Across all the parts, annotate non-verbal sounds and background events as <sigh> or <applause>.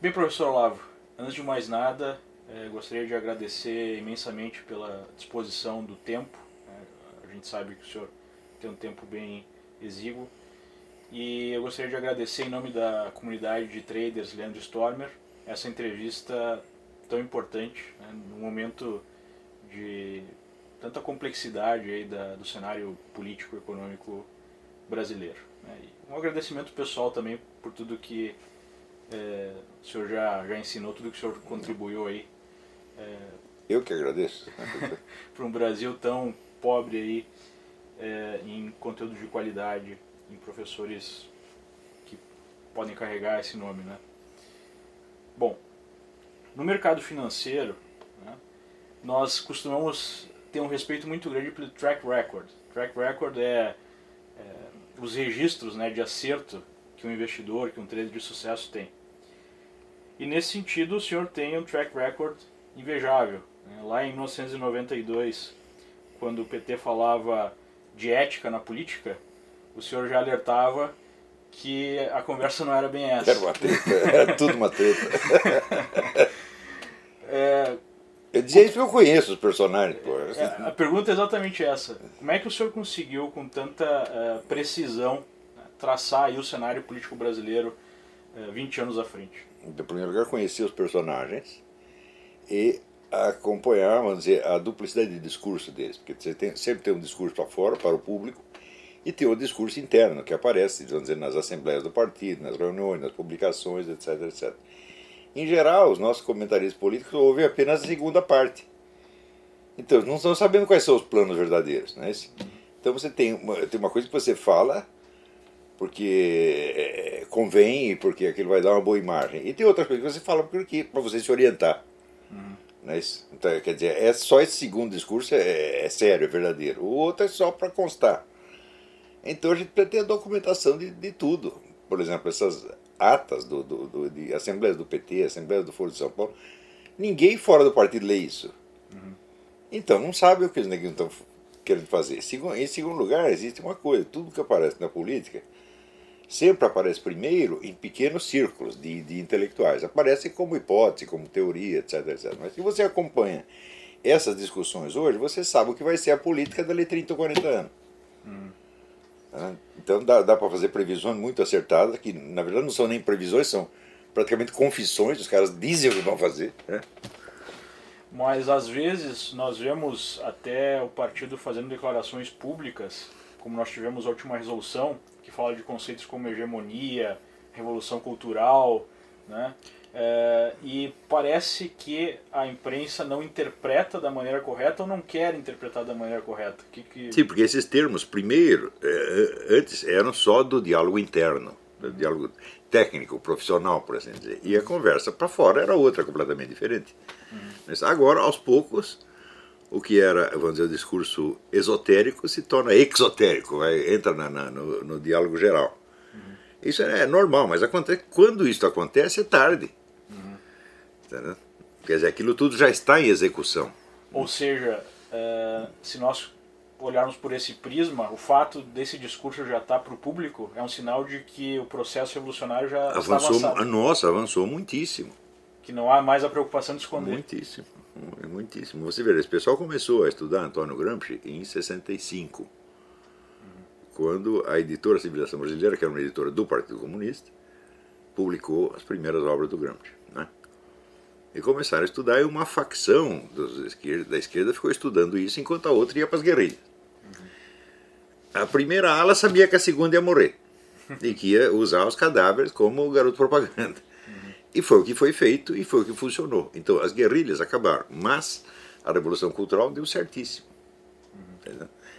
Bem, professor Olavo, antes de mais nada, eh, gostaria de agradecer imensamente pela disposição do tempo. Né? A gente sabe que o senhor tem um tempo bem exíguo. E eu gostaria de agradecer em nome da comunidade de traders Leandro Stormer essa entrevista tão importante, né? num momento de tanta complexidade aí da, do cenário político e econômico brasileiro. Né? um agradecimento pessoal também por tudo que é, o senhor já, já ensinou, tudo que o senhor contribuiu aí. É, Eu que agradeço. <laughs> para um Brasil tão pobre aí é, em conteúdo de qualidade, em professores que podem carregar esse nome, né? Bom, no mercado financeiro, né, nós costumamos ter um respeito muito grande pelo track record. Track record é, é os registros né, de acerto que um investidor, que um trader de sucesso tem. E nesse sentido, o senhor tem um track record invejável. Né? Lá em 1992, quando o PT falava de ética na política, o senhor já alertava que a conversa não era bem essa. Era uma treta, era tudo uma treta. <laughs> é, eu dizia isso porque eu conheço os personagens. Pô. É, a pergunta é exatamente essa. Como é que o senhor conseguiu, com tanta uh, precisão, traçar aí o cenário político brasileiro uh, 20 anos à frente? Em primeiro lugar, conhecer os personagens e acompanhar, vamos dizer, a duplicidade de discurso deles. Porque você tem, sempre tem um discurso para fora, para o público, e tem o discurso interno que aparece, vamos dizer, nas assembleias do partido, nas reuniões, nas publicações, etc, etc. Em geral, os nossos comentaristas políticos ouvem apenas a segunda parte. Então, não estão sabendo quais são os planos verdadeiros. Não é? Então, você tem uma, tem uma coisa que você fala porque é, convém e porque aquilo vai dar uma boa imagem. E tem outras coisas que você fala para você se orientar. Uhum. Não é isso? Então, quer dizer, é só esse segundo discurso é, é sério, é verdadeiro. O outro é só para constar. Então a gente tem a documentação de, de tudo. Por exemplo, essas atas do, do, do, de assembleias do PT, assembleias do Foro de São Paulo, ninguém fora do partido lê isso. Uhum. Então não sabe o que os neguinhos estão querendo fazer. Em segundo lugar, existe uma coisa: tudo que aparece na política sempre aparece primeiro em pequenos círculos de, de intelectuais. Aparece como hipótese, como teoria, etc, etc. Mas se você acompanha essas discussões hoje, você sabe o que vai ser a política dali 30 ou 40 anos. Uhum. Então dá, dá para fazer previsões muito acertadas, que na verdade não são nem previsões, são praticamente confissões, os caras dizem o que vão fazer. Né? Mas às vezes nós vemos até o partido fazendo declarações públicas, como nós tivemos a última resolução, que fala de conceitos como hegemonia, revolução cultural, né? É, e parece que a imprensa não interpreta da maneira correta ou não quer interpretar da maneira correta. Que, que... Sim, porque esses termos, primeiro, é, antes eram só do diálogo interno, do diálogo técnico, profissional, por assim dizer. E a conversa para fora era outra, completamente diferente. Uhum. Mas agora, aos poucos, o que era, vamos dizer, o discurso esotérico se torna exotérico, vai, entra na, na, no, no, diálogo geral. Uhum. Isso é normal, mas acontece, quando isso acontece é tarde. Entendeu? Quer dizer, aquilo tudo já está em execução. Ou seja, é, se nós olharmos por esse prisma, o fato desse discurso já estar tá para o público é um sinal de que o processo revolucionário já avançou. Está avançado. Nossa, avançou muitíssimo. Que não há mais a preocupação de esconder. Muitíssimo, muitíssimo. Você vê, esse pessoal começou a estudar Antônio Gramsci em 65, uhum. quando a editora Civilização Brasileira, que era uma editora do Partido Comunista, publicou as primeiras obras do Gramsci. Né? E começaram a estudar e uma facção da esquerda ficou estudando isso enquanto a outra ia para as guerrilhas. A primeira ala sabia que a segunda ia morrer e que ia usar os cadáveres como garoto propaganda. E foi o que foi feito e foi o que funcionou. Então as guerrilhas acabaram, mas a Revolução Cultural deu certíssimo.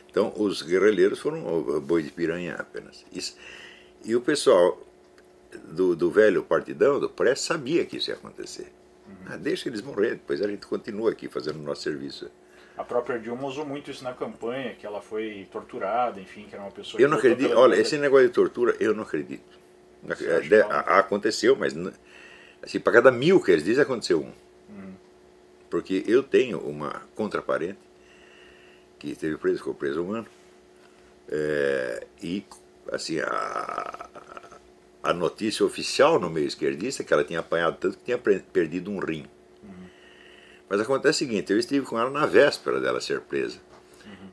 Então os guerrilheiros foram boi de piranha apenas. Isso. E o pessoal do, do velho partidão, do pré, sabia que isso ia acontecer. Ah, deixa eles morrer, depois a gente continua aqui fazendo o nosso serviço. A própria Dilma usou muito isso na campanha, que ela foi torturada, enfim, que era uma pessoa... Eu não acredito, olha, esse negócio de tortura, eu não acredito. É, aconteceu, mas assim, para cada mil que eles dizem, aconteceu um. Porque eu tenho uma contraparente que esteve preso, ficou preso um ano, é, e assim, a, a notícia oficial no meio esquerdista é que ela tinha apanhado tanto que tinha perdido um rim. Mas acontece o seguinte, eu estive com ela na véspera dela ser presa.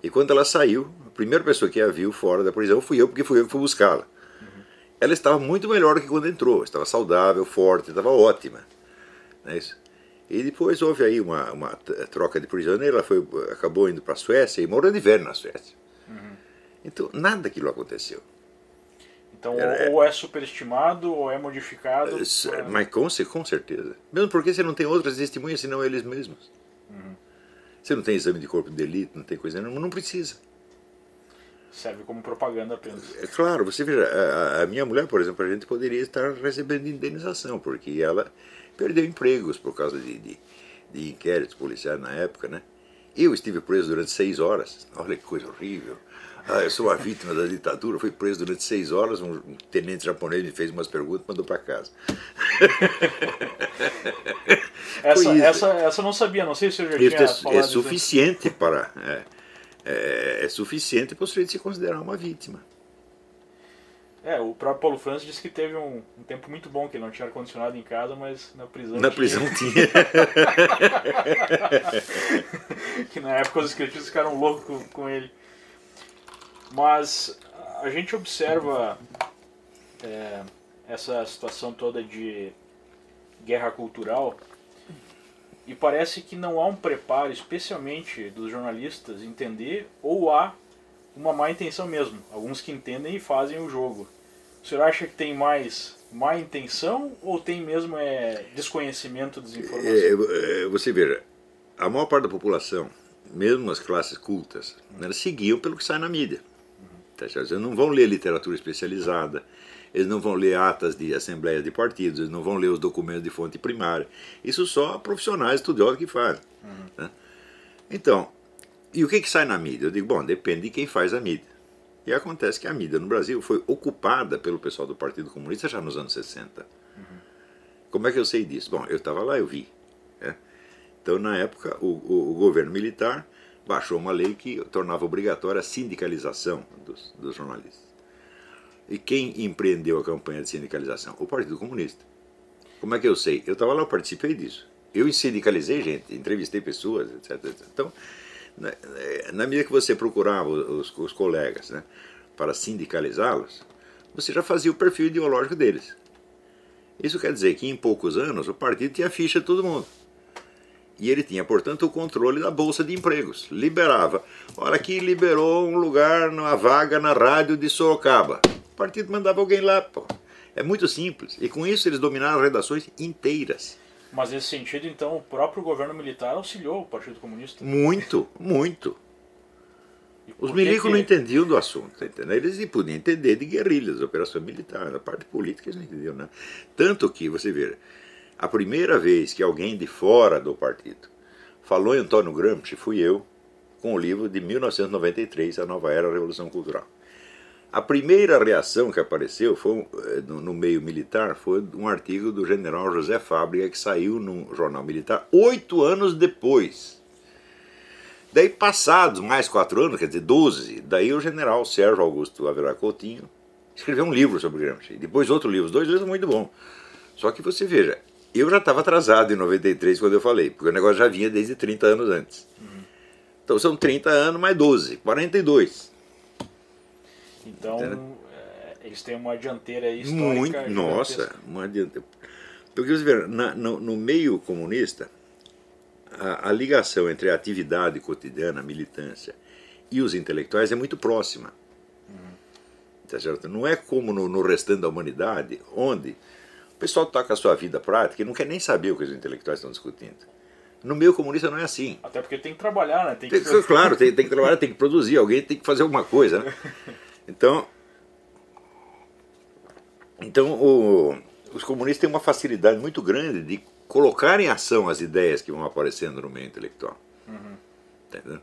E quando ela saiu, a primeira pessoa que a viu fora da prisão fui eu, porque fui eu que fui buscá-la. Ela estava muito melhor do que quando entrou, estava saudável, forte, estava ótima. Não é isso? E depois houve aí uma, uma troca de prisioneiro, ela foi, acabou indo para a Suécia e morou de velho na Suécia. Uhum. Então, nada daquilo aconteceu. Então, é, ou é superestimado ou é modificado. É, mas com, com certeza. Mesmo porque você não tem outras testemunhas senão eles mesmos. Uhum. Você não tem exame de corpo de delito, não tem coisa nenhuma, não precisa. Serve como propaganda apenas. É claro, você veja, a, a, minha mulher, por exemplo, a gente poderia estar recebendo indenização, porque ela perdeu empregos por causa de, de, de inquéritos policiais na época, né? Eu estive preso durante seis horas. Olha que coisa horrível. Ah, eu sou uma vítima da ditadura, fui preso durante seis horas, um tenente japonês me fez umas perguntas e mandou para casa. essa, essa, essa eu não sabia, não sei se eu já tinha é, falado. É suficiente para... É, é, é suficiente para o sujeito se considerar uma vítima. É, o próprio Paulo Francis disse que teve um, um tempo muito bom, que ele não tinha ar-condicionado em casa, mas na prisão Na tinha. prisão <laughs> tinha. <laughs> que na época os escritos ficaram loucos com, com ele. Mas a gente observa é, essa situação toda de guerra cultural e parece que não há um preparo, especialmente dos jornalistas, entender ou há uma má intenção mesmo. Alguns que entendem e fazem o jogo. O senhor acha que tem mais má intenção ou tem mesmo é, desconhecimento das informações? É, é, você veja, a maior parte da população, mesmo as classes cultas, né, seguiam pelo que sai na mídia. Tá eles não vão ler literatura especializada, eles não vão ler atas de assembleias de partidos, eles não vão ler os documentos de fonte primária. Isso só profissionais estudiosos que fazem. Uhum. Então, e o que, que sai na mídia? Eu digo, bom, depende de quem faz a mídia. E acontece que a mídia no Brasil foi ocupada pelo pessoal do Partido Comunista já nos anos 60. Uhum. Como é que eu sei disso? Bom, eu estava lá, eu vi. Né? Então, na época, o, o, o governo militar baixou uma lei que tornava obrigatória a sindicalização dos, dos jornalistas. E quem empreendeu a campanha de sindicalização? O Partido Comunista. Como é que eu sei? Eu estava lá, eu participei disso. Eu sindicalizei gente, entrevistei pessoas, etc. etc. Então, na, na, medida que você procurava os, os colegas né, para sindicalizá-los, você já fazia o perfil ideológico deles. Isso quer dizer que em poucos anos o partido tinha ficha de todo mundo. E ele tinha, portanto, o controle da bolsa de empregos. Liberava. Olha aqui, liberou um lugar, uma vaga na rádio de Sorocaba. Partido mandava alguém lá. Pô. É muito simples. E com isso eles dominaram as redações inteiras. Mas nesse sentido, então, o próprio governo militar auxiliou o Partido Comunista? Muito, muito. Os milicos que... não entendiam do assunto, tá entendeu? Eles podiam entender de guerrilhas, operação militar, a parte política eles não entendiam nada. Tanto que, você vê, a primeira vez que alguém de fora do partido falou em Antônio Gramsci fui eu, com o livro de 1993, A Nova Era, a Revolução Cultural. A primeira reação que apareceu foi, eh, no, meio militar foi um artigo do general José Fábrica que saiu no jornal militar oito anos depois. Daí, passados mais quatro anos, quer dizer, doze, daí o general Sérgio Augusto Avelar Coutinho escreveu um livro sobre Gramsci. Depois outro livro, dois livros muito bons. Só que você veja, eu já estava atrasado em 93 quando eu falei, porque o negócio já vinha desde 30 anos antes. Uhum. Então são 30 anos mais 12, 42. Então é, eles têm uma dianteira histórica. Muito, nossa, uma dianteira. Porque você vê, na, no, no, meio comunista, a, a, ligação entre a atividade cotidiana, a militância, e os intelectuais é muito próxima. Tá? Não é como no, no restante da humanidade, onde o pessoal toca a sua vida prática e não quer nem saber o que os intelectuais estão discutindo. No meio comunista não é assim. Até porque tem que trabalhar, né? Tem que... Tem, claro, tem, tem, que trabalhar, tem que produzir, alguém tem que fazer alguma coisa. Né? <laughs> Então, então o, os comunistas têm uma facilidade muito grande de colocar em ação as ideias que vão aparecendo no meio intelectual. Uhum. Entendeu?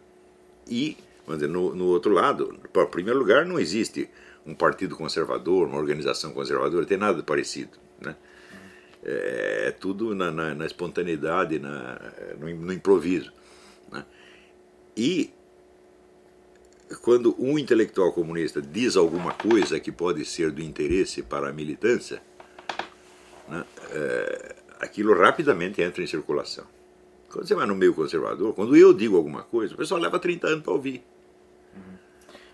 E, vamos dizer, no, no outro lado, em primeiro lugar, não existe um partido conservador, uma organização conservadora, tem nada parecido. Né? É, é tudo na, na, na espontaneidade, na, no, no improviso. Né? E quando um intelectual comunista diz alguma coisa que pode ser do interesse para a militância, né, é, aquilo rapidamente entra em circulação. Quando você vai no meio conservador, quando eu digo alguma coisa, o pessoal leva 30 anos para ouvir.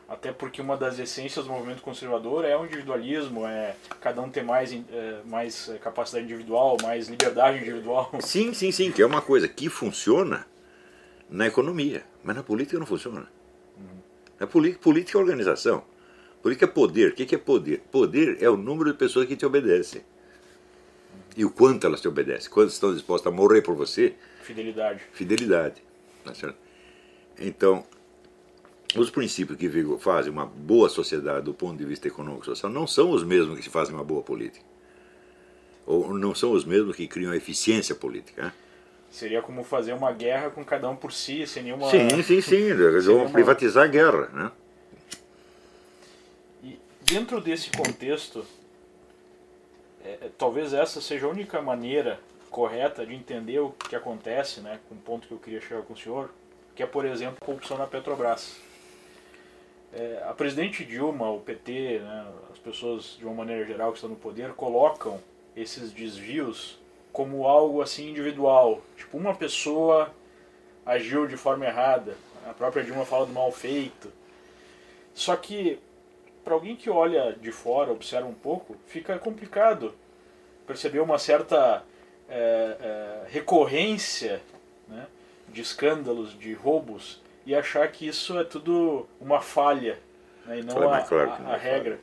Até porque uma das essências do movimento conservador é o individualismo, é cada um ter mais, é, mais capacidade individual, mais liberdade individual. <laughs> Sim, sim, sim, que é uma coisa que funciona na economia, mas na política não funciona. Na política é organização. Política é poder. O que é poder? Poder é o número de pessoas que te obedecem. E o quanto elas te obedecem. Quantas estão dispostas a morrer por você. Fidelidade. Fidelidade. Tá? Então, os princípios que fazem uma boa sociedade do ponto de vista econômico e social não são os mesmos que fazem uma boa política. Ou não são os mesmos que criam a eficiência política. Né? Seria como fazer uma guerra com cada um por si, sem nenhuma. Sim, sim, sim. Vão uma... privatizar a guerra. Né? E dentro desse contexto, é, é, talvez essa seja a única maneira correta de entender o que acontece, né, com o ponto que eu queria chegar com o senhor, que é, por exemplo, corrupção na Petrobras. É, a presidente Dilma, o PT, né, as pessoas de uma maneira geral que estão no poder, colocam esses desvios como algo assim individual. Tipo, uma pessoa agiu de forma errada. A própria Dilma fala do mal feito. Só que, para alguém que olha de fora, observa um pouco, fica complicado perceber uma certa é, é, recorrência né, de escândalos, de roubos e achar que isso é tudo uma falha né, e não claro, a, claro a, a é regra.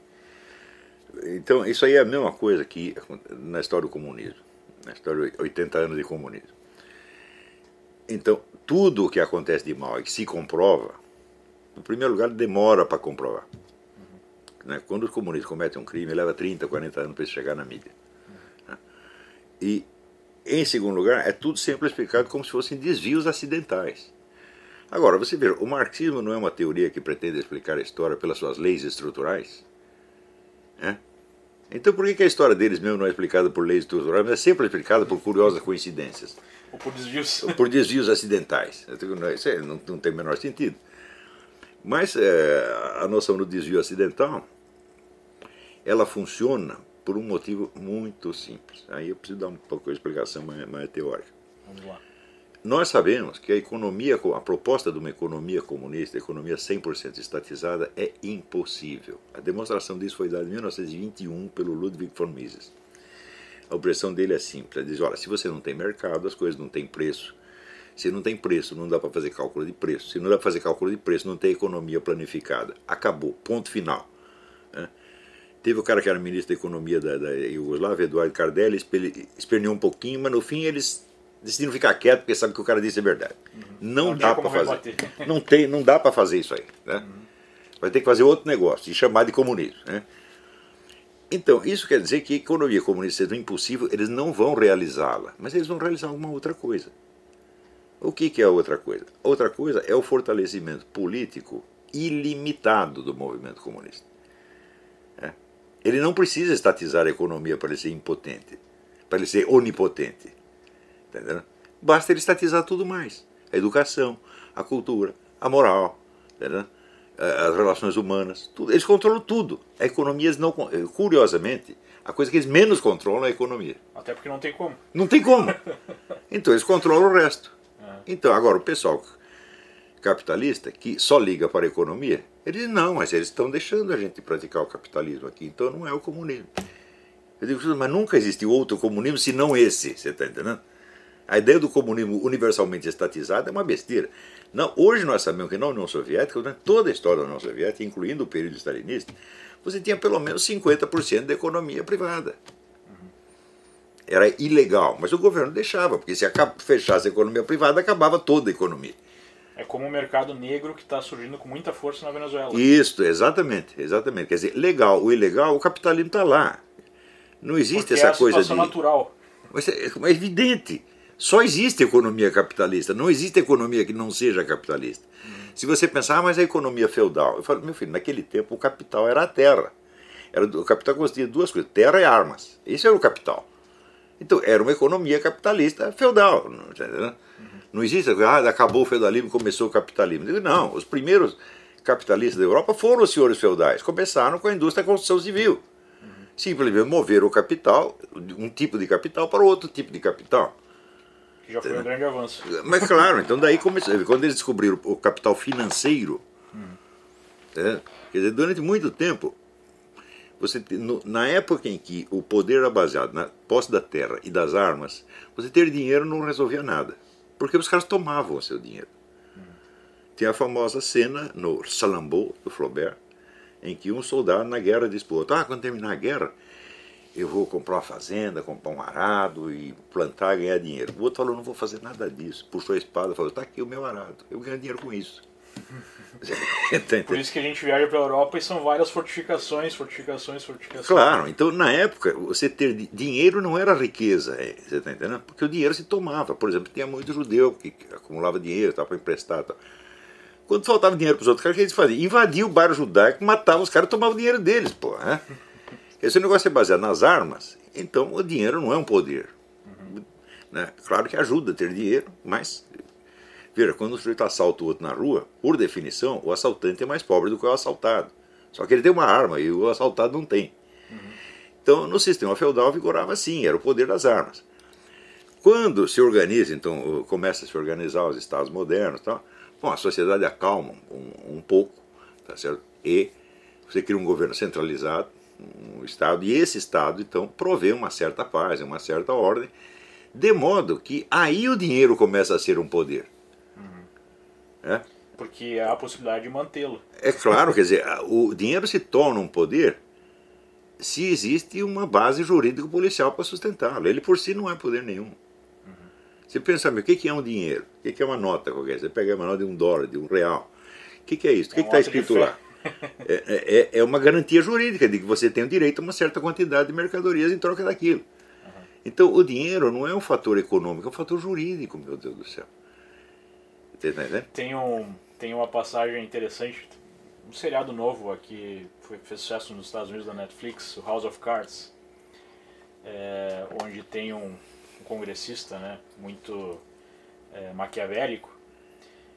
Então, isso aí é a mesma coisa que na história do comunismo, na história de 80 anos de comunismo. Então, tudo o que acontece de mal e que se comprova, no primeiro lugar, demora para comprovar. Né? Quando os comunistas cometem um crime, leva 30, 40 anos para chegar na mídia. Né? E, em segundo lugar, é tudo sempre explicado como se fossem desvios acidentais. Agora, você vê, o marxismo não é uma teoria que pretende explicar a história pelas suas leis estruturais? É? Então por que a história deles mesmo não é explicada por leis estruturais, mas é sempre explicada por curiosas coincidências? Ou por desvios. Ou <laughs> por desvios acidentais. Isso não, não tem o menor sentido. Mas é, a noção do desvio acidental, ela funciona por um motivo muito simples. Aí eu preciso dar um pouco de explicação mais, mais teórica. Vamos lá. Nós sabemos que a economia, a proposta de uma economia comunista, economia 100% estatizada, é impossível. A demonstração disso foi dada em 1921 pelo Ludwig von Mises. A opressão dele é simples, ele diz, olha, se você não tem mercado, as coisas não têm preço. Se não tem preço, não dá para fazer cálculo de preço. Se não dá para fazer cálculo de preço, não tem economia planificada. Acabou, ponto final. Né? Teve o cara que era ministro da Economia da, da Iugoslávia, Eduardo Cardelli, esperneou um pouquinho, mas no fim eles decidiram ficar quieto porque sabe que o cara disse é verdade. Uhum. Não, não dá para fazer. Não tem, não dá para fazer isso aí, né? Uhum. Vai ter que fazer outro negócio e chamar de comunismo, né? Então, isso quer dizer que a economia comunista sendo impossível, eles não vão realizá-la, mas eles vão realizar alguma outra coisa. O que, que é a outra coisa? Outra coisa é o fortalecimento político ilimitado do movimento comunista. É. Ele não precisa estatizar a economia para ele ser impotente, para ele ser onipotente. Entendeu? Basta ele estatizar tudo mais. A educação, a cultura, a moral, entendeu? as relações humanas, tudo. eles controlam tudo. A economia, não, curiosamente, a coisa que eles menos controlam é a economia. Até porque não tem como. Não tem como. Então eles controlam o resto. É. Então, agora, o pessoal capitalista que só liga para a economia, ele diz, não, mas eles estão deixando a gente praticar o capitalismo aqui, então não é o comunismo. Eu digo, mas nunca existiu outro comunismo senão esse, você está entendendo? A ideia do comunismo universalmente estatizado é uma besteira. Não, hoje nós sabemos que na União Soviética, durante toda a história da União Soviética, incluindo o período stalinista, você tinha pelo menos 50% da economia privada. Era ilegal, mas o governo deixava, porque se fechasse a economia privada, acabava toda a economia. É como o mercado negro que está surgindo com muita força na Venezuela. Isso, exatamente, exatamente. Quer dizer, legal, o ilegal, o capitalismo está lá. Não existe porque essa é a coisa de. natural. Mas é, é evidente. Só existe economia capitalista, não existe economia que não seja capitalista. Se você pensar, ah, mas a economia feudal. Eu falo, meu filho, naquele tempo o capital era a terra. Era, o capital consistia de duas coisas: terra e armas. Isso era o capital. Então, era uma economia capitalista feudal. Não, uhum. não existe, ah, acabou o feudalismo começou o capitalismo. Não, os primeiros capitalistas da Europa foram os senhores feudais. Começaram com a indústria da construção civil. Simplesmente moveram o capital, um tipo de capital para outro tipo de capital. Que já foi um grande avanço. Mas claro, então daí começou. Quando eles descobriram o capital financeiro, é, quer dizer, durante muito tempo, você no, na época em que o poder era baseado na posse da terra e das armas, você ter dinheiro não resolvia nada. Porque os caras tomavam o seu dinheiro. Tem a famosa cena no Salammbô, do Flaubert, em que um soldado na guerra diz para o outro, ah, quando terminar a guerra, eu vou comprar uma fazenda, comprar um arado e plantar ganhar dinheiro. O outro falou, não vou fazer nada disso. Puxou a espada e falou, está aqui o meu arado, eu ganho dinheiro com isso. <laughs> Por isso que a gente viaja para a Europa e são várias fortificações, fortificações, fortificações. Claro, então na época você ter dinheiro não era riqueza, é, você está entendendo? Porque o dinheiro se tomava. Por exemplo, tinha muito judeu que acumulava dinheiro para emprestar. Tal. Quando faltava dinheiro para os outros caras, o que eles faziam? Invadiam o bairro judaico, matavam os caras e tomavam o dinheiro deles, pô. Né? Esse negócio é baseado nas armas, então o dinheiro não é um poder. Uhum. Né? Claro que ajuda a ter dinheiro, mas. Veja, quando o sujeito assalta o outro na rua, por definição, o assaltante é mais pobre do que o assaltado. Só que ele tem uma arma e o assaltado não tem. Uhum. Então, no sistema feudal vigorava assim, era o poder das armas. Quando se organiza, então, começa a se organizar os estados modernos, tal, Bom, a sociedade acalma um, um pouco, tá certo? E você cria um governo centralizado, um Estado, e esse Estado, então, provê uma certa paz, uma certa ordem, de modo que aí o dinheiro começa a ser um poder. Uhum. É? Porque há a possibilidade de mantê-lo. É claro, quer dizer, o dinheiro se torna um poder se existe uma base jurídico policial para sustentá-lo. Ele por si não é poder nenhum. Você pensa, o que é um dinheiro? O que é uma nota qualquer? Você pega uma nota de um dólar, de um real. O que é isso? O que é está escrito lá? É, é, é, uma garantia jurídica de que você tem o direito a uma certa quantidade de mercadorias em troca daquilo. Então, o dinheiro não é um fator econômico, é um fator jurídico, meu Deus do céu. Tá tem, um, tem uma passagem interessante, um seriado novo aqui, foi, fez sucesso nos Estados Unidos da Netflix, o House of Cards, é, onde tem um, congressista, né, muito é, maquiavélico,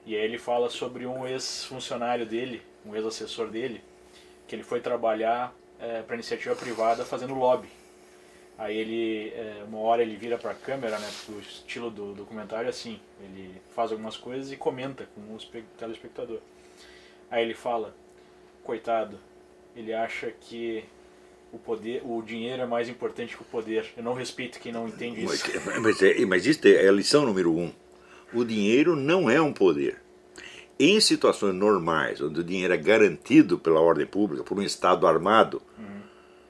e aí ele fala sobre um ex-funcionário dele, um ex-assessor dele, que ele foi trabalhar é, para iniciativa privada fazendo lobby. Aí ele, é, uma hora ele vira para a câmera, né, o estilo do documentário é assim, ele faz algumas coisas e comenta com o telespectador. Aí ele fala, coitado, ele acha que o poder, o dinheiro é mais importante que o poder. Eu não respeito quem não entende isso. Mas, mas, é, mas isso é a lição número um. O dinheiro não é um poder. Em situações normais, onde o dinheiro é garantido pela ordem pública, por um Estado armado, uhum.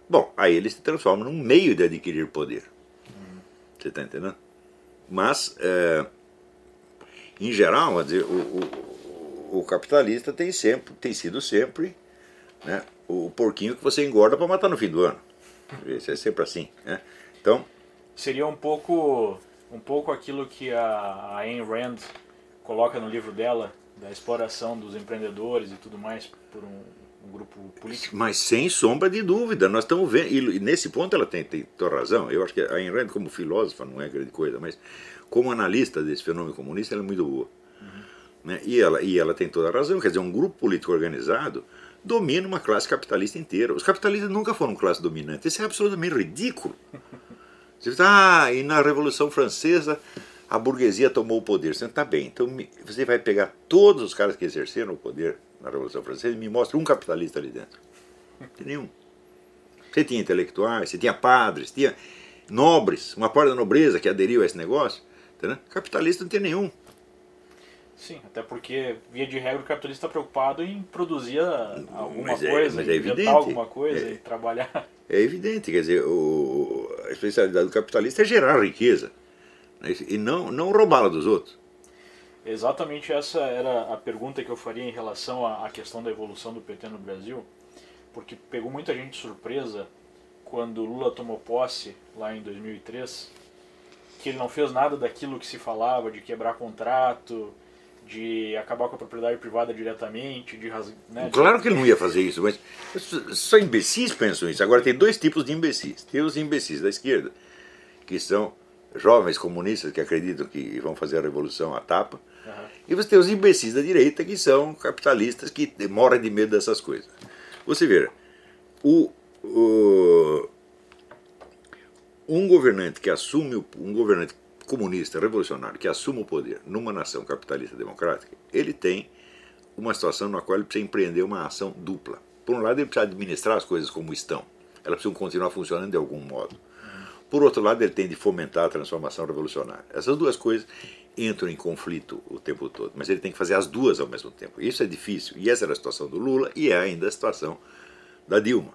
bom, aí ele se transforma num meio de adquirir poder. Uhum. Você está entendendo? Mas, é, em geral, dizer, o, o, o capitalista tem, sempre, tem sido sempre né, o porquinho que você engorda para matar no fim do ano. Isso é sempre assim. Né? Então. Seria um pouco, um pouco aquilo que a, Ayn Rand coloca no livro dela, da exploração dos empreendedores e tudo mais por um, um grupo político. Mas sem sombra de dúvida, nós estamos vendo, e nesse ponto ela tem, tem toda razão. Eu acho que a Ayn como filósofa, não é grande coisa, mas como analista desse fenômeno comunista, ela é muito boa. Uhum. Né? E, ela, e ela tem toda a razão, quer dizer, um grupo político organizado domina uma classe capitalista inteira. Os capitalistas nunca foram classe dominante. Isso é absolutamente ridículo. <laughs> Você fala, ah, e na Revolução Francesa a burguesia tomou o poder. Você está bem, então você vai pegar todos os caras que exerceram o poder na Revolução Francesa e me mostra um capitalista ali dentro. Não tem nenhum. Você tinha intelectuais, você tinha padres, tinha nobres, uma parte da nobreza que aderiu a esse negócio. Entendeu? Capitalista não tem nenhum. Sim, até porque, via de regra, o capitalista está preocupado em produzir alguma mas é, coisa, é inventar alguma coisa é, e trabalhar. É evidente, quer dizer, o, a especialidade do capitalista é gerar riqueza né, e não, não roubá-la dos outros. Exatamente essa era a pergunta que eu faria em relação à, à questão da evolução do PT no Brasil, porque pegou muita gente de surpresa quando Lula tomou posse lá em 2003, que ele não fez nada daquilo que se falava de quebrar contrato, de acabar com a propriedade privada diretamente, de né, Claro que ele não ia fazer isso, mas só imbecis pensam isso. Agora tem dois tipos de imbecis. Tem os imbecis da esquerda, que são jovens comunistas que acreditam que vão fazer a revolução à tapa. Uhum. E você tem os imbecis da direita que são capitalistas que morrem de medo dessas coisas. Você vê, o, o, um governante que assume, um governante comunista, revolucionário, que assume o poder numa nação capitalista democrática, ele tem uma situação na qual ele precisa empreender uma ação dupla. Por um lado, ele precisa administrar as coisas como estão. Elas precisam continuar funcionando de algum modo. Por outro lado, ele tem de fomentar a transformação revolucionária. Essas duas coisas entram em conflito o tempo todo, mas ele tem que fazer as duas ao mesmo tempo. Isso é difícil. E essa era a situação do Lula e é ainda a situação da Dilma.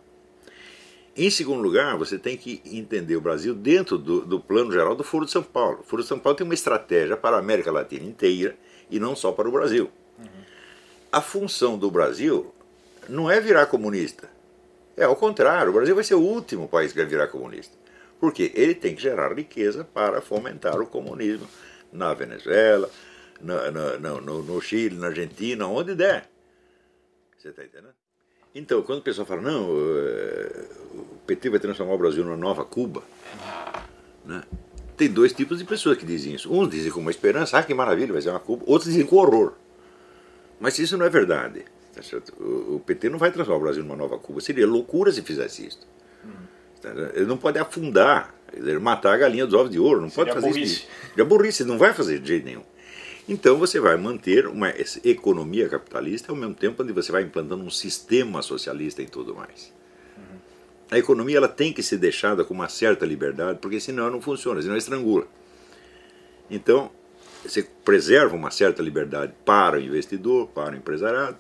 Em segundo lugar, você tem que entender o Brasil dentro do, do plano geral do Foro de São Paulo. O Foro de São Paulo tem uma estratégia para a América Latina inteira e não só para o Brasil. Uhum. A função do Brasil não é virar comunista. É ao contrário, o Brasil vai ser o último país que vai virar comunista. Porque ele tem que gerar riqueza para fomentar o comunismo na Venezuela, no, no Chile, na Argentina, onde der. Você está entendendo? Então, quando o pessoal fala, não, eh, o PT vai transformar o Brasil numa nova Cuba, né? tem dois tipos de pessoas que dizem isso. Uns dizem com uma esperança, ah, que maravilha, vai ser uma Cuba. Outros dizem com horror. Mas isso não é verdade. Tá o PT não vai transformar o Brasil numa nova Cuba. Seria loucura se fizesse isso. Ele não pode afundar, ele matar a galinha dos ovos de ouro, não Seria pode fazer burrice. isso. É burrice, não vai fazer de jeito nenhum. Então você vai manter uma economia capitalista ao mesmo tempo onde você vai implantando um sistema socialista e tudo mais. Uhum. A economia ela tem que ser deixada com uma certa liberdade, porque senão não funciona, senão estrangula. Então, você preserva uma certa liberdade para o investidor, para o empresariado,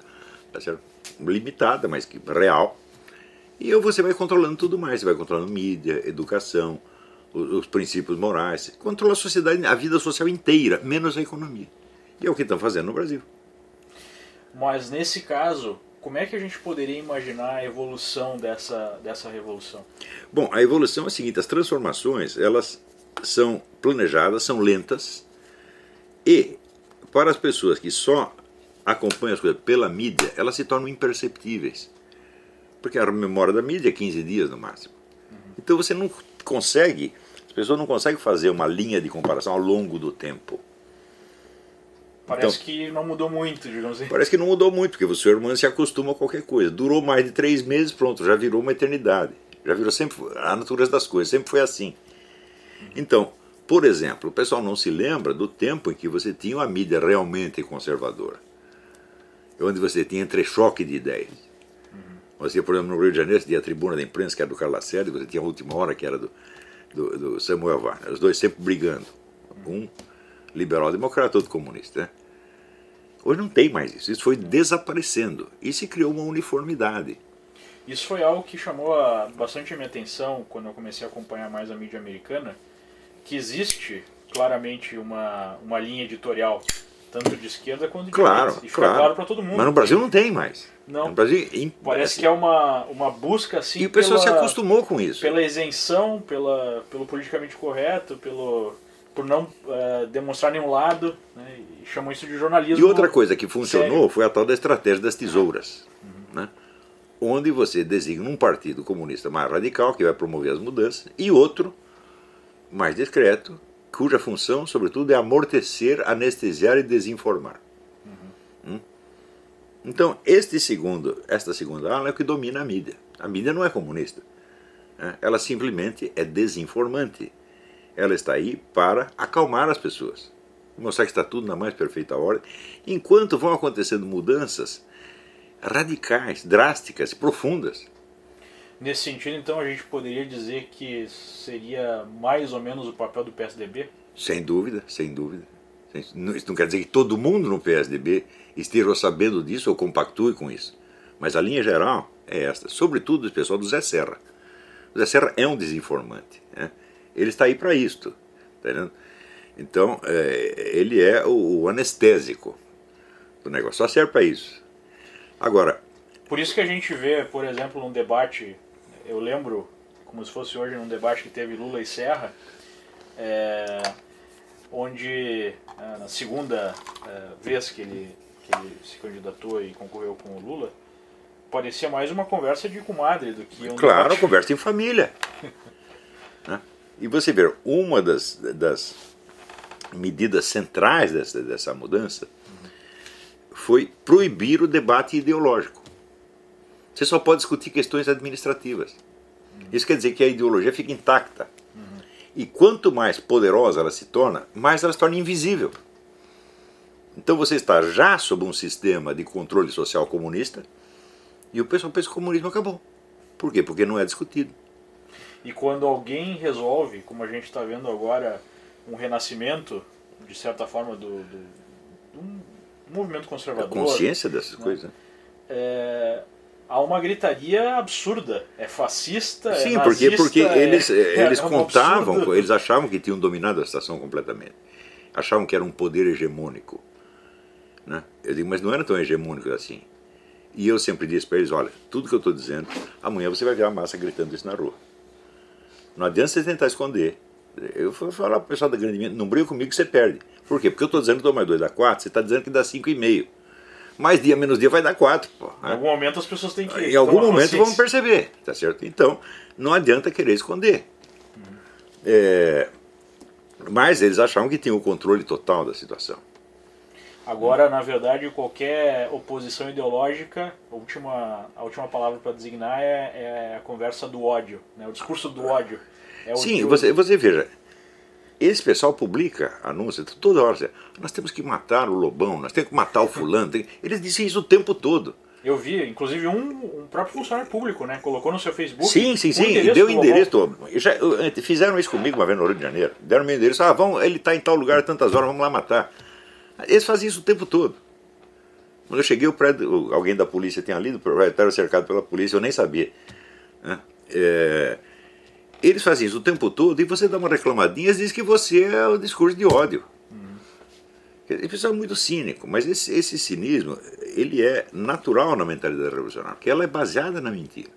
tá certo? limitada, mas que real. E você vai controlando tudo mais, você vai controlando mídia, educação, os, os princípios morais, controla a sociedade, a vida social inteira, menos a economia. E é o que estão fazendo no Brasil. Mas nesse caso, como é que a gente poderia imaginar a evolução dessa, dessa revolução? Bom, a evolução é a seguinte: as transformações elas são planejadas, são lentas e para as pessoas que só acompanham as coisas pela mídia, elas se tornam imperceptíveis. Porque a memória da mídia é 15 dias no máximo. Então você não consegue pessoas não conseguem fazer uma linha de comparação ao longo do tempo. Parece então, que não mudou muito, digamos assim. Parece que não mudou muito, porque o seu irmão se acostuma a qualquer coisa. Durou mais de três meses, pronto, já virou uma eternidade. Já virou sempre a natureza das coisas, sempre foi assim. Então, por exemplo, o pessoal não se lembra do tempo em que você tinha uma mídia realmente conservadora. Onde você tinha entrechoque de ideias. Uhum. Você, por exemplo, no Rio de Janeiro, tinha a tribuna da imprensa, que era do Carlos Lacerda, você tinha a última hora, que era do, do, do Samuel Warner, os dois sempre brigando. Um liberal-democrata, outro comunista. Né? Hoje não tem mais isso, isso foi desaparecendo e se criou uma uniformidade. Isso foi algo que chamou a, bastante a minha atenção quando eu comecei a acompanhar mais a mídia americana, que existe claramente uma, uma linha editorial, tanto de esquerda quanto de claro, direita. E fica claro, claro para todo mundo. Mas no Brasil não tem mais. Não. No Brasil, Parece que é uma, uma busca assim. E o pessoal pela, se acostumou com isso. Pela isenção, pela, pelo politicamente correto, pelo por não uh, demonstrar nenhum lado, né, e chamam isso de jornalismo. E outra coisa que funcionou sério. foi a tal da estratégia das tesouras, uhum. né, onde você designa um partido comunista mais radical, que vai promover as mudanças, e outro mais discreto, cuja função, sobretudo, é amortecer, anestesiar e desinformar. Então, este segundo, esta segunda ala é o que domina a mídia. A mídia não é comunista. Né? Ela simplesmente é desinformante. Ela está aí para acalmar as pessoas, mostrar que está tudo na mais perfeita ordem, enquanto vão acontecendo mudanças radicais, drásticas, profundas. Nesse sentido, então, a gente poderia dizer que seria mais ou menos o papel do PSDB? Sem dúvida, sem dúvida. Isso não quer dizer que todo mundo no PSDB esteja sabendo disso ou compactue com isso. Mas a linha geral é esta, sobretudo o pessoal do Zé Serra. O Zé Serra é um desinformante. Né? Ele está aí para isto. Tá então, é, ele é o, o, anestésico do negócio, só serve para isso. Agora. Por isso que a gente vê, por exemplo, num debate, eu lembro, como se fosse hoje, num debate que teve Lula e Serra, é, onde é, na segunda é, vez que ele que ele se candidatou e concorreu com o Lula, parecia mais uma conversa de comadre do que um Claro, debate. conversa em família. <laughs> né? E você vê, uma das, das medidas centrais dessa, dessa mudança foi proibir o debate ideológico. Você só pode discutir questões administrativas. Isso quer dizer que a ideologia fica intacta. E quanto mais poderosa ela se torna, mais ela se torna invisível. Então você está já sob um sistema de controle social comunista e o pessoal pensa que o comunismo acabou. Por quê? Porque não é discutido. E quando alguém resolve, como a gente está vendo agora, um renascimento, de certa forma, do, do, do um movimento conservador. A consciência dessas né? coisas. É, há uma gritaria absurda. É fascista, Sim, é porque, nazista, porque é- eles, é, eles é um contavam, absurdo. eles achavam que tinham dominado a situação completamente. Achavam que era um poder hegemônico. Né? Eu digo, mas não era tão hegemônico assim. E eu sempre disse para eles, olha, tudo que eu estou dizendo, amanhã você vai ver a massa gritando isso na rua. Não adianta você tentar esconder. Eu fui falar para o pessoal da grande mídia, não briga comigo que você perde. Por quê? Porque eu estou dizendo que 2 mais 2 dá 4, você está dizendo que dá 5,5. Mais dia menos dia vai dar 4. Pô, Em né? algum momento as pessoas têm que. Em algum momento vão perceber, tá certo? Então, não adianta querer esconder. É, mas eles achavam que tinham o controle total da situação. Agora, na verdade, qualquer oposição ideológica, a última, a última palavra para designar é, é a conversa do ódio, né? o discurso do ódio. É o Sim, que você, você veja, esse pessoal publica anúncios toda hora. assim, Nós temos que matar o Lobão, nós temos que matar o fulano. Eles dizem isso o tempo todo. Eu vi, inclusive, um, um próprio funcionário público, né? Colocou no seu Facebook. Sim, sim, sim. E endereço deu do endereço. Eu já- eu- fizeram isso comigo uma vez no Rio de Janeiro. Deram meu endereço. Ah, ele está em tal lugar tantas horas, vamos lá matar. Eles faziam isso o tempo todo. Quando eu cheguei, o prédio, alguém da polícia tinha lido, o prédio estava cercado pela polícia, eu nem sabia. É, eles faziam isso o tempo todo e você dá uma reclamadinha e diz que você é o discurso de ódio. Dizer, Isso é muito cínico, mas esse, esse cinismo ele é natural na mentalidade revolucionária, porque ela é baseada na mentira.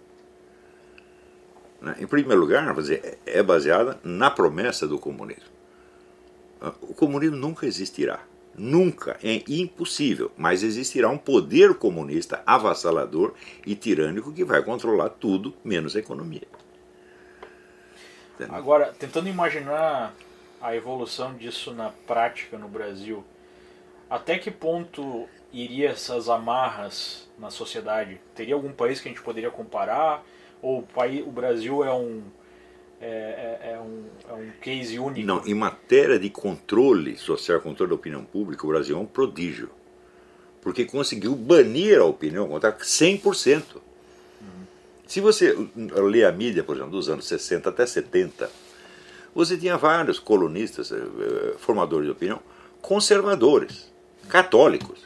Né? Em primeiro lugar, dizer, é baseada na promessa do comunismo. O comunismo nunca existirá. Nunca. É impossível. Mas existirá um poder comunista avassalador e tirânico que vai controlar tudo, menos a economia. Entendeu? Agora, tentando imaginar a evolução disso na prática no Brasil, até que ponto iria essas amarras na sociedade? Teria algum país que a gente poderia comparar? Ou o, país, o Brasil é um, é, é- é um, é um case único? Não, em matéria de controle social, controle da opinião pública, o Brasil é um prodígio. Porque conseguiu banir a opinião contrária 100%. Se você lê a mídia, por exemplo, dos anos 60 até 70, você tinha vários colunistas, eh, eh, formadores de opinião, conservadores, católicos.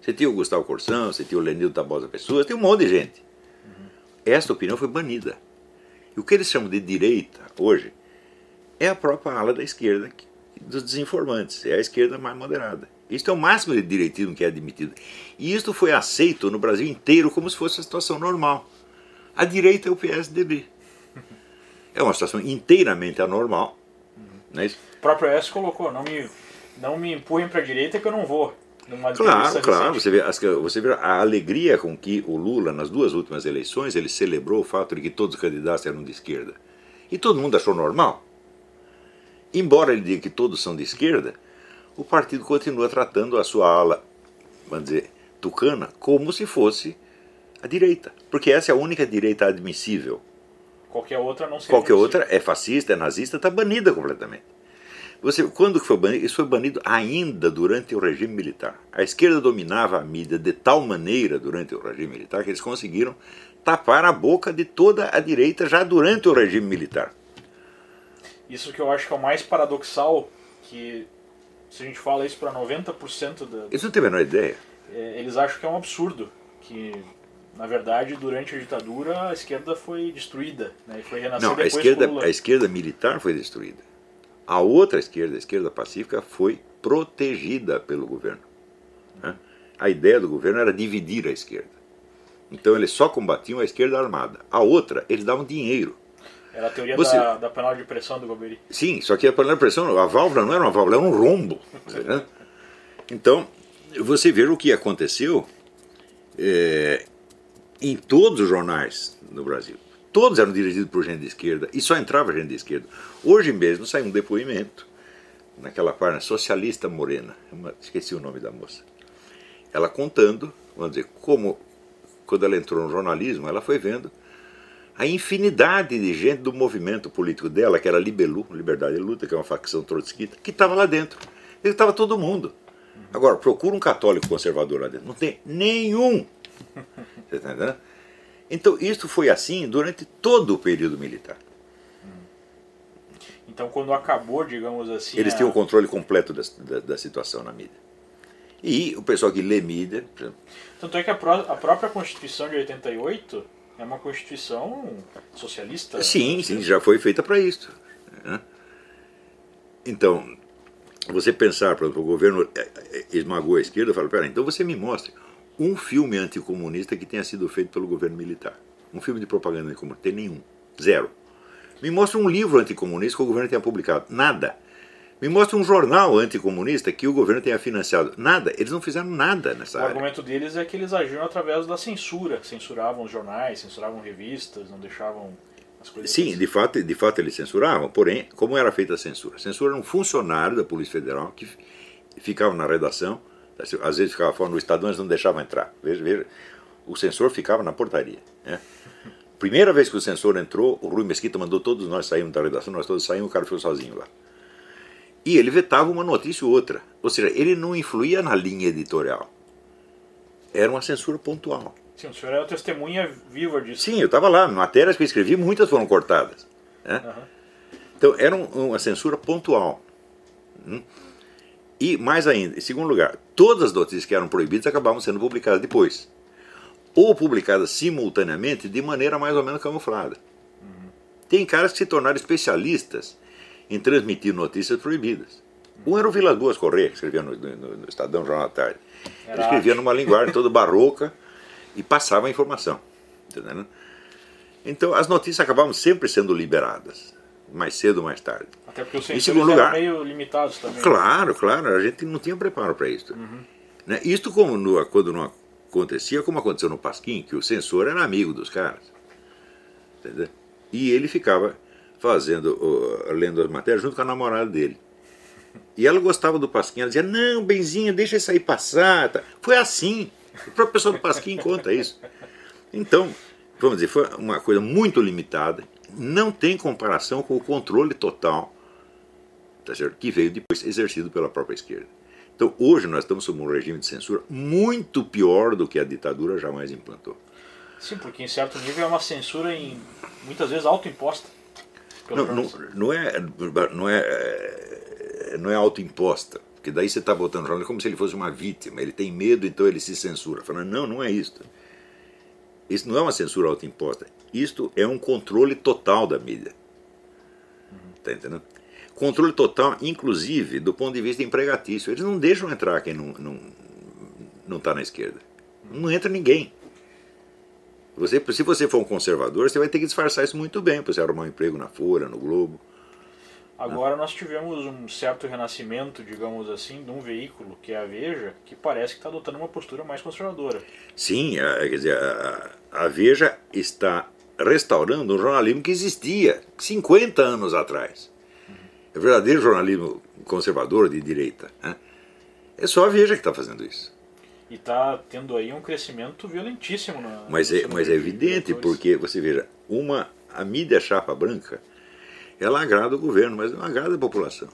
Você tinha o Gustavo Corsão, você tinha o Lenildo Tabosa Pessoa, tem um monte de gente. Esta opinião foi banida. E o que eles chamam de direita hoje é a própria ala da esquerda que- dos desinformantes, é a esquerda mais moderada. Isto é o máximo de direitismo que é admitido. E isto foi aceito no Brasil inteiro como se fosse a situação normal. A direita é o PSDB. É uma situação inteiramente anormal. Não é isso? O próprio S colocou, não me, não me empurrem para a direita que eu não vou. Numa Claro, claro. Você vê, as- você vê a alegria com que o Lula, nas duas últimas eleições, ele celebrou o fato de que todos os candidatos eram de esquerda. E todo mundo achou normal. Embora ele diga que todos são de esquerda, o partido continua tratando a sua ala, vamos dizer, tucana, como se fosse a direita. Porque essa é a única direita admissível. Qualquer outra não seria Qualquer outra é fascista, é nazista, está banida completamente. Você, quando foi banido? Isso foi banido ainda durante o regime militar. A esquerda dominava a mídia de tal maneira durante o regime militar que eles conseguiram tapar a boca de toda a direita já durante o regime militar. Isso que eu acho que é o mais paradoxal, que se a gente fala isso para 90% da, Eles não têm a menor ideia. é, eles acham que é um absurdo, que na verdade durante a ditadura a esquerda foi destruída, né, e foi renascer Não, a esquerda, a esquerda militar foi destruída. A outra esquerda, a esquerda pacífica, foi protegida pelo governo. né? A ideia do governo era dividir a esquerda. Então eles só combatiam a esquerda armada. A outra, eles davam dinheiro. Era a teoria Você- da, da panela de pressão do Goberi. Sim, só que a panela de pressão, a válvula não era uma válvula, era um rombo. né? Então, você vê o que aconteceu é, em todos os jornais no Brasil. todos eram dirigidos por gente de esquerda e só entrava gente de esquerda. Hoje mesmo saiu um depoimento naquela página socialista morena, esqueci o nome da moça. Ela contando, vamos dizer, como quando ela entrou no jornalismo, ela foi vendo a infinidade de gente do movimento político dela, que era Libelu, Liberdade e Luta, que é uma facção trotskista, que estava lá dentro. Ele estava todo mundo. Agora, procura um católico conservador lá dentro. Não tem nenhum. Você está entendendo? Então, isso foi assim durante todo o período militar. Então, quando acabou, digamos assim. Eles a... tinham o controle completo da, da, da, situação na mídia. E o pessoal que lê mídia. Tanto é que a, pró a própria Constituição de 88 é uma Constituição socialista. Sim, sim, já foi feita para isso. Né? Então, você pensar, por exemplo, o governo é, é, esmagou a esquerda, fala, pera, então você me mostre um filme anticomunista que tenha sido feito pelo governo militar. Um filme de propaganda anticomunista. Tem nenhum. Zero. Me mostra um livro anticomunista que o governo tenha publicado. Nada. Me mostra um jornal anticomunista que o governo tenha financiado. Nada. Eles não fizeram nada nessa o área. O argumento deles é que eles agiram através da censura. Censuravam jornais, censuravam revistas, não deixavam as coisas. Sim, de fato, de fato eles censuravam. Porém, como era feita a censura? A censura era um funcionário da Polícia Federal que ficava na redação. Às vezes ficava fora no Estadão, eles não deixavam entrar. Veja, veja. O censor ficava na portaria. Né? Primeira vez que o censor entrou, o Rui Mesquita mandou todos nós sairmos da redação, nós todos saímos, o cara ficou sozinho lá. E ele vetava uma notícia ou outra. Ou seja, ele não influía na linha editorial. Era uma censura pontual. Sim, o senhor era testemunha viva disso. Sim, eu estava lá. Matérias que eu escrevi, muitas foram cortadas. Né? Uhum. Então, era um, uma censura pontual. Hum? E, mais ainda, em segundo lugar, todas as notícias que eram proibidas acabavam sendo publicadas depois ou publicadas simultaneamente de maneira mais ou menos camuflada. Uhum. Tem caras que se tornaram especialistas em transmitir notícias proibidas. Um era o Vilas Boas Correia, que escrevia no, no, no Estadão Jornal da Tarde. Ele escrevia numa linguagem toda barroca e passava a informação. Entendeu? Então as notícias acabavam sempre sendo liberadas, mais cedo ou mais tarde. Até porque os censores lugar, meio limitados também. Claro, claro, a gente não tinha preparo para isso. Uhum. Né? Isto como no, quando não acontecia como aconteceu no Pasquim, que o censor era amigo dos caras. Entendeu? E ele ficava fazendo, uh, lendo as matérias junto com a namorada dele. E ela gostava do Pasquim, ela dizia, não, Benzinho, deixa isso aí passar. Tá. Foi assim. O próprio pessoal do Pasquim <laughs> conta isso. Então, vamos dizer, foi uma coisa muito limitada, não tem comparação com o controle total tá certo? que veio depois exercido pela própria esquerda. Então, hoje nós estamos sob um regime de censura muito pior do que a ditadura jamais implantou. Sim, porque em certo nível é uma censura em, muitas vezes autoimposta. Não, não, não, é, não, é, não é autoimposta, porque daí você está botando o jornal como se ele fosse uma vítima, ele tem medo, então ele se censura. Falando, não, não é isso. Isso não é uma censura autoimposta. Isto é um controle total da mídia. Está entendendo? Controle total, inclusive, do ponto de vista empregatício. Eles não deixam entrar quem não está não, não tá na esquerda. Não entra ninguém. Você, se você for um conservador, você vai ter que disfarçar isso muito bem para você arrumar um emprego na Folha, no Globo. Agora nós tivemos um certo renascimento, digamos assim, de um veículo, que é a Veja, que parece que está adotando uma postura mais conservadora. Sim, a, quer dizer, a, a Veja está restaurando um jornalismo que existia 50 anos atrás é verdadeiro jornalismo conservador de direita. Né? É só a Veja que está fazendo isso. E está tendo aí um crescimento violentíssimo. Na, mas é, mas é evidente, porque você veja, uma, a mídia chapa branca, ela agrada o governo, mas não agrada a população.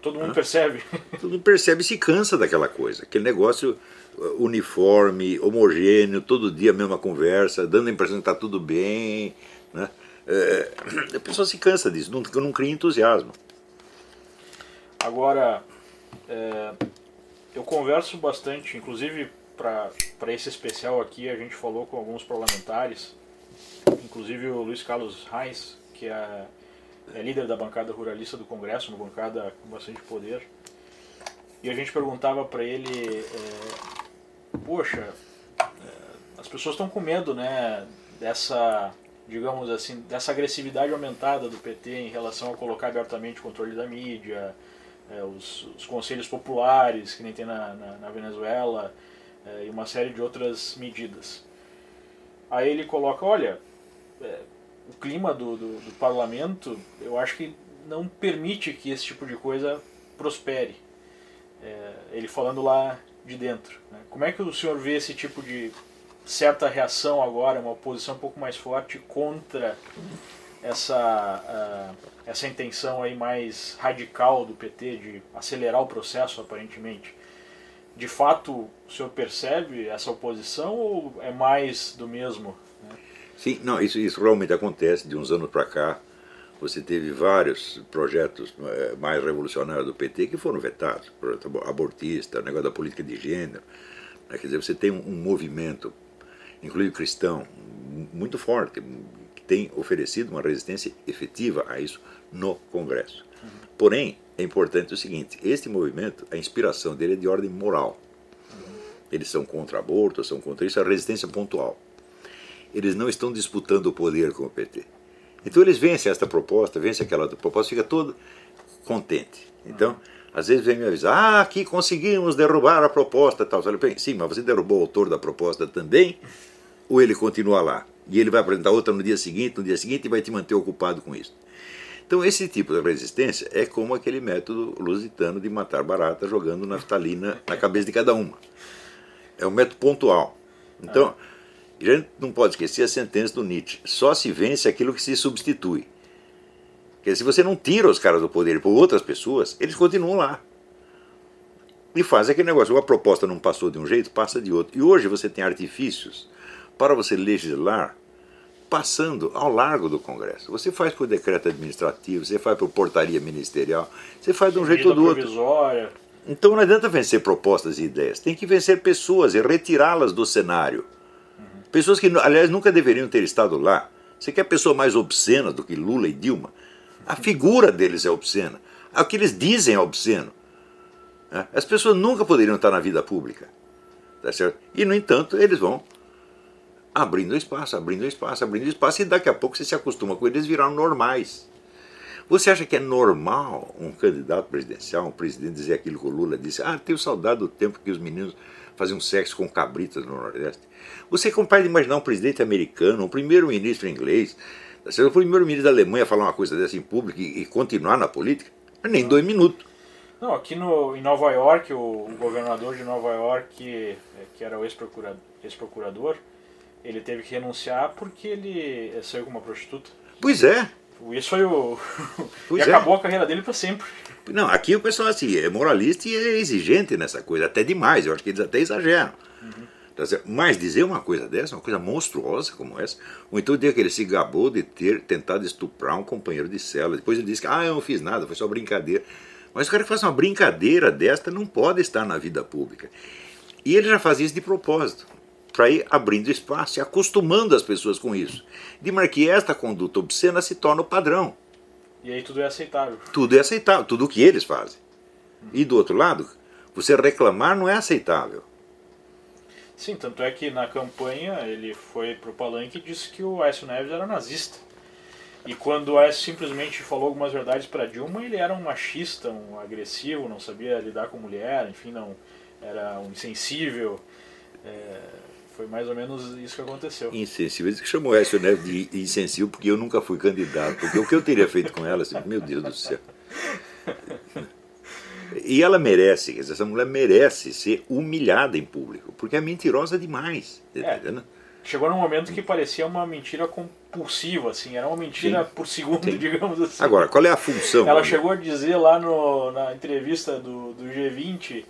Todo mundo percebe. Todo mundo percebe e se cansa daquela coisa. Aquele negócio uh, uniforme, homogêneo, todo dia a mesma conversa, dando a impressão que está tudo bem. Né? É, a pessoa se cansa disso, não, não cria entusiasmo. Agora, é, eu converso bastante, inclusive para esse especial aqui, a gente falou com alguns parlamentares, inclusive o Luiz Carlos Reis, que é, é líder da bancada ruralista do Congresso, uma bancada com bastante poder. E a gente perguntava para ele, é, poxa, é, as pessoas estão com medo, né, dessa, digamos assim, dessa agressividade aumentada do PT em relação a colocar abertamente o controle da mídia, é, os, os, conselhos populares, que nem tem na, na, na Venezuela, é, e uma série de outras medidas. Aí ele coloca, olha, é, o clima do, do, do, parlamento, eu acho que não permite que esse tipo de coisa prospere. É, ele falando lá de dentro. Né? Como é que o senhor vê esse tipo de certa reação agora, uma oposição um pouco mais forte contra essa, uh, essa intenção aí mais radical do PT de acelerar o processo, aparentemente? De fato, o senhor percebe essa oposição ou é mais do mesmo? Né? Sim, não, isso, isso realmente acontece de uns anos para cá. Você teve vários projetos eh, mais revolucionários do PT que foram vetados, projeto abortista, negócio da política de gênero. Né? Quer dizer, você tem um, um movimento, incluindo cristão, muito forte, tem oferecido uma resistência efetiva a isso no Congresso. Porém, é importante o seguinte: este movimento, a inspiração dele é de ordem moral. Eles são contra aborto, são contra isso, é resistência pontual. Eles não estão disputando o poder com o PT. Então eles vencem esta proposta, vencem aquela proposta, fica todo contente. Então, às vezes vem me avisar, ah, aqui conseguimos derrubar a proposta tal. Eu falei, sim, mas você derrubou o autor da proposta também? Ou ele continua lá? E ele vai apresentar outra no dia seguinte, no dia seguinte, e vai te manter ocupado com isso. Então, esse tipo de resistência é como aquele método lusitano de matar barata jogando naftalina na cabeça de cada uma. É um método pontual. Então, a gente não pode esquecer a sentença do Nietzsche: só se vence aquilo que se substitui. Porque se você não tira os caras do poder por outras pessoas, eles continuam lá. E faz aquele negócio: uma proposta não passou de um jeito, passa de outro. E hoje você tem artifícios para você legislar passando ao largo do Congresso. Você faz por decreto administrativo, você faz por portaria ministerial, você faz de um jeito ou do outro. Então não adianta vencer propostas e ideias, tem que vencer pessoas e retirá-las do cenário. Uhum. Pessoas que, aliás, nunca deveriam ter estado lá. Você quer pessoa mais obscena do que Lula e Dilma? A figura deles é obscena. O que eles dizem é obsceno. Né? As pessoas nunca poderiam estar na vida pública. Tá certo? E, no entanto, eles vão abrindo espaço, abrindo espaço, abrindo espaço, e daqui a pouco você se acostuma com eles, viraram normais. Você acha que é normal um candidato presidencial, um presidente, dizer aquilo que o Lula disse? Ah, tenho saudade do tempo que os meninos faziam sexo com cabritas no Nordeste. Você é capaz de imaginar um presidente americano, um primeiro-ministro inglês, ser o primeiro-ministro da Alemanha falar uma coisa dessa em público e, e continuar na política? Nem dois minutos. Não, aqui no, em Nova York, o, o governador de Nova York, que, que era o ex-procurador, ex-procurador ele teve que renunciar porque ele saiu com uma prostituta. Pois é. Isso foi o. <laughs> E é. acabou a carreira dele para sempre. Não, aqui o pessoal assim, é moralista e é exigente nessa coisa, até demais. Eu acho que eles até exageram. Uhum. Mas dizer uma coisa dessa, uma coisa monstruosa como essa, ou então dizer que ele se gabou de ter tentado estuprar um companheiro de cela. Depois ele disse que, ah, eu não fiz nada, foi só brincadeira. Mas o cara que faz uma brincadeira desta não pode estar na vida pública. E ele já fazia isso de propósito para ir abrindo espaço e acostumando as pessoas com isso. De maneira que esta conduta obscena se torna o padrão. E aí tudo é aceitável. Tudo é aceitável, tudo o que eles fazem. E do outro lado, você reclamar não é aceitável. Sim, tanto é que na campanha ele foi pro palanque e disse que o Aécio Neves era nazista. E quando o Aécio simplesmente falou algumas verdades para Dilma, ele era um machista, um agressivo, não sabia lidar com mulher, enfim, não era um insensível. É, foi mais ou menos isso que aconteceu. Insensível. Isso que chamou Écio Neves de insensível porque eu nunca fui candidato. Porque o que eu teria feito com ela, assim, meu Deus do céu. E ela merece, essa mulher merece ser humilhada em público, porque é mentirosa demais. É, chegou num momento que parecia uma mentira compulsiva, assim, era uma mentira Sim. por segundo, Sim. digamos assim. Agora, qual é a função? Ela chegou a dizer lá no, na entrevista do, do G20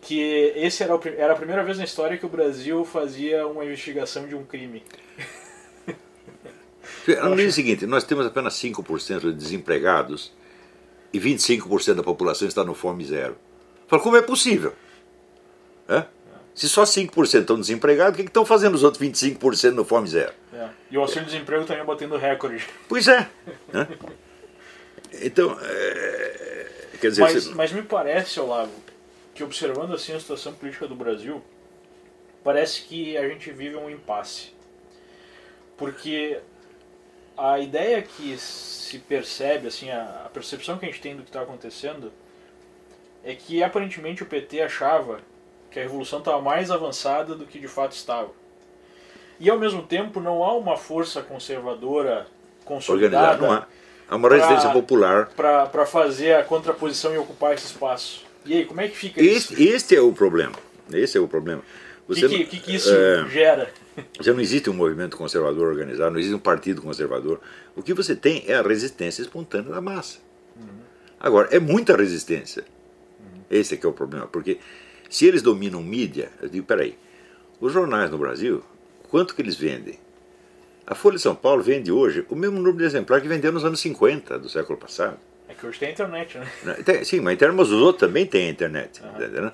que esse era, o, era a primeira vez na história que o Brasil fazia uma investigação de um crime. No dia seguinte, nós temos apenas 5% de desempregados e 25% da população está no fome zero. Fala, como é possível? É? Se só 5% estão desempregados, o que, que estão fazendo os outros 25% no fome zero? É. E o auxílio-desemprego também batendo recorde. Pois é. é? Então, é, quer dizer... Mas, mas me parece, Olavo, que observando assim a situação política do Brasil, parece que a gente vive um impasse. Porque a ideia que se percebe, assim, a, percepção que a gente tem do que está acontecendo, é que aparentemente o PT achava que a revolução estava mais avançada do que de fato estava. E ao mesmo tempo não há uma força conservadora consolidada. Organizado, não há. Há uma resistência pra- popular. Para fazer a contraposição e ocupar esse espaço. E aí, como é que fica isso? Este, este é o problema. Esse é o problema. O que, que, que isso é, gera? você não existe um movimento conservador organizado, não existe um partido conservador. O que você tem é a resistência espontânea da massa. Agora, é muita resistência. Esse é que é o problema. Porque se eles dominam mídia, eu digo, peraí, os jornais no Brasil, quanto que eles vendem? A Folha de São Paulo vende hoje o mesmo número de exemplares que vendeu nos anos 50 do século passado. É que hoje tem internet, né? Né? Tem- sim, mas a internet, mas os outros também têm a internet. né?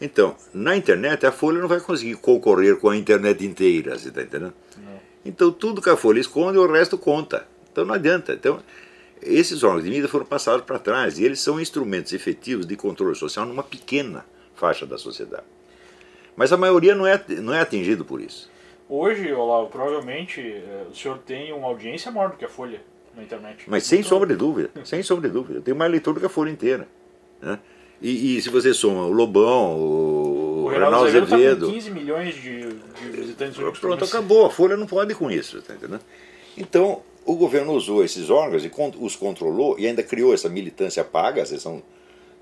Então, na internet, a Folha não vai conseguir concorrer com a internet inteira, você está entendendo? Não. Então, tudo que a Folha esconde, o resto conta. Então, não adianta. Então, esses órgãos de mídia foram passados para trás e eles são instrumentos efetivos de controle social numa pequena faixa da sociedade. Mas a maioria não é, não é atingido por isso. Hoje, Olavo, provavelmente eh, o senhor tem uma audiência maior do que a Folha na internet. Mas sem sombra de dúvida, sem sombra de dúvida. Eu tenho mais leitor do que a Folha inteira. né? E, e se você soma o Lobão, o, O Reinaldo Azevedo com 15 milhões de, de visitantes pronto, mês. acabou. A Folha não pode com isso. Tá entendendo? Então, o governo usou esses órgãos e os controlou e ainda criou essa militância paga. Vocês são,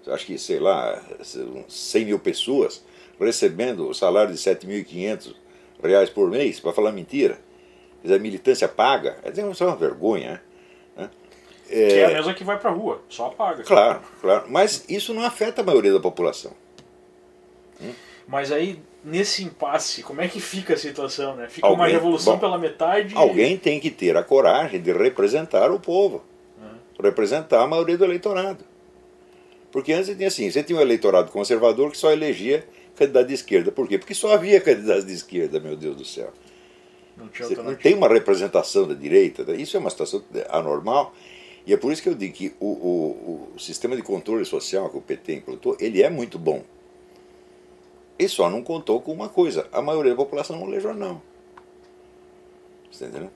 acho que, sei lá, são 100 mil pessoas recebendo o salário de 7.500 reais por mês para falar mentira. Quer dizer, a militância paga. É é uma vergonha. né? Que é a mesma que vai pra rua, só apaga. Claro, claro. Mas isso não afeta a maioria da população. Mas aí, nesse impasse, como é que fica a situação, né? Fica Alguém- uma revolução bom, pela metade. Alguém tem que ter a coragem de representar o povo, representar a maioria do eleitorado. Porque antes tinha assim, você tinha um eleitorado conservador que só elegia candidato de esquerda. Por quê? Porque só havia candidatos de esquerda, meu Deus do céu. Não tinha não tem uma representação da direita. Isso é uma situação anormal. E é por isso que eu digo que o, o, o sistema de controle social que o PT implantou, ele é muito bom. Ele só não contou com uma coisa. A maioria da população não lê jornal. Você entendeu?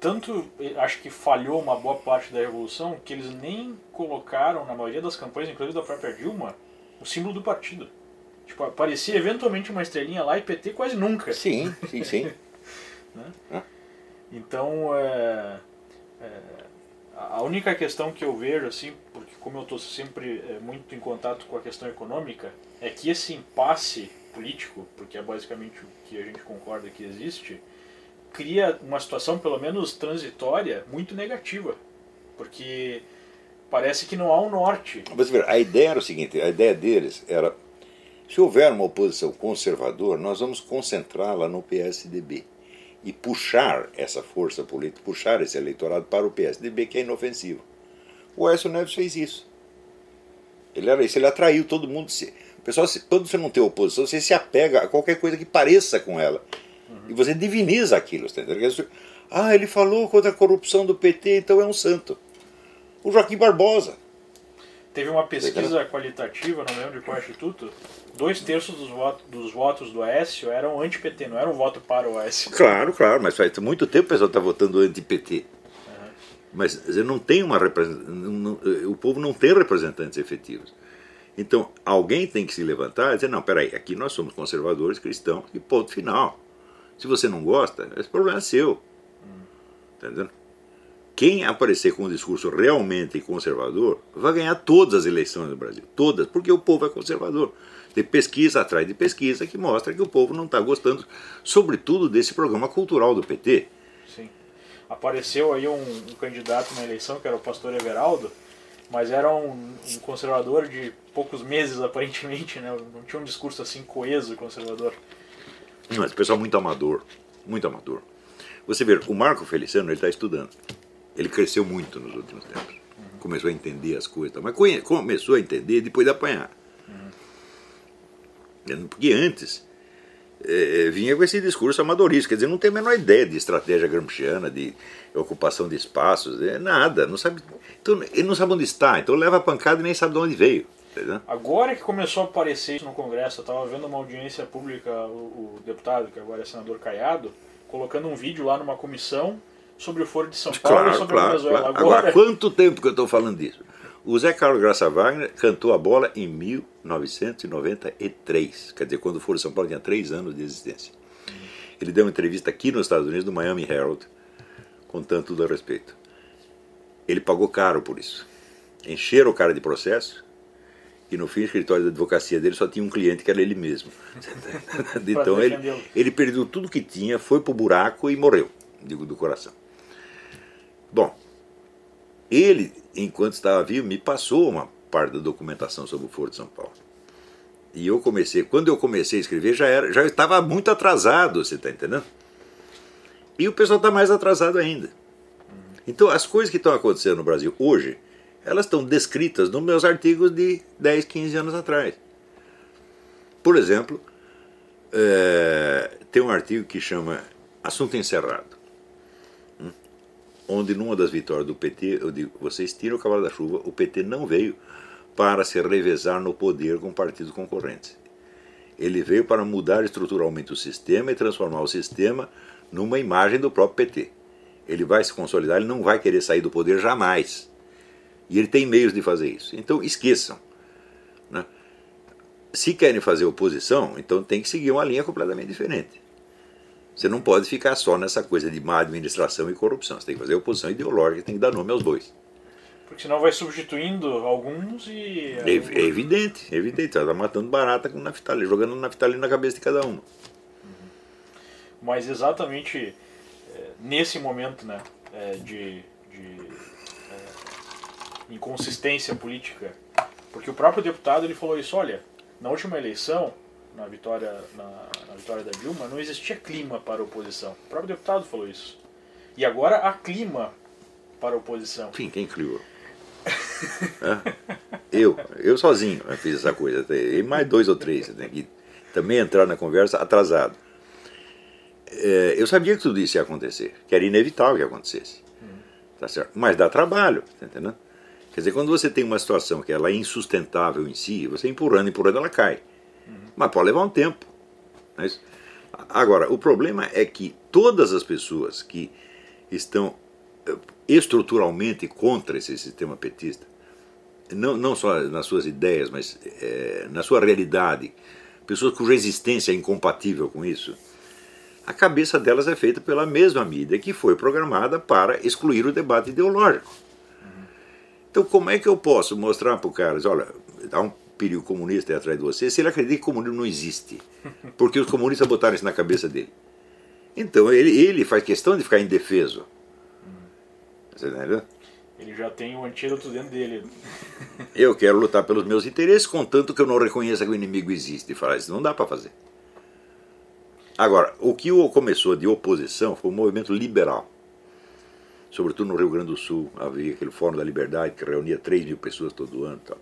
Tanto eh, acho que falhou uma boa parte da revolução que eles nem colocaram na maioria das campanhas, inclusive da própria Dilma, o símbolo do partido. Tipo, aparecia eventualmente uma estrelinha lá e PT quase nunca. Sim, sim, sim. <laughs> Então, é, é, a única questão que eu vejo, assim, porque como eu estou sempre é, muito em contato com a questão econômica, é que esse impasse político, porque é basicamente o que a gente concorda que existe, cria uma situação, pelo menos transitória, muito negativa. Porque parece que não há um norte. Você vê, a ideia era o seguinte, a ideia deles era, se houver uma oposição conservadora, nós vamos concentrá-la no PSDB e puxar essa força política, puxar esse eleitorado para o PSDB, que é inofensivo. O Aécio Neves fez isso. Ele era isso, ele atraiu todo mundo. Se- O pessoal, se- quando você não tem oposição, você se apega a qualquer coisa que pareça com ela. E você diviniza aquilo, você tá? Ah, ele falou contra a corrupção do PT, então é um santo. O Joaquim Barbosa. Teve uma pesquisa qualitativa, não lembro de qual instituto, dois terços dos votos, dos votos do Aécio eram anti-PT, não era um voto para o Aécio. Claro, claro, mas faz muito tempo o pessoal está votando anti-PT. Mas você não tem uma representação, o povo não tem representantes efetivos. Então, alguém tem que se levantar e dizer, não, peraí, aqui nós somos conservadores cristãos e ponto final. Se você não gosta, esse problema é seu. Entendeu? Quem aparecer com um discurso realmente conservador vai ganhar todas as eleições no Brasil. Todas, porque o povo é conservador. Tem pesquisa atrás de pesquisa que mostra que o povo não está gostando, sobretudo, desse programa cultural do PT. Sim. Apareceu aí um, um candidato na eleição, que era o pastor Everaldo, mas era um, um conservador de poucos meses, aparentemente, né? não tinha um discurso assim coeso conservador. Mas o pessoal muito amador, muito amador. Você vê, o Marco Feliciano, ele está estudando. Ele cresceu muito nos últimos tempos. Começou a entender as coisas, mas conhe- começou a entender depois de apanhar. Porque antes eh, vinha com esse discurso amadorista, quer dizer, não tem a menor ideia de estratégia gramsciana, de ocupação de espaços, é nada, não sabe. Então, ele não sabe onde está, então leva a pancada e nem sabe de onde veio. Entendeu? Agora que começou a aparecer no Congresso, eu estava vendo uma audiência pública, o, o deputado, que agora é senador Caiado, colocando um vídeo lá numa comissão sobre o Foro de São Paulo e Claro, sobre a claro, Venezuela. claro. Agora, Agora, quanto tempo que eu estou falando disso? O Zé Carlos Graça Wagner cantou a bola em 1993, quer dizer, quando o Foro de São Paulo tinha três anos de existência. Ele deu uma entrevista aqui nos Estados Unidos, no Miami Herald, contando tudo a respeito. Ele pagou caro por isso. Encheram o cara de processo e no fim o escritório da advocacia dele só tinha um cliente que era ele mesmo. <laughs> então ele, ele perdeu tudo que tinha, foi pro buraco e morreu, digo do coração. Bom, ele, enquanto estava vivo, me passou uma parte da documentação sobre o Foro de São Paulo. E eu comecei, quando eu comecei a escrever, já era, já estava muito atrasado, você está entendendo? E o pessoal está mais atrasado ainda. Então, as coisas que estão acontecendo no Brasil hoje, elas estão descritas nos meus artigos de 10, 15 anos atrás. Por exemplo, é, tem um artigo que chama Assunto Encerrado, onde numa das vitórias do PT, eu digo, vocês tiram o cavalo da chuva, o PT não veio para se revezar no poder com partidos concorrentes. Ele veio para mudar estruturalmente o sistema e transformar o sistema numa imagem do próprio PT. Ele vai se consolidar, ele não vai querer sair do poder jamais. E ele tem meios de fazer isso. Então esqueçam. Né? Se querem fazer oposição, então tem que seguir uma linha completamente diferente. Você não pode ficar só nessa coisa de má administração e corrupção. Você tem que fazer oposição ideológica, tem que dar nome aos bois. Porque senão vai substituindo alguns e. É, é evidente, é evidente. Ela está matando barata com naftalina, jogando naftalina na cabeça de cada uma. Uhum. Mas exatamente é, nesse momento né, é, de, de é, inconsistência política, porque o próprio deputado ele falou isso: olha, na última eleição, na vitória, na, na vitória da Dilma, não existia clima para a oposição. O próprio deputado falou isso. E agora há clima para a oposição. Sim, quem criou? <laughs> eu, eu sozinho eu fiz essa coisa. E mais dois ou três né, que também entraram na conversa atrasado. É, eu sabia que tudo isso ia acontecer, que era inevitável que acontecesse. Tá certo? Mas dá trabalho, tá entendendo? Quer dizer, quando você tem uma situação que ela é insustentável em si, você empurrando, empurrando, ela cai. Uhum. Mas pode levar um tempo. Mas, agora, o problema é que todas as pessoas que estão eh, estruturalmente contra esse sistema petista, não, não só nas suas ideias, mas é, na sua realidade, pessoas cuja existência é incompatível com isso, a cabeça delas é feita pela mesma mídia que foi programada para excluir o debate ideológico. Então, como é que eu posso mostrar para o cara, olha, há um perigo comunista aí atrás de você, se ele acredita que o comunismo não existe? Porque os comunistas botaram isso na cabeça dele. Então, ele, ele faz questão de ficar indefeso. Você entendeu? Ele já tem um antídoto dentro dele. Eu quero lutar pelos meus interesses, contanto que eu não reconheça que o inimigo existe. E falar isso não dá para fazer. Agora, o que começou de oposição foi o movimento liberal. Sobretudo no Rio Grande do Sul, havia aquele Fórum da Liberdade que reunia 3 mil pessoas todo ano. Tal.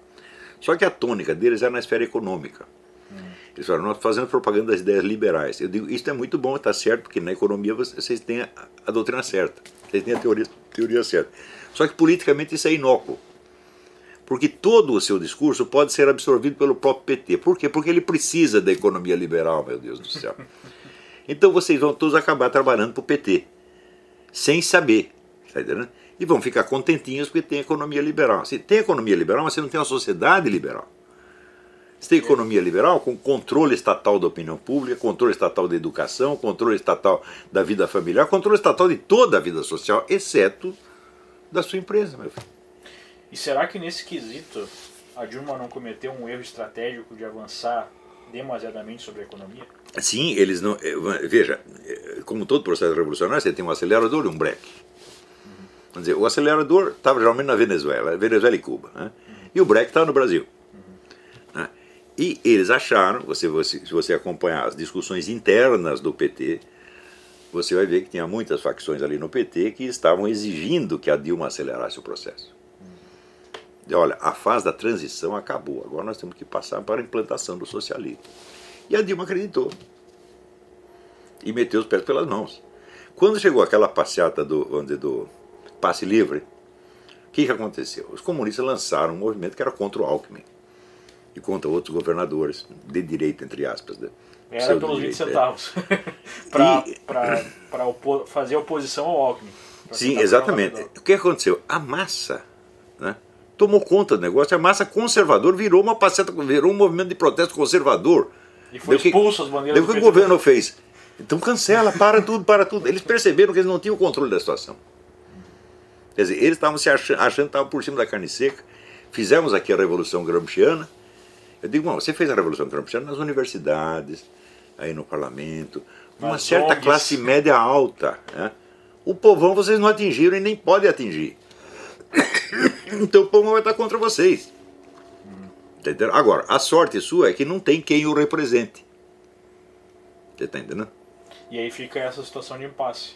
Só que a tônica deles era na esfera econômica. Hum. Eles falaram, nós fazendo propaganda das ideias liberais. Eu digo, isso é muito bom, está certo, porque na economia vocês têm a, a doutrina certa, vocês têm a teoria, teoria certa. Só que politicamente isso é inócuo. Porque todo o seu discurso pode ser absorvido pelo próprio PT. Por quê? Porque ele precisa da economia liberal, meu Deus do céu. <laughs> Então vocês vão todos acabar trabalhando para o PT, sem saber. Tá entendendo? E vão ficar contentinhos porque tem economia liberal. Se tem economia liberal, mas você não tem uma sociedade liberal. Você tem economia liberal com controle estatal da opinião pública, controle estatal da educação, controle estatal da vida familiar, controle estatal de toda a vida social, exceto da sua empresa, meu filho. E será que nesse quesito a Dilma não cometeu um erro estratégico de avançar demasiadamente sobre a economia? Sim, eles não. Eh, veja, eh, como todo processo revolucionário, você tem um acelerador e um breque. Quer dizer, o acelerador estava geralmente na Venezuela, Venezuela e Cuba. Né? E o breque estava no Brasil. Né? E eles acharam, você, você, se você acompanhar as discussões internas do PT, você vai ver que tinha muitas facções ali no PT que estavam exigindo que a Dilma acelerasse o processo. Olha, a fase da transição acabou, agora nós temos que passar para a implantação do socialismo. E a Dilma acreditou. E meteu os pés pelas mãos. Quando chegou aquela passeata do, vamos dizer, do passe livre, o que, que aconteceu? Os comunistas lançaram um movimento que era contra o Alckmin e contra outros governadores, de direita, entre aspas. Né? Era pelos 20 é. centavos. <laughs> Para opo fazer oposição ao Alckmin. Sim, exatamente. O que aconteceu? A massa né, tomou conta do negócio, a massa conservadora virou uma passeata, virou um movimento de protesto conservador. E foi expulso as bandeiras. o que o governo fez? Então cancela, para tudo, para tudo. Eles perceberam que eles não tinham o controle da situação. Quer dizer, eles estavam se achando, achando que estavam por cima da carne seca. Fizemos aqui a Revolução Gramsciana. Eu digo, bom, você fez a Revolução Gramsciana nas universidades, aí no parlamento, uma Nas certa ONGs. classe média alta. Né? O povão vocês não atingiram e nem podem atingir. <coughs> Então o povão vai estar contra vocês. Agora, a sorte sua é que não tem quem o represente. Você está entendendo? E aí fica essa situação de impasse.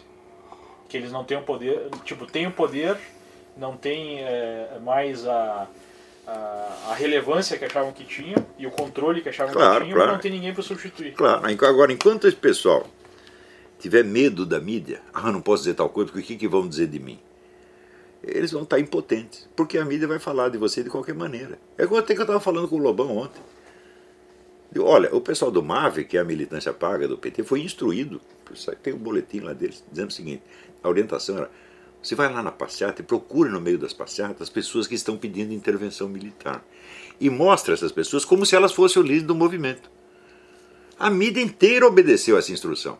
Que eles não têm o poder, tipo, tem o poder, não tem é, mais a, a, a relevância que achavam que tinham e o controle que achavam Claro, que tinham, claro. não tem ninguém para substituir. Claro, enqu- agora, enquanto esse pessoal tiver medo da mídia, ah, não posso dizer tal coisa, porque o que, que vão dizer de mim? Eles vão estar impotentes, porque a mídia vai falar de você de qualquer maneira. É como até que eu estava falando com o Lobão ontem. Olha, o pessoal do MAVE, que é a militância paga do PT, foi instruído, tem um boletim lá deles, dizendo o seguinte, a orientação era, você vai lá na passeata e procure no meio das passeatas as pessoas que estão pedindo intervenção militar. E mostra essas pessoas como se elas fossem o líder do movimento. A mídia inteira obedeceu essa instrução.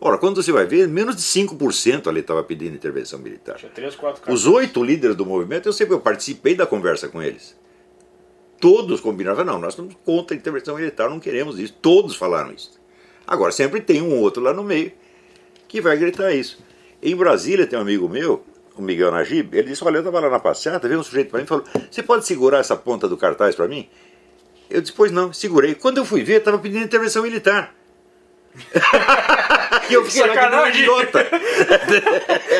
Ora, quando você vai ver, menos de 5% ali estava pedindo intervenção militar. Tinha três, quatro caras. Os oito líderes do movimento, eu sei que eu participei da conversa com eles. Todos combinaram, não, nós estamos contra a intervenção militar, não queremos isso. Todos falaram isso. Agora, sempre tem um outro lá no meio que vai gritar isso. Em Brasília tem um amigo meu, o Miguel Najib, ele disse, olha, eu estava lá na passeata, veio um sujeito para mim e falou, você pode segurar essa ponta do cartaz para mim? Eu disse, pois não, segurei. Quando eu fui ver, estava pedindo intervenção militar. <laughs> e eu fiquei Sacanagem. idiota. <laughs>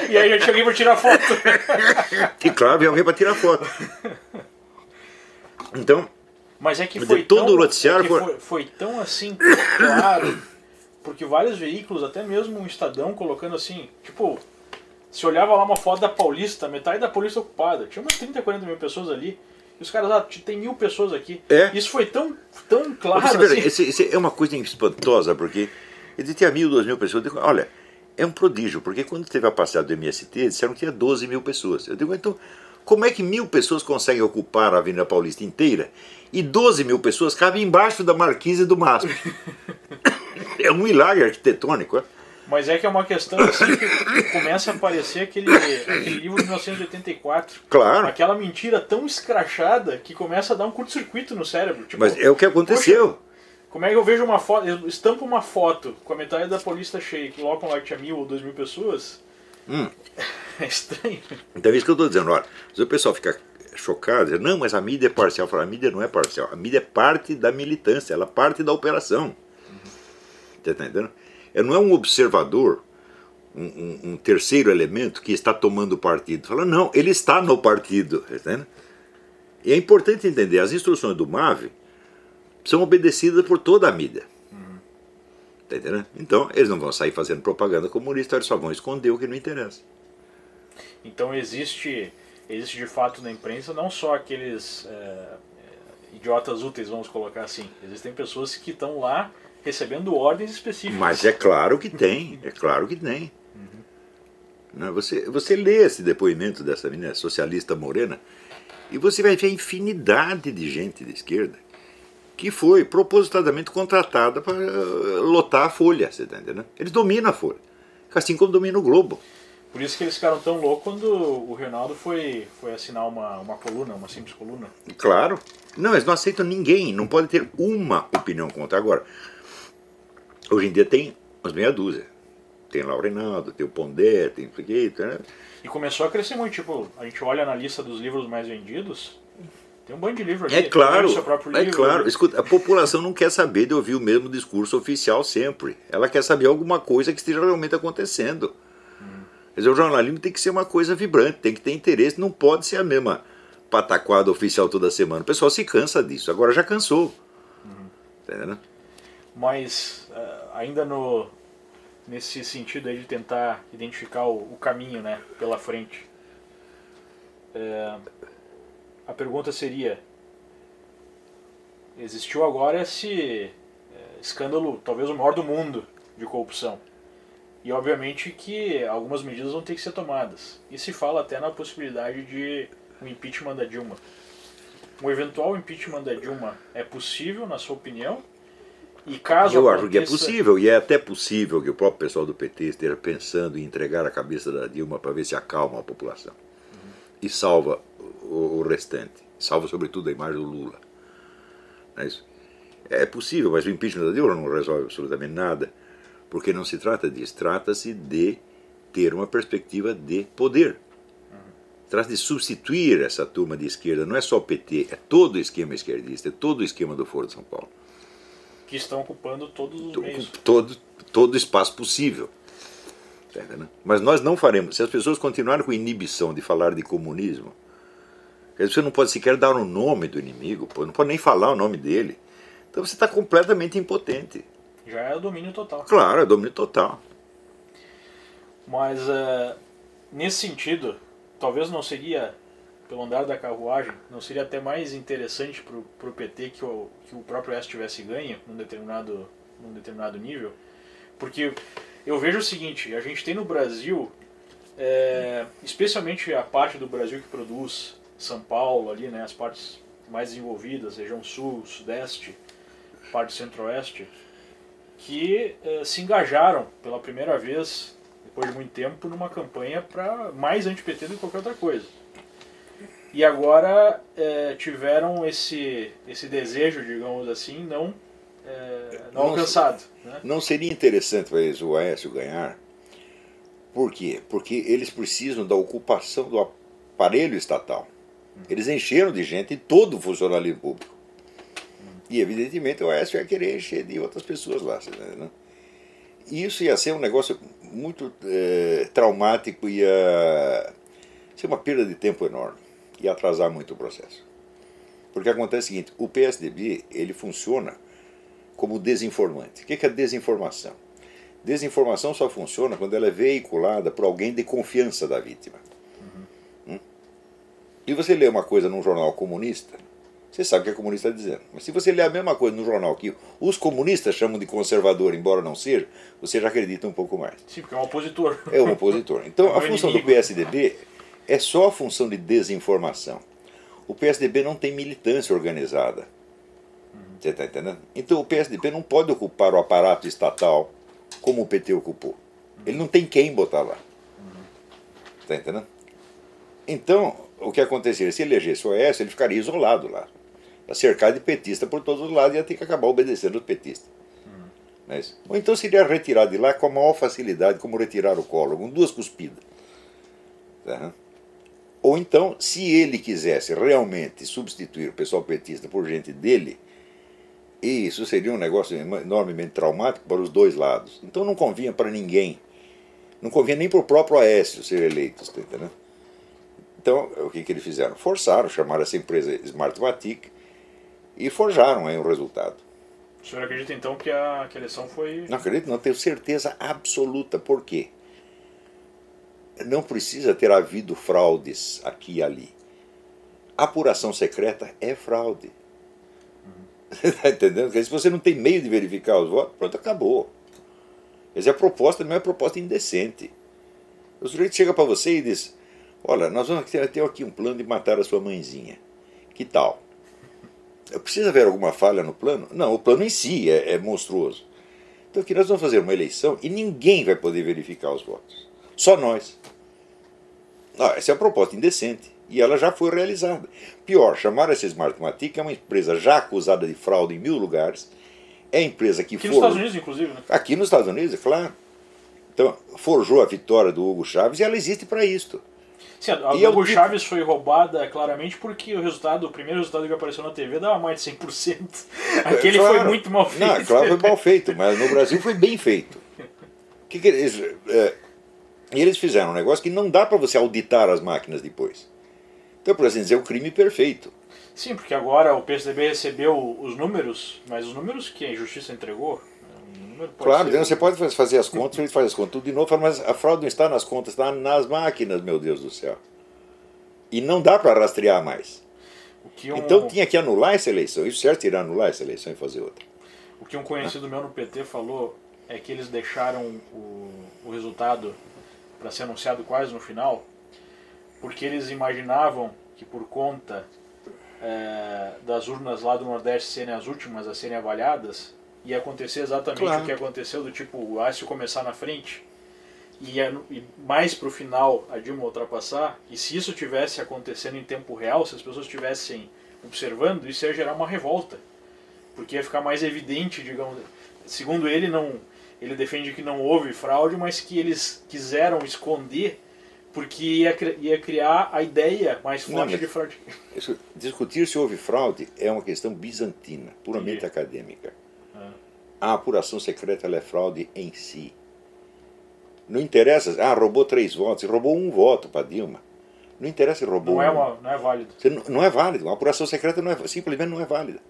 E aí já tinha alguém para tirar foto. E claro, veio alguém para tirar foto. Então, Mas é que Mas foi todo tão, o noticiário é foi- foi, tão assim claro, porque vários veículos, até mesmo um Estadão colocando assim, tipo, se olhava lá uma foto da Paulista, metade da Paulista ocupada, tinha umas 30, 40 mil pessoas ali, e os caras, ah, tem mil pessoas aqui. É. Isso foi tão, tão claro vê, assim. esse- esse é uma coisa espantosa, porque ele tinha mil, duas mil pessoas. Eu digo, olha, é um prodígio, porque quando teve a passeada do MST, disseram que tinha 12 mil pessoas. Eu digo, então, como é que mil pessoas conseguem ocupar a Avenida Paulista inteira e 12 mil pessoas cabem embaixo da marquise do MASP? <laughs> é um milagre arquitetônico, é? Mas é que é uma questão assim que começa a aparecer aquele, aquele livro de 1984. Claro. Aquela mentira tão escrachada que começa a dar um curto-circuito no cérebro. Tipo, Mas é o que aconteceu. Como é que eu vejo uma foto, eu estampo uma foto com a metade da Paulista cheia e colocam lá que tinha mil ou dois mil pessoas? Hum. É estranho. Então é isso que eu estou dizendo. Olha, se o pessoal fica chocado, diz, não, mas a mídia é parcial. Eu falo, a mídia não é parcial. A mídia é parte da militância, ela é parte da operação. Você está entendendo? Ela não é um observador, um, um- um terceiro elemento que está tomando partido. Fala, não, ele está no partido. tá? E é importante entender, as instruções do MAVE são obedecidas por toda a mídia. Tá entendendo? Então, eles não vão sair fazendo propaganda comunista, eles só vão esconder o que não interessa. Então existe, existe de fato na imprensa não só aqueles é, é, idiotas úteis, vamos colocar assim. Existem pessoas que estão lá recebendo ordens específicas. Mas é claro que tem, é claro que tem. Né, Você, você lê esse depoimento dessa menina socialista morena e você vai ver a infinidade de gente de esquerda que foi propositadamente contratada para eh, lotar a Folha, você está entendendo? Eles dominam a Folha, assim como domina o Globo. Por isso que eles ficaram tão loucos quando o Reinaldo foi, foi assinar uma, uma coluna, uma simples coluna. Claro. Não, eles não aceitam ninguém, não pode ter uma opinião contra. Agora, hoje em dia tem umas meia dúzia. Tem lá o Reinaldo, tem o Pondé, tem o sujeito, né? E começou a crescer muito, tipo, a gente olha na lista dos livros mais vendidos, tem um bando de livro ali. É claro, é livro, claro. Escuta, a população não quer saber de ouvir o mesmo discurso oficial sempre. Ela quer saber alguma coisa que esteja realmente acontecendo. Quer dizer, o jornalismo tem que ser uma coisa vibrante, tem que ter interesse, não pode ser a mesma pataquada oficial toda semana. O pessoal se cansa disso, agora já cansou. Tá entendendo? Mas eh, ainda no nesse sentido aí de tentar identificar o, o caminho, né, pela frente. Eh, a pergunta seria: existiu agora esse eh, escândalo, talvez o maior do mundo, de corrupção. E obviamente que algumas medidas vão ter que ser tomadas. E se fala até na possibilidade de um impeachment da Dilma. Um eventual impeachment da Dilma é possível, na sua opinião? E caso Eu acho que é aconteça- possível, e é até possível que o próprio pessoal do PT esteja pensando em entregar a cabeça da Dilma para ver se acalma a população. e salva o, restante. Salva, sobretudo, a imagem do Lula. É isso? É possível, mas o impeachment da Dilma não resolve absolutamente nada, porque não se trata disso. Trata-se de ter uma perspectiva de poder. Trata-se de substituir essa turma de esquerda. Não é só o PT, é todo o esquema esquerdista, é todo o esquema do Foro de São Paulo. Que estão ocupando todos os meios. Todo, todo espaço possível. Mas nós não faremos. Se as pessoas continuarem com inibição de falar de comunismo, você não pode sequer dar o nome do inimigo, pô, não pode nem falar o nome dele. Então você está completamente impotente. Já é o domínio total. Claro, é domínio total. Mas uh, nesse sentido, talvez não seria, pelo andar da carruagem, não seria até mais interessante para o PT que o, que o próprio S tivesse ganho num determinado, num determinado nível? Porque eu vejo o seguinte, a gente tem no Brasil, é, especialmente a parte do Brasil que produz São Paulo ali, né, as partes mais desenvolvidas, região sul, sudeste, parte centro-oeste, que é, se engajaram pela primeira vez, depois de muito tempo, numa campanha para mais anti-PT do que qualquer outra coisa. E agora é, tiveram esse, esse desejo, digamos assim, não é, não, alcançado. Né? Não seria interessante para eles o Aécio ganhar? Por quê? Porque eles precisam da ocupação do aparelho estatal. Eles encheram de gente todo o funcionalismo público. E, evidentemente, o Aécio ia querer encher de outras pessoas lá. Né? E isso ia ser um negócio muito é, traumático, ia ser uma perda de tempo enorme. Ia atrasar muito o processo. Porque acontece o seguinte, o PSDB ele funciona como desinformante. O que é desinformação? Desinformação só funciona quando ela é veiculada por alguém de confiança da vítima. E você lê uma coisa num jornal comunista, você sabe o que é comunista está dizendo. Mas se você lê a mesma coisa no jornal que os comunistas chamam de conservador, embora não seja, você já acredita um pouco mais. Sim, porque é um opositor. É um opositor. Então é um a função inimigo. do PSDB é só a função de desinformação. O PSDB não tem militância organizada. Você está entendendo? Então o PSDB não pode ocupar o aparato estatal como o PT ocupou. Ele não tem quem botar lá. Está entendendo? Então, o que aconteceria? Se elegesse o OS, ele ficaria isolado lá. Cercado de petista por todos os lados e ia ter que acabar obedecendo os petistas. Uhum. Ou então seria retirado de lá com a maior facilidade, como retirar o colo, com duas cuspidas. Tá? Ou então, se ele quisesse realmente substituir o pessoal petista por gente dele, isso seria um negócio enormemente traumático para os dois lados. Então não convinha para ninguém. Não convinha nem para o próprio Aécio ser eleito, tá entendendo? Então, o que, que eles fizeram? Forçaram, chamaram essa empresa Smartmatic e forjaram aí um resultado. O senhor acredita então que a, que a eleição foi. Não acredito, não tenho certeza absoluta. Por quê? Não precisa ter havido fraudes aqui e ali. apuração secreta é fraude. Está <laughs> entendendo? Porque se você não tem meio de verificar os votos, pronto, acabou. Quer dizer, a proposta não é proposta indecente. O sujeito chega para você e diz: Olha, nós vamos ter aqui um plano de matar a sua mãezinha. Que tal? Precisa haver alguma falha no plano? Não, o plano em si é, é monstruoso. Então aqui nós vamos fazer uma eleição e ninguém vai poder verificar os votos. Só nós. Ah, essa é uma proposta indecente e ela já foi realizada. Pior, chamaram essa Smartmatic, é uma empresa já acusada de fraude em mil lugares, é a empresa que Aqui for... nos Estados Unidos, inclusive, né? Aqui nos Estados Unidos, é claro. Então, forjou a vitória do Hugo Chaves e ela existe para isto. Sim, a e Hugo Chaves foi roubada claramente porque o resultado, o primeiro resultado que apareceu na TV dava mais de 100%. <laughs> Aquele claro, foi muito mal feito. Não, claro, foi mal feito, mas no Brasil foi bem feito. <laughs> Que que eles, é, eles fizeram um negócio que não dá para você auditar as máquinas depois. Então, por assim dizer, é o crime perfeito. Sim, porque agora o PSDB recebeu os números, mas os números que a justiça entregou. Claro, ser... você pode fazer as contas, ele faz as contas tudo de novo, mas a fraude não está nas contas, está nas máquinas, meu Deus do céu. E não dá para rastrear mais. Um... Então tinha que anular essa eleição. Isso certo iria anular essa eleição e fazer outra. O que um conhecido meu no PT falou é que eles deixaram o, o resultado para ser anunciado quase no final, porque eles imaginavam que por conta é, das urnas lá do Nordeste serem as últimas a serem avaliadas, ia acontecer exatamente claro. o que aconteceu, do tipo, o Ácio começar na frente e, e mais para o final a Dilma ultrapassar, e se isso tivesse acontecendo em tempo real, se as pessoas estivessem observando, isso ia gerar uma revolta. Porque ia ficar mais evidente, digamos. Segundo ele, não, ele defende que não houve fraude, mas que eles quiseram esconder porque ia, ia criar a ideia mais forte não, de fraude. Discutir se houve fraude é uma questão bizantina, puramente acadêmica. A apuração secreta é fraude em si. Não interessa, ah, roubou três votos, roubou um voto para Dilma. Não interessa se roubou. Não é, uma, não é válido. Não, não, é válido. Uma apuração secreta não é, simplesmente não é válida.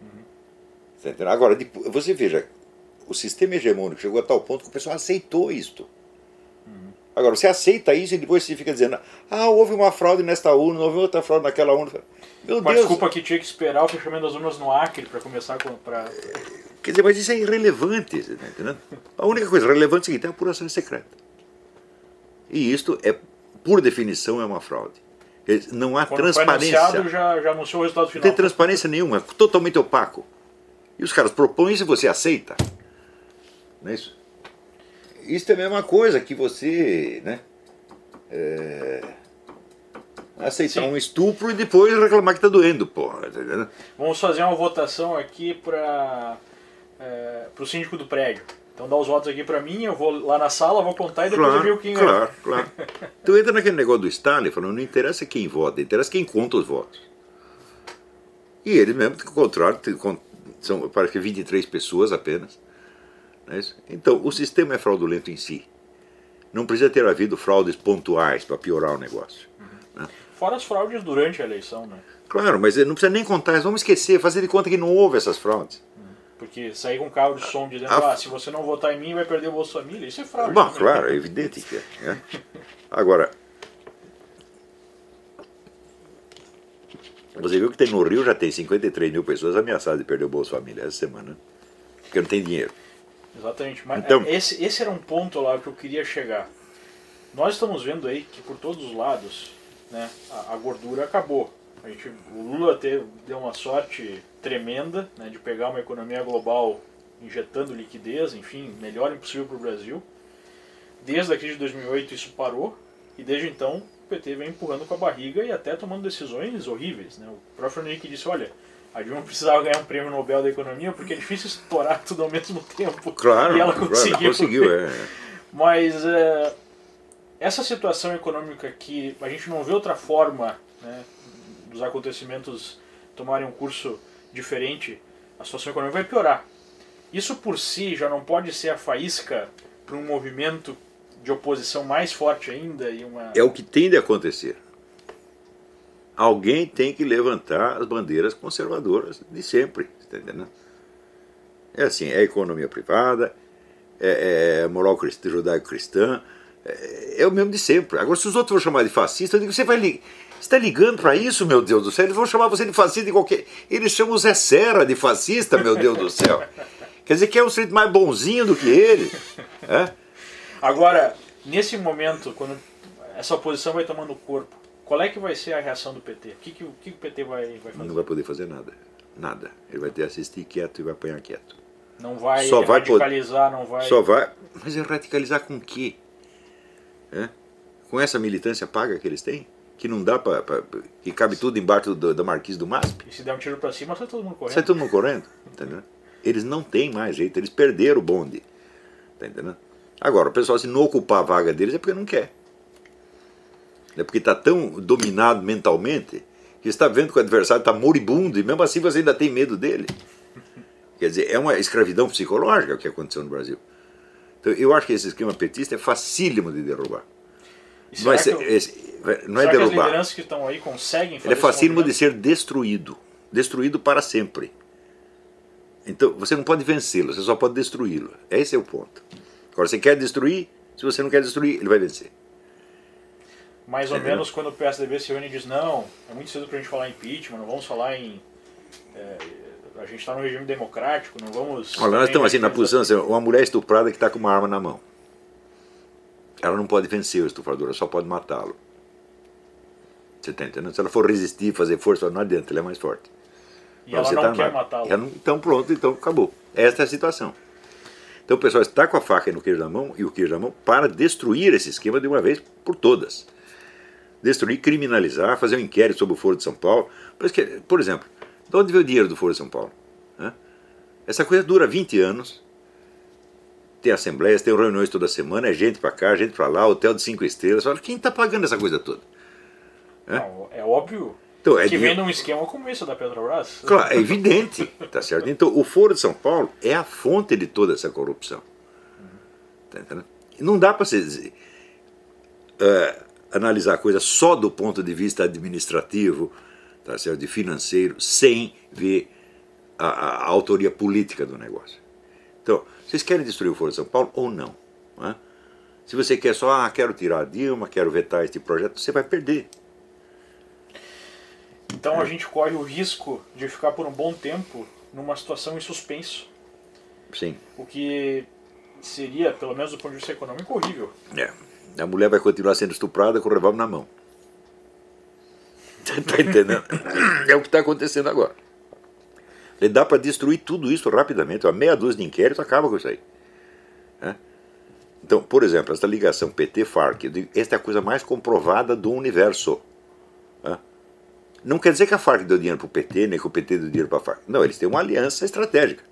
Uhum. Agora, você veja, o sistema hegemônico chegou a tal ponto que o pessoal aceitou isto. Uhum. Agora, você aceita isso e depois você fica dizendo: ah, houve uma fraude nesta urna, houve outra fraude naquela urna. Meu Mas Deus. desculpa que tinha que esperar o fechamento das urnas no Acre para começar a. Pra... Quer dizer, mas isso é irrelevante, você tá entendendo? A única coisa relevante é o seguinte, é a apuração secreta. E isto é, por definição, é uma fraude. Não há Quando transparência. Já, já anunciou o resultado final. Não tem transparência nenhuma, é totalmente opaco. E os caras propõem e você aceita. Não é isso? Isso é a mesma coisa que você, né? É, aceitar Sim. um estupro e depois reclamar que está doendo, porra. Tá Vamos fazer uma votação aqui para é, o síndico do prédio. Então dá os votos aqui para mim, eu vou lá na sala, vou contar e depois claro, eu vi quem Claro, é. claro. <laughs> tu entra naquele negócio do Stalin falando, não interessa quem vota, interessa quem conta os votos. E ele mesmo, ao contrário, são parece que 23 pessoas apenas. É então, o sistema é fraudulento em si. Não precisa ter havido fraudes pontuais para piorar o negócio. Uhum. Né? Fora as fraudes durante a eleição, né? Claro, mas não precisa nem contar, vamos esquecer, fazer de conta que não houve essas fraudes. Porque sair com um carro de som dizendo, a... ah, se você não votar em mim, vai perder o Bolsa Família. Isso é fraude. Bom, claro, é evidente que é. é. Agora, você viu que tem no Rio já tem 53 mil pessoas ameaçadas de perder o Bolsa Família essa semana. Porque não tem dinheiro. Exatamente. Mas então, esse, esse era um ponto lá que eu queria chegar. Nós estamos vendo aí que por todos os lados né, a, a gordura acabou. A gente, o Lula teve, deu uma sorte tremenda né, de pegar uma economia global injetando liquidez, enfim, melhor impossível para o Brasil. Desde a crise de 2008 isso parou e desde então o PT vem empurrando com a barriga e até tomando decisões horríveis. Né? O próprio Henrique disse, olha, a Dilma precisava ganhar um prêmio Nobel da Economia porque é difícil estourar tudo ao mesmo tempo. Claro, e ela conseguiu. Conseguiu é. <laughs> Mas é, essa situação econômica que a gente não vê outra forma né, dos acontecimentos tomarem um curso diferente, a situação econômica vai piorar. Isso por si já não pode ser a faísca para um movimento de oposição mais forte ainda e uma É o que tem de acontecer. Alguém tem que levantar as bandeiras conservadoras de sempre, está entendendo? É assim, é economia privada, é, é moral judaico-cristã, é, é, o mesmo de sempre. Agora, se os outros vão chamar de fascista, eu digo, você vai está ligando para isso, meu Deus do céu? Eles vão chamar você de fascista de qualquer. Eles chamam o Zé Serra de fascista, meu Deus do céu. Quer dizer que é um sujeito mais bonzinho do que ele. É? Agora, nesse momento, quando essa oposição vai tomando corpo, qual é que vai ser a reação do PT? O que, que, o, que o PT vai, vai fazer? Não vai poder fazer nada. Nada. Ele vai ter assistir quieto e vai apanhar quieto. Não vai só radicalizar, vai não vai. Só vai. Mas é radicalizar com o quê? É? Com essa militância paga que eles têm? Que não dá para. que cabe tudo embaixo do, da marquise do MASP. E se der um tiro para cima, sai todo mundo correndo. Sai todo mundo correndo, entendeu? Eles não têm mais jeito, eles perderam o bonde. Tá entendendo? Agora, o pessoal, se não ocupar a vaga deles, é porque não quer. É porque está tão dominado mentalmente que está vendo que o adversário está moribundo e mesmo assim você ainda tem medo dele. Quer dizer, é uma escravidão psicológica o que aconteceu no Brasil. Então, eu acho que esse esquema petista é facílimo de derrubar. Mas, esse, não é derrubar. Que as lideranças que estão aí conseguem fazer Ele é facílimo de ser destruído. Destruído para sempre. Então, você não pode vencê-lo, você só pode destruí-lo. Esse é o ponto. Agora, você quer destruir, se você não quer destruir, ele vai vencer. Mais ou é menos quando o PSDB se une e diz: não, é muito cedo para a gente falar em impeachment, não vamos falar em. É, a gente está no regime democrático, não vamos. Olha, nós estamos assim na posição, uma mulher estuprada que está com uma arma na mão. Ela não pode vencer o estuprador, ela só pode matá-lo. Você está entendendo? Se ela for resistir, fazer força, não adianta, ela é mais forte. E ela não tá quer matá-lo. Então pronto, então acabou. Esta é a situação. Então o pessoal está com a faca no queijo na mão e o queijo na mão para destruir esse esquema de uma vez por todas. Destruir, criminalizar, fazer um inquérito sobre o Foro de São Paulo. Por exemplo, de onde veio o dinheiro do Foro de São Paulo? Essa coisa dura 20 anos. Tem assembleias, tem reuniões toda semana, é gente para cá, gente para lá, hotel de cinco estrelas. Quem está pagando essa coisa toda? Não, é óbvio então, é que vem num esquema como esse da Petrobras. Claro, é evidente, tá certo? Então, o Foro de São Paulo é a fonte de toda essa corrupção. Tá entendendo? Não dá para você uh, analisar a coisa só do ponto de vista administrativo, tá certo? de financeiro, sem ver a, a, a autoria política do negócio. Então, vocês querem destruir o Foro de São Paulo ou não? não é? Se você quer só, ah, quero tirar a Dilma, quero vetar este projeto, você vai perder. Então a gente corre o risco de ficar por um bom tempo numa situação em suspenso. Sim. O que seria, pelo menos do ponto de vista econômico, horrível. É. A mulher vai continuar sendo estuprada com o revólver na mão. <laughs> Tá entendendo? É o que está acontecendo agora. E dá para destruir tudo isso rapidamente. Uma meia dúzia de inquéritos acaba com isso aí. É? Então, por exemplo, essa ligação PT-FARC, esta é a coisa mais comprovada do universo. Não quer dizer que a Farc deu dinheiro para o PT, nem que o PT deu dinheiro para a Farc. Não, eles têm uma aliança estratégica.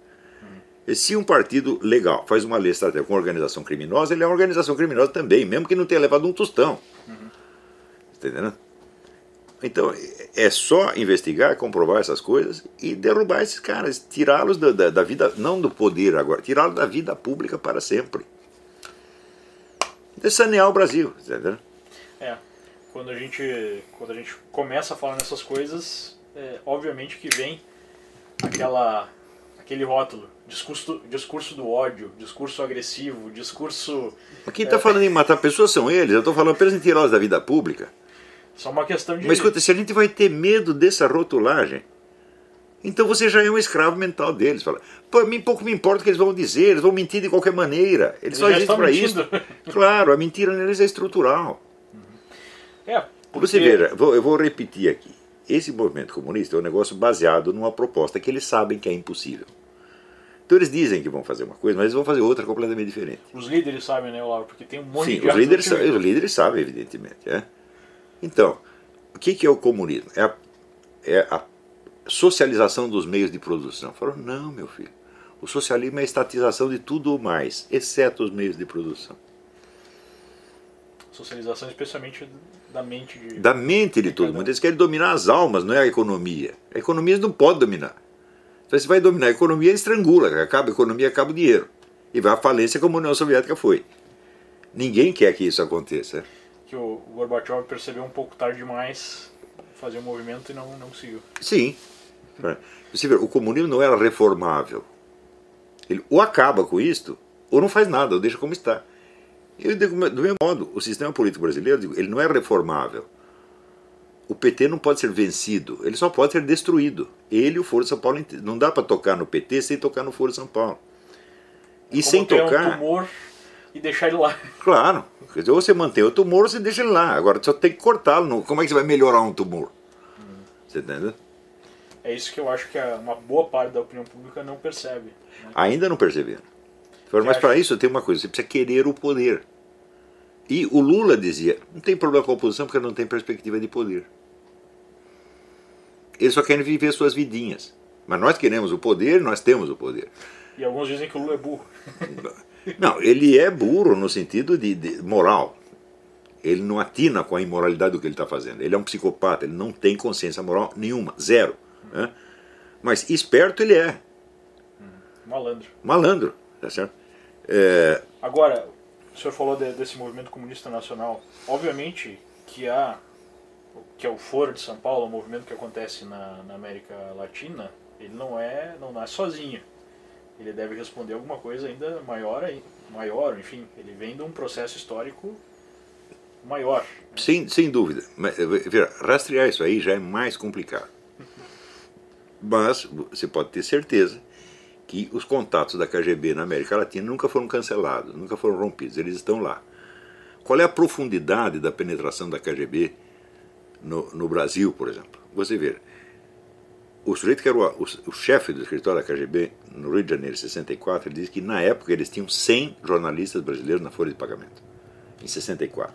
E se um partido legal faz uma lei estratégica com uma organização criminosa, ele é uma organização criminosa também, mesmo que não tenha levado um tostão. Uhum. Entendendo? Então, é só investigar, comprovar essas coisas e derrubar esses caras, tirá-los da, da, da, vida, não do poder agora, tirá-los da vida pública para sempre. É sanear o Brasil, entendeu? É quando a gente quando a gente começa a falar nessas coisas, é, obviamente que vem aquela aquele rótulo, discurso discurso do ódio, discurso agressivo, discurso. Quem está é, falando em matar pessoas são eles. Eu estou falando apenas em tirá-los da vida pública. Só uma questão de. Mas escuta, se a gente vai ter medo dessa rotulagem, então você já é um escravo mental deles. Fala, Pô, mim pouco me importa o que eles vão dizer, eles vão mentir de qualquer maneira. Eles, eles só existem para isso. <laughs> Claro, a mentira neles é estrutural. É, porque... Você veja, eu vou repetir aqui. Esse movimento comunista é um negócio baseado numa proposta que eles sabem que é impossível. Então eles dizem que vão fazer uma coisa, mas eles vão fazer outra completamente diferente. Os líderes sabem, né, Olavo? Porque tem um monte Sim, de os líderes, os líderes sabem, evidentemente. É? Então, o que, que é o comunismo? É a, é a socialização dos meios de produção. Falaram, não, meu filho. O socialismo é a estatização de tudo ou mais, exceto os meios de produção. Socialização, especialmente da mente de, da mente de todo mundo. Eles querem dominar as almas, não é a economia. A economia eles não podem dominar. Então, se vai dominar a economia, ele estrangula. Acaba a economia, acaba o dinheiro. E vai à falência como a União Soviética foi. Ninguém quer que isso aconteça. Que o Gorbachev percebeu um pouco tarde demais fazer um movimento e não, não conseguiu. Sim. Você vê, o comunismo não era reformável. Ele ou acaba com isto, ou não faz nada, ou deixa como está. Eu digo, do mesmo modo, o sistema político brasileiro digo, ele não é reformável. O PT não pode ser vencido, ele só pode ser destruído. Ele e o Foro de São Paulo não dá para tocar no PT sem tocar no Foro de São Paulo. E Como sem tocar. Um tumor e deixar ele lá. Claro. Quer dizer, ou você mantém o tumor ou você deixa ele lá. Agora só tem que cortá-lo. Como é que você vai melhorar um tumor? Hum. Você entendeu? É isso que eu acho que uma boa parte da opinião pública não percebe. Né? Ainda não perceberam. Mas para isso tem uma coisa, você precisa querer o poder. E o Lula dizia: não tem problema com a oposição porque não tem perspectiva de poder. Eles só querem viver suas vidinhas. Mas nós queremos o poder, nós temos o poder. E alguns dizem que o Lula é burro. <laughs> Não, ele é burro no sentido de, de moral. Ele não atina com a imoralidade do que ele está fazendo. Ele é um psicopata, ele não tem consciência moral nenhuma, zero. Né? Mas esperto ele é. Malandro. Malandro, tá certo? É... Agora, o senhor falou de, desse movimento comunista nacional. Obviamente que há, que é o Foro de São Paulo, o movimento que acontece na, na América Latina, ele não é, não nasce sozinho. Ele deve responder alguma coisa ainda maior, maior, enfim, ele vem de um processo histórico maior. Sem, sem dúvida. Mas, rastrear isso aí já é mais complicado. <laughs> Mas você pode ter certeza que os contatos da KGB na América Latina nunca foram cancelados, nunca foram rompidos, eles estão lá. Qual é a profundidade da penetração da KGB no, no Brasil, por exemplo? Você vê, o sujeito que era o, o, o, chefe do escritório da KGB no Rio de Janeiro, em 64, ele disse que na época eles tinham 100 jornalistas brasileiros na folha de pagamento. Em 64.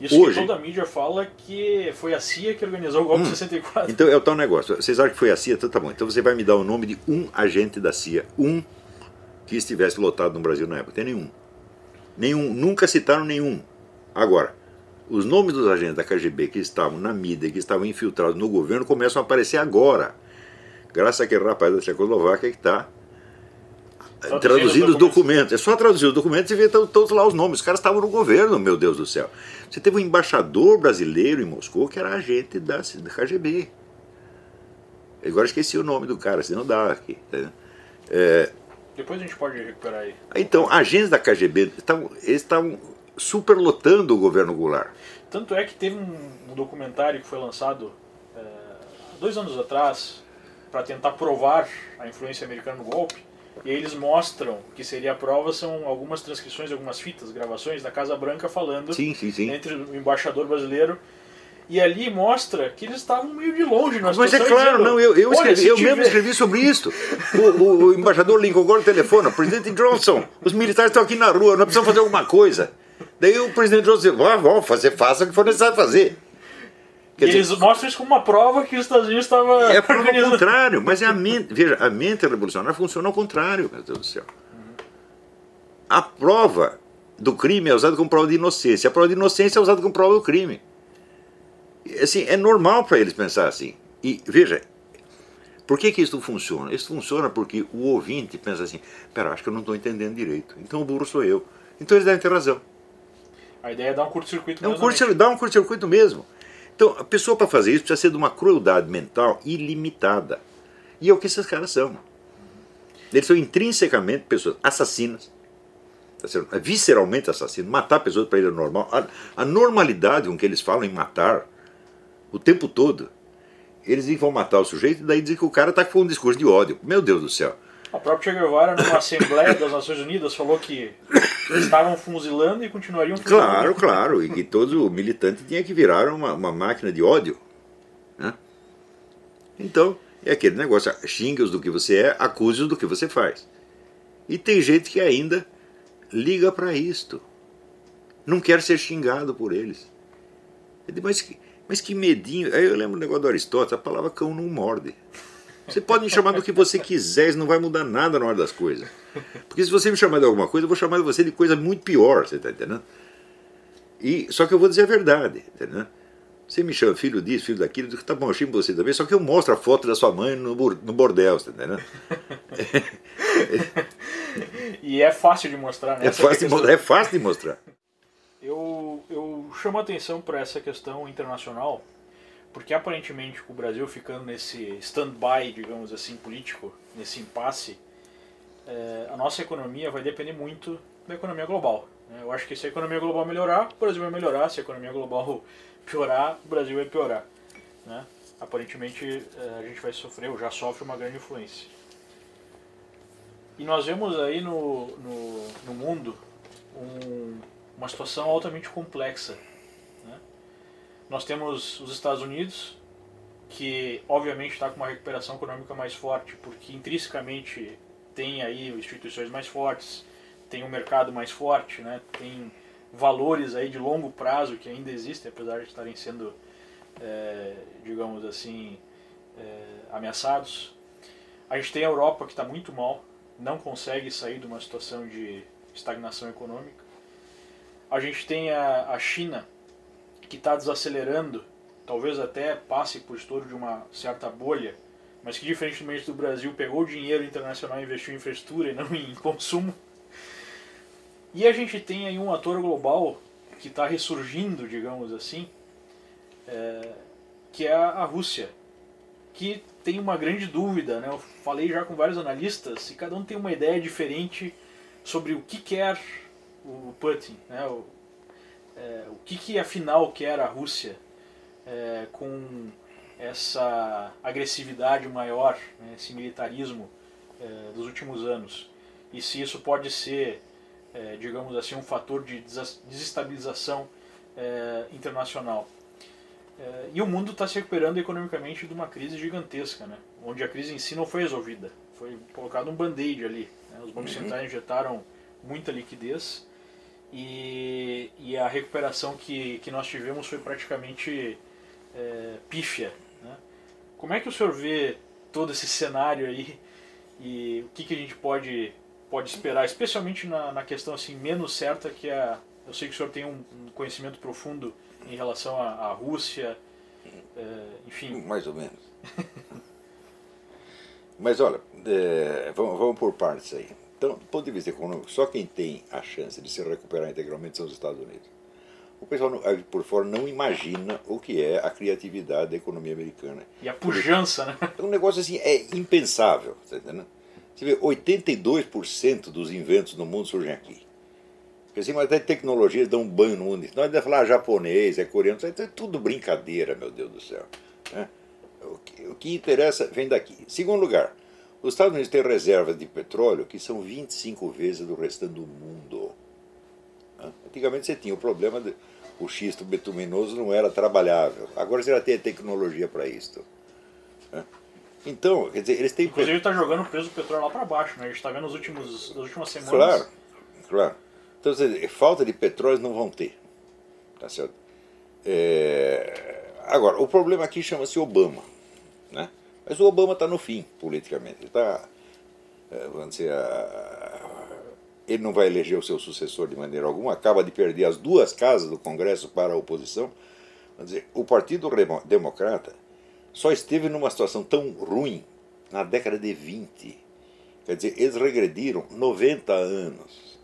Isso Hoje, que toda a mídia fala que foi a CIA que organizou o golpe hum, de 64. Então é o tal negócio. Vocês acham que foi a CIA? Então tá bom. Então você vai me dar o nome de um agente da CIA. Um que estivesse lotado no Brasil na época. Tem nenhum. Nenhum. Nunca citaram nenhum. Agora, os nomes dos agentes da KGB que estavam na mídia, que estavam infiltrados no governo, começam a aparecer agora. Graças àquele rapaz da Tchecoslováquia que está traduzindo os documentos. É só traduzir os documentos e ver todos lá os nomes. Os caras estavam no governo, meu Deus do céu. Você teve um embaixador brasileiro em Moscou que era agente da, KGB. Agora esqueci o nome do cara, senão dá aqui. Tá é, Depois a gente pode recuperar aí. Então, agentes da KGB, estavam, eles estavam superlotando o governo Goulart. Tanto é que teve um, um documentário que foi lançado é, dois anos atrás para tentar provar a influência americana no golpe e aí eles mostram que seria a prova são algumas transcrições, algumas fitas, gravações da Casa Branca falando sim, sim, sim. entre o embaixador brasileiro e ali mostra que eles estavam meio de longe na Mas é claro, dizendo, não, eu, eu, escrevi, eu mesmo escrevi sobre isso. O, o, o embaixador Lincoln agora telefona, presidente Johnson, os militares estão aqui na rua, nós precisamos fazer alguma coisa. Daí o presidente Johnson disse, ah, vamos fazer, faça o que for necessário fazer. Quer e dizer, eles mostram isso como uma prova que os Estados Unidos estava. É prova ao contrário, mas é a mente. Veja, a mente revolucionária funciona ao contrário, meu Deus do céu. A prova do crime é usada como prova de inocência. A prova de inocência é usada como prova do crime. Assim, é normal para eles pensar assim. E veja, por que, que isso funciona? Isso funciona porque o ouvinte pensa assim: pera, acho que eu não estou entendendo direito. Então o burro sou eu. Então eles devem ter razão. A ideia é dar um curto-circuito é um curto, Dá um curto-circuito mesmo. Então, a pessoa para fazer isso precisa ser de uma crueldade mental ilimitada. E é o que esses caras são. Eles são intrinsecamente pessoas assassinas, tá visceralmente assassinos. Matar pessoas para eles é normal. A, a, normalidade com que eles falam em matar o tempo todo, eles vão matar o sujeito e daí dizem que o cara está com um discurso de ódio. Meu Deus do céu. O próprio Che Guevara, numa Assembleia das Nações Unidas, falou que estavam fuzilando e continuariam fuzilando. Claro, claro, e que todo militante tinha que virar uma, uma máquina de ódio. Né? Então, é aquele negócio, xingue-os do que você é, acuse-os do que você faz. E tem gente que ainda liga para isto. Não quer ser xingado por eles. Mas que, mas que medinho. Aí eu lembro do negócio do Aristóteles, a palavra cão não morde. Você pode me chamar do que você quiser, isso não vai mudar nada na hora das coisas. Porque se você me chamar de alguma coisa, eu vou chamar você de coisa muito pior, você está entendendo? E, só que eu vou dizer a verdade, entendeu? Você me chama filho disso, filho daquilo, digo, tá bom, eu chamo você também, só que eu mostro a foto da sua mãe no, no bordel, tá entendendo? <laughs> e é fácil de mostrar, né? É fácil, de, é fácil de mostrar. Eu, eu chamo a atenção para essa questão internacional, porque aparentemente com o Brasil ficando nesse stand-by, digamos assim, político, nesse impasse, é, a nossa economia vai depender muito da economia global. Né? Eu acho que se a economia global melhorar, o Brasil vai melhorar, se a economia global piorar, o Brasil vai piorar. Né? Aparentemente é, a gente vai sofrer, ou já sofre uma grande influência. E nós vemos aí no, no, no mundo um, uma situação altamente complexa nós temos os Estados Unidos, que obviamente está com uma recuperação econômica mais forte, porque intrinsecamente tem aí instituições mais fortes, tem um mercado mais forte, né? tem valores aí de longo prazo que ainda existem, apesar de estarem sendo, é, digamos assim, é, ameaçados. A gente tem a Europa que está muito mal, não consegue sair de uma situação de estagnação econômica. A gente tem a, a China, que está desacelerando, talvez até passe por estouro de uma certa bolha, mas que diferentemente do Brasil pegou dinheiro internacional e investiu em infraestrutura e não <laughs> em consumo. E a gente tem aí um ator global que está ressurgindo, digamos assim, é, que é a Rússia, que tem uma grande dúvida. Né? Eu falei já com vários analistas e cada um tem uma ideia diferente sobre o que quer o Putin, né? o, é, o que, que afinal quer a Rússia é, com essa agressividade maior, né, esse militarismo é, dos últimos anos. E se isso pode ser, é, digamos assim, um fator de desestabilização é, internacional. É, e o mundo está se recuperando economicamente de uma crise gigantesca, né? onde a crise em si não foi resolvida. Foi colocado um band-aid ali. Né? Os bancos uhum. centrais injetaram muita liquidez e, e a recuperação que, que nós tivemos foi praticamente é, pífia. Né? Como é que o senhor vê todo esse cenário aí e o que, que a gente pode, pode esperar, especialmente na, na questão assim menos certa que é eu sei que o senhor tem um, um conhecimento profundo em relação à, à Rússia, é, enfim. Mais ou menos. <laughs> Mas olha, é, vamos, vamos por partes aí. Então, do ponto de vista econômico, só quem tem a chance de se recuperar integralmente são os Estados Unidos. O pessoal por fora não imagina o que é a criatividade da economia americana. E a pujança, né? É um negócio assim, é impensável. Tá entendendo? Você vê, 82% dos inventos no mundo surgem aqui. Porque assim, mas até tecnologias dão um banho no mundo. Nós devemos falar japonês, é coreano, é tudo brincadeira, meu Deus do céu. Né? O, que, o que interessa vem daqui. Segundo lugar, os Estados Unidos têm reservas de petróleo que são 25 vezes do restante do mundo. Antigamente você tinha o problema de o xisto betuminoso não era trabalhável. Agora você já tem tecnologia para isso. Então, quer dizer, eles têm. Inclusive está jogando o preço do petróleo lá para baixo, né? A gente está vendo nos últimos, nas últimas semanas. Claro, claro. Então, falta de petróleo não vão ter. Tá certo? É... Agora, o problema aqui chama-se Obama. Né? Mas o Obama está no fim, politicamente. Ele está. É, vamos dizer, ele não vai eleger o seu sucessor de maneira alguma, acaba de perder as duas casas do Congresso para a oposição. Vamos dizer, o Partido Democrata só esteve numa situação tão ruim na década de 20. Quer dizer, eles regrediram 90 anos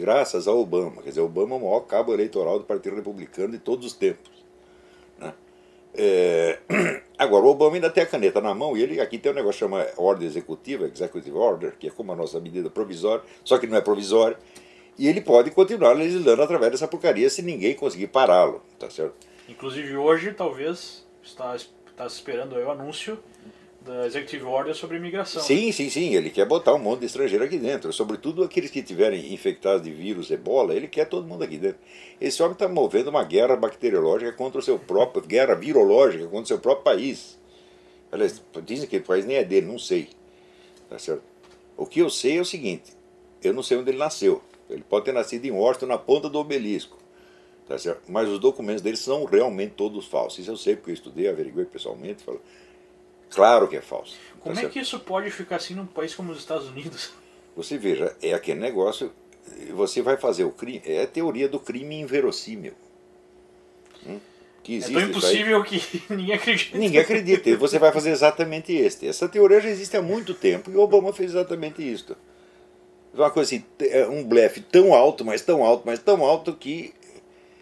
graças a Obama. Quer dizer, Obama é o maior cabo eleitoral do Partido Republicano de todos os tempos. É... <clears throat> Agora, o Obama ainda tem a caneta na mão e ele aqui tem um negócio que chama ordem executiva, executive order, que é como a nossa medida provisória, só que não é provisória, e ele pode continuar legislando através dessa porcaria se ninguém conseguir pará-lo, tá certo? Inclusive hoje, talvez, está, está esperando o anúncio da Executive Order sobre imigração. Sim, sim, sim. Ele quer botar um monte de estrangeiro aqui dentro. Sobretudo aqueles que tiverem infectados de vírus ebola, ele quer todo mundo aqui dentro. Esse homem está movendo uma guerra bacteriológica contra o seu próprio. guerra virológica contra o seu próprio país. Aliás, dizem que o país nem é dele, não sei. Tá certo? O que eu sei é o seguinte: eu não sei onde ele nasceu. Ele pode ter nascido em Washington, na ponta do obelisco. Tá certo? Mas os documentos dele são realmente todos falsos. Isso eu sei porque eu estudei, averiguei pessoalmente. Falo, Claro que é falso. Como tá é que isso pode ficar assim num país como os Estados Unidos? <laughs> Você veja, é aquele negócio, você vai fazer o crime, é a teoria do crime inverossímil. Hum? Que existe é tão impossível que <laughs> ninguém acredita. Ninguém acredita. E você vai fazer exatamente este. Essa teoria já existe há muito tempo e o Obama fez exatamente isso. Uma coisa assim, é um blefe tão alto, mas tão alto, mas tão alto que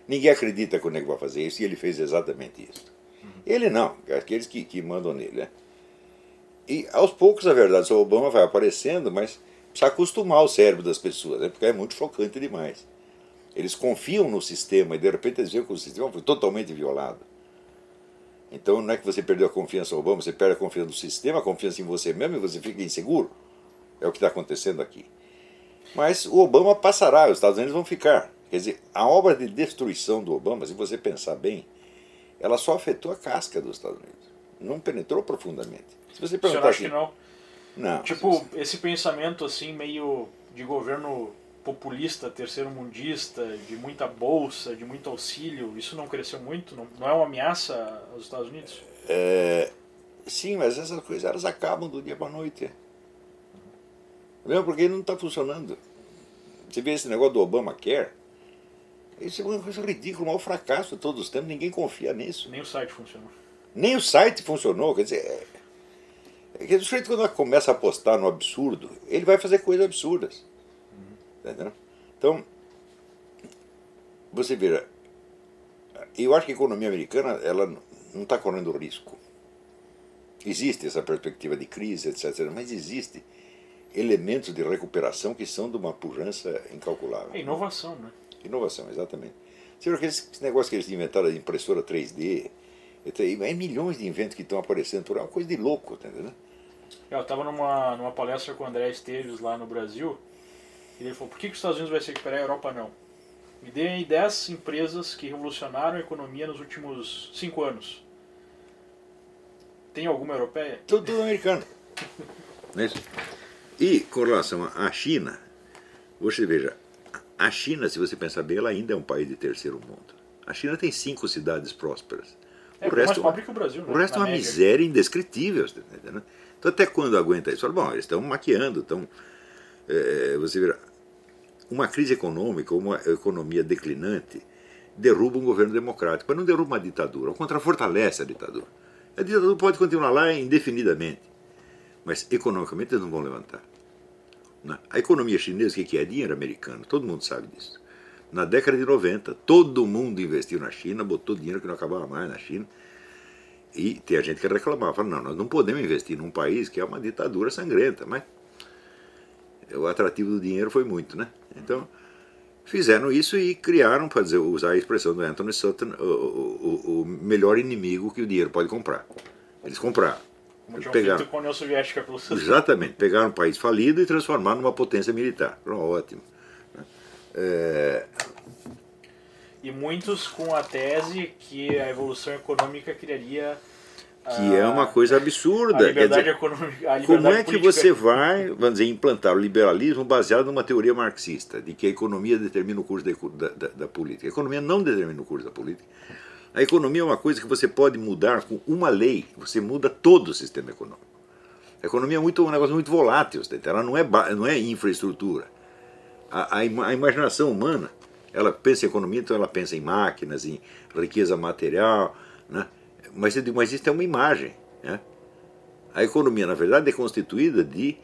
ninguém acredita que o nego vai fazer isso e ele fez exatamente isso. Ele não, aqueles que, que mandam nele. Né? E aos poucos, a verdade, o Obama vai aparecendo, mas precisa acostumar o cérebro das pessoas, né? porque é muito chocante demais. Eles confiam no sistema e de repente eles veem que o sistema foi totalmente violado. Então não é que você perdeu a confiança no Obama, você perde a confiança no sistema, a confiança em você mesmo e você fica inseguro. É o que está acontecendo aqui. Mas o Obama passará, os Estados Unidos vão ficar. Quer dizer, a obra de destruição do Obama, se você pensar bem, ela só afetou a casca dos Estados Unidos. Não penetrou profundamente. Se você perguntar assim, que não? Não. Tipo, esse pensamento assim meio de governo populista, terceiro mundista, de muita bolsa, de muito auxílio, isso não cresceu muito? Não, não é uma ameaça aos Estados Unidos? É, sim, mas essas coisas elas acabam do dia para a noite. Mesmo porque não está funcionando. Você vê esse negócio do Obamacare, isso é uma coisa ridícula, o maior fracasso de todos os tempos, ninguém confia nisso. Nem o site funcionou. Nem o site funcionou, quer dizer, é, é que o sujeito quando começa a apostar no absurdo, ele vai fazer coisas absurdas. Uhum. Então, você vê, eu acho que a economia americana ela não está correndo risco. Existe essa perspectiva de crise, etc. Mas existe elementos de recuperação que são de uma pujança incalculável. É inovação, né? Inovação, exatamente. Você viu aqueles negócios que eles inventaram de impressora 3D? É milhões de inventos que estão aparecendo por aí, é uma coisa de louco, tá entendendo? Eu estava numa, numa palestra com o André Esteves lá no Brasil, e ele falou, por que, que os Estados Unidos vai se recuperar e a Europa não? Me dê aí 10 empresas que revolucionaram a economia nos últimos 5 anos. Tem alguma europeia? Tudo, tudo americano. É <laughs> isso? E com relação à China, você veja, a China, se você pensar bem, ela ainda é um país de terceiro mundo. A China tem cinco cidades prósperas. É, o resto, mais pobre que o Brasil, O resto é uma miséria indescritível. Tá então até quando aguenta isso? Fala, bom, eles estão maquiando, estão. É, você vê, uma crise econômica, uma economia declinante, derruba um governo democrático, mas não derruba uma ditadura, ao contrário, fortalece a ditadura. A ditadura pode continuar lá indefinidamente, mas economicamente eles não vão levantar. A economia chinesa, o que é? Dinheiro americano, todo mundo sabe disso. Na década de 90, todo mundo investiu na China, botou dinheiro que não acabava mais na China. E tem gente que reclamava, não, nós não podemos investir num país que é uma ditadura sangrenta, mas o atrativo do dinheiro foi muito, né? Então, fizeram isso e criaram, para dizer, usar a expressão do Anthony Sutton, o, o, o melhor inimigo que o dinheiro pode comprar. Eles compraram. Como tinham pegaram, feito com a União Soviética pelo Exatamente, pegaram um país falido e transformaram numa potência militar. Ótimo. É, e muitos com a tese que a evolução econômica criaria que é uma coisa absurda. A liberdade dizer, econômica. A liberdade como é que você vai, vamos dizer, implantar o liberalismo baseado numa teoria marxista, de que a economia determina o curso da, da, da, política? A economia não determina o curso da política. A economia é uma coisa que você pode mudar com uma lei, você muda todo o sistema econômico. A economia é muito, um negócio muito volátil, ela não é, não é infraestrutura. A, a, a imaginação humana ela pensa em economia, então ela pensa em máquinas, em riqueza material, né? mas, mas isso é uma imagem. Né? A economia, na verdade, é constituída de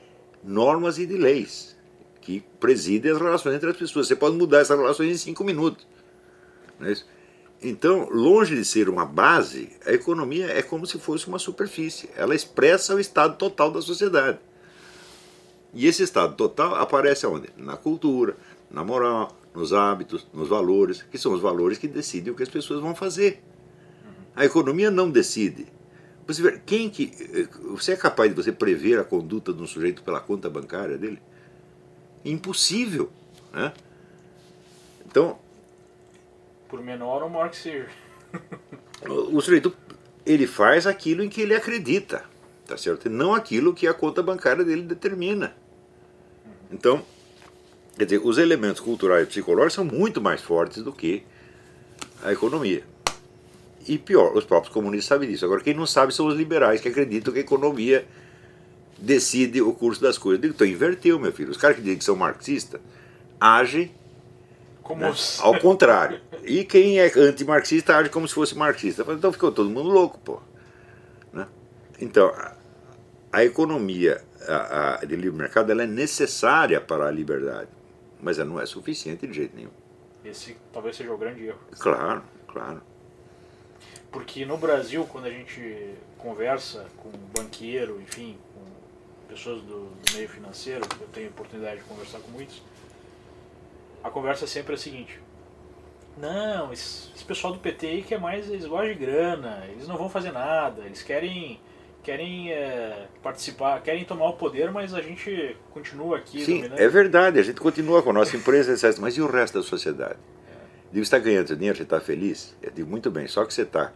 normas e de leis que presidem as relações entre as pessoas. Você pode mudar essas relações em cinco minutos. Não é isso? Então, longe de ser uma base, a economia é como se fosse uma superfície. Ela expressa o estado total da sociedade. E esse estado total aparece aonde? Na cultura, na moral, nos hábitos, nos valores, que são os valores que decidem o que as pessoas vão fazer. A economia não decide. Você vê, quem que você é capaz de você prever a conduta de um sujeito pela conta bancária dele? Impossível, né? Então, por menor ou maior que seja. <laughs> o sujeito ele faz aquilo em que ele acredita, tá certo? Não aquilo que a conta bancária dele determina. Então, Quer dizer, os elementos culturais e psicológicos são muito mais fortes do que a economia. E pior, os próprios comunistas sabem disso. Agora, quem não sabe são os liberais que acreditam que a economia decide o curso das coisas. Então inverteu, meu filho. Os caras que dizem que são marxistas agem como né? ao contrário. E quem é antimarxista age como se fosse marxista. Então ficou todo mundo louco, pô. Né? Então, a, a economia a, a, de livre mercado ela é necessária para a liberdade mas ela não é suficiente de jeito nenhum. Esse talvez seja o grande erro. Claro, claro. Porque no Brasil, quando a gente conversa com banqueiro, enfim, com pessoas do, do meio financeiro, eu tenho oportunidade de conversar com muitos, a conversa é sempre a seguinte: não, esse, esse pessoal do PT aí quer mais, eles gostam de grana, eles não vão fazer nada, eles querem querem é, participar, querem tomar o poder, mas a gente continua aqui. Sim, dominando. é verdade, a gente continua com a nossa empresa. Mas e o resto da sociedade? É. Digo, você está ganhando dinheiro, você está feliz? Eu digo, muito bem, só que você está,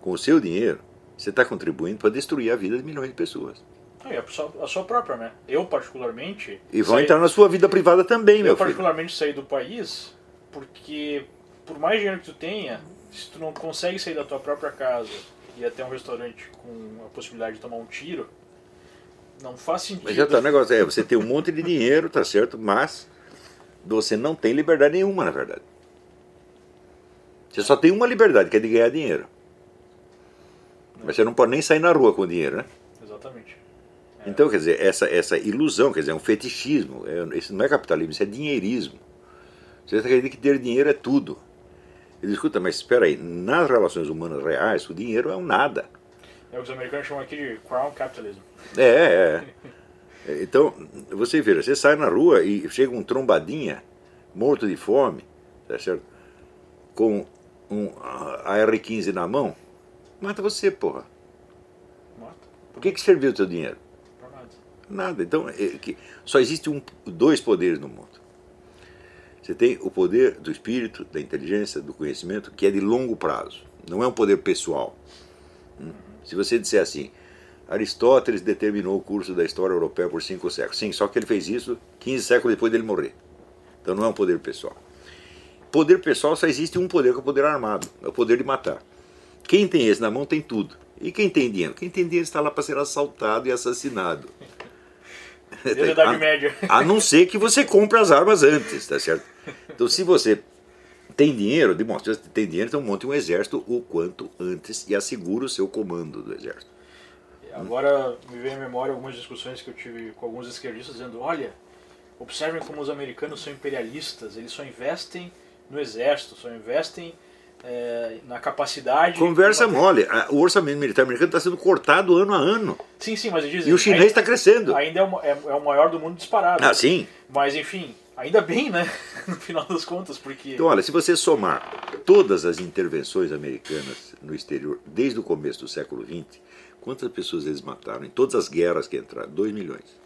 com o seu dinheiro, você está contribuindo para destruir a vida de milhões de pessoas. É, a sua, a sua própria, né? Eu, particularmente. E vão saí... entrar na sua vida privada também, meu filho. Eu, particularmente, saí do país porque, por mais dinheiro que tu tenha, se tu não consegue sair da tua própria casa ir até um restaurante com a possibilidade de tomar um tiro, não faz sentido. Mas já tá o negócio, é, você tem um monte de dinheiro, tá certo, mas você não tem liberdade nenhuma, na verdade. Você só tem uma liberdade, que é de ganhar dinheiro. Mas você não pode nem sair na rua com dinheiro, né? É. Então, quer dizer, essa, essa ilusão, quer dizer, é um fetichismo. É, isso não é capitalismo, isso é dinheirismo. Você acredita que ter dinheiro é tudo. Ele escuta, mas espera aí, nas relações humanas reais, o dinheiro é um nada. É o que os americanos chamam aqui de crown capitalism. É, é. Então, você vê, você sai na rua e chega um trombadinha, morto de fome, tá certo? Com um AR-15 na mão, mata você, porra. Mata. Por que, que serviu o teu dinheiro? Nada. Então, é, só existe um, dois poderes no mundo. Você tem o poder do espírito, da inteligência, do conhecimento, que é de longo prazo. Não é um poder pessoal. Hum? Se você disser assim, Aristóteles determinou o curso da história europeia por cinco séculos. Sim, só que ele fez isso 15 séculos depois dele morrer. Então não é um poder pessoal. Poder pessoal só existe um poder que é o poder armado, é o poder de matar. Quem tem esse na mão tem tudo. E quem tem dinheiro? Quem tem dinheiro está lá para ser assaltado e assassinado. Idade Média. A não ser que você compre as armas antes, tá certo? Então, se você tem dinheiro, demonstra que tem dinheiro, então monte um exército o quanto antes e assegure o seu comando do exército. Agora me vem à memória algumas discussões que eu tive com alguns esquerdistas dizendo: olha, observem como os americanos são imperialistas, eles só investem no exército, só investem é, na capacidade. Conversa mole. O orçamento militar americano está sendo cortado ano a ano. Sim, sim, mas dizem, E o chinês está crescendo. Ainda é o, é, é o, maior do mundo disparado. Ah, sim. Mas enfim, ainda bem, né? <laughs> No final das contas, porque. Então, olha, se você somar todas as intervenções americanas no exterior desde o começo do século XX, quantas pessoas eles mataram em todas as guerras que entraram? 2 milhões.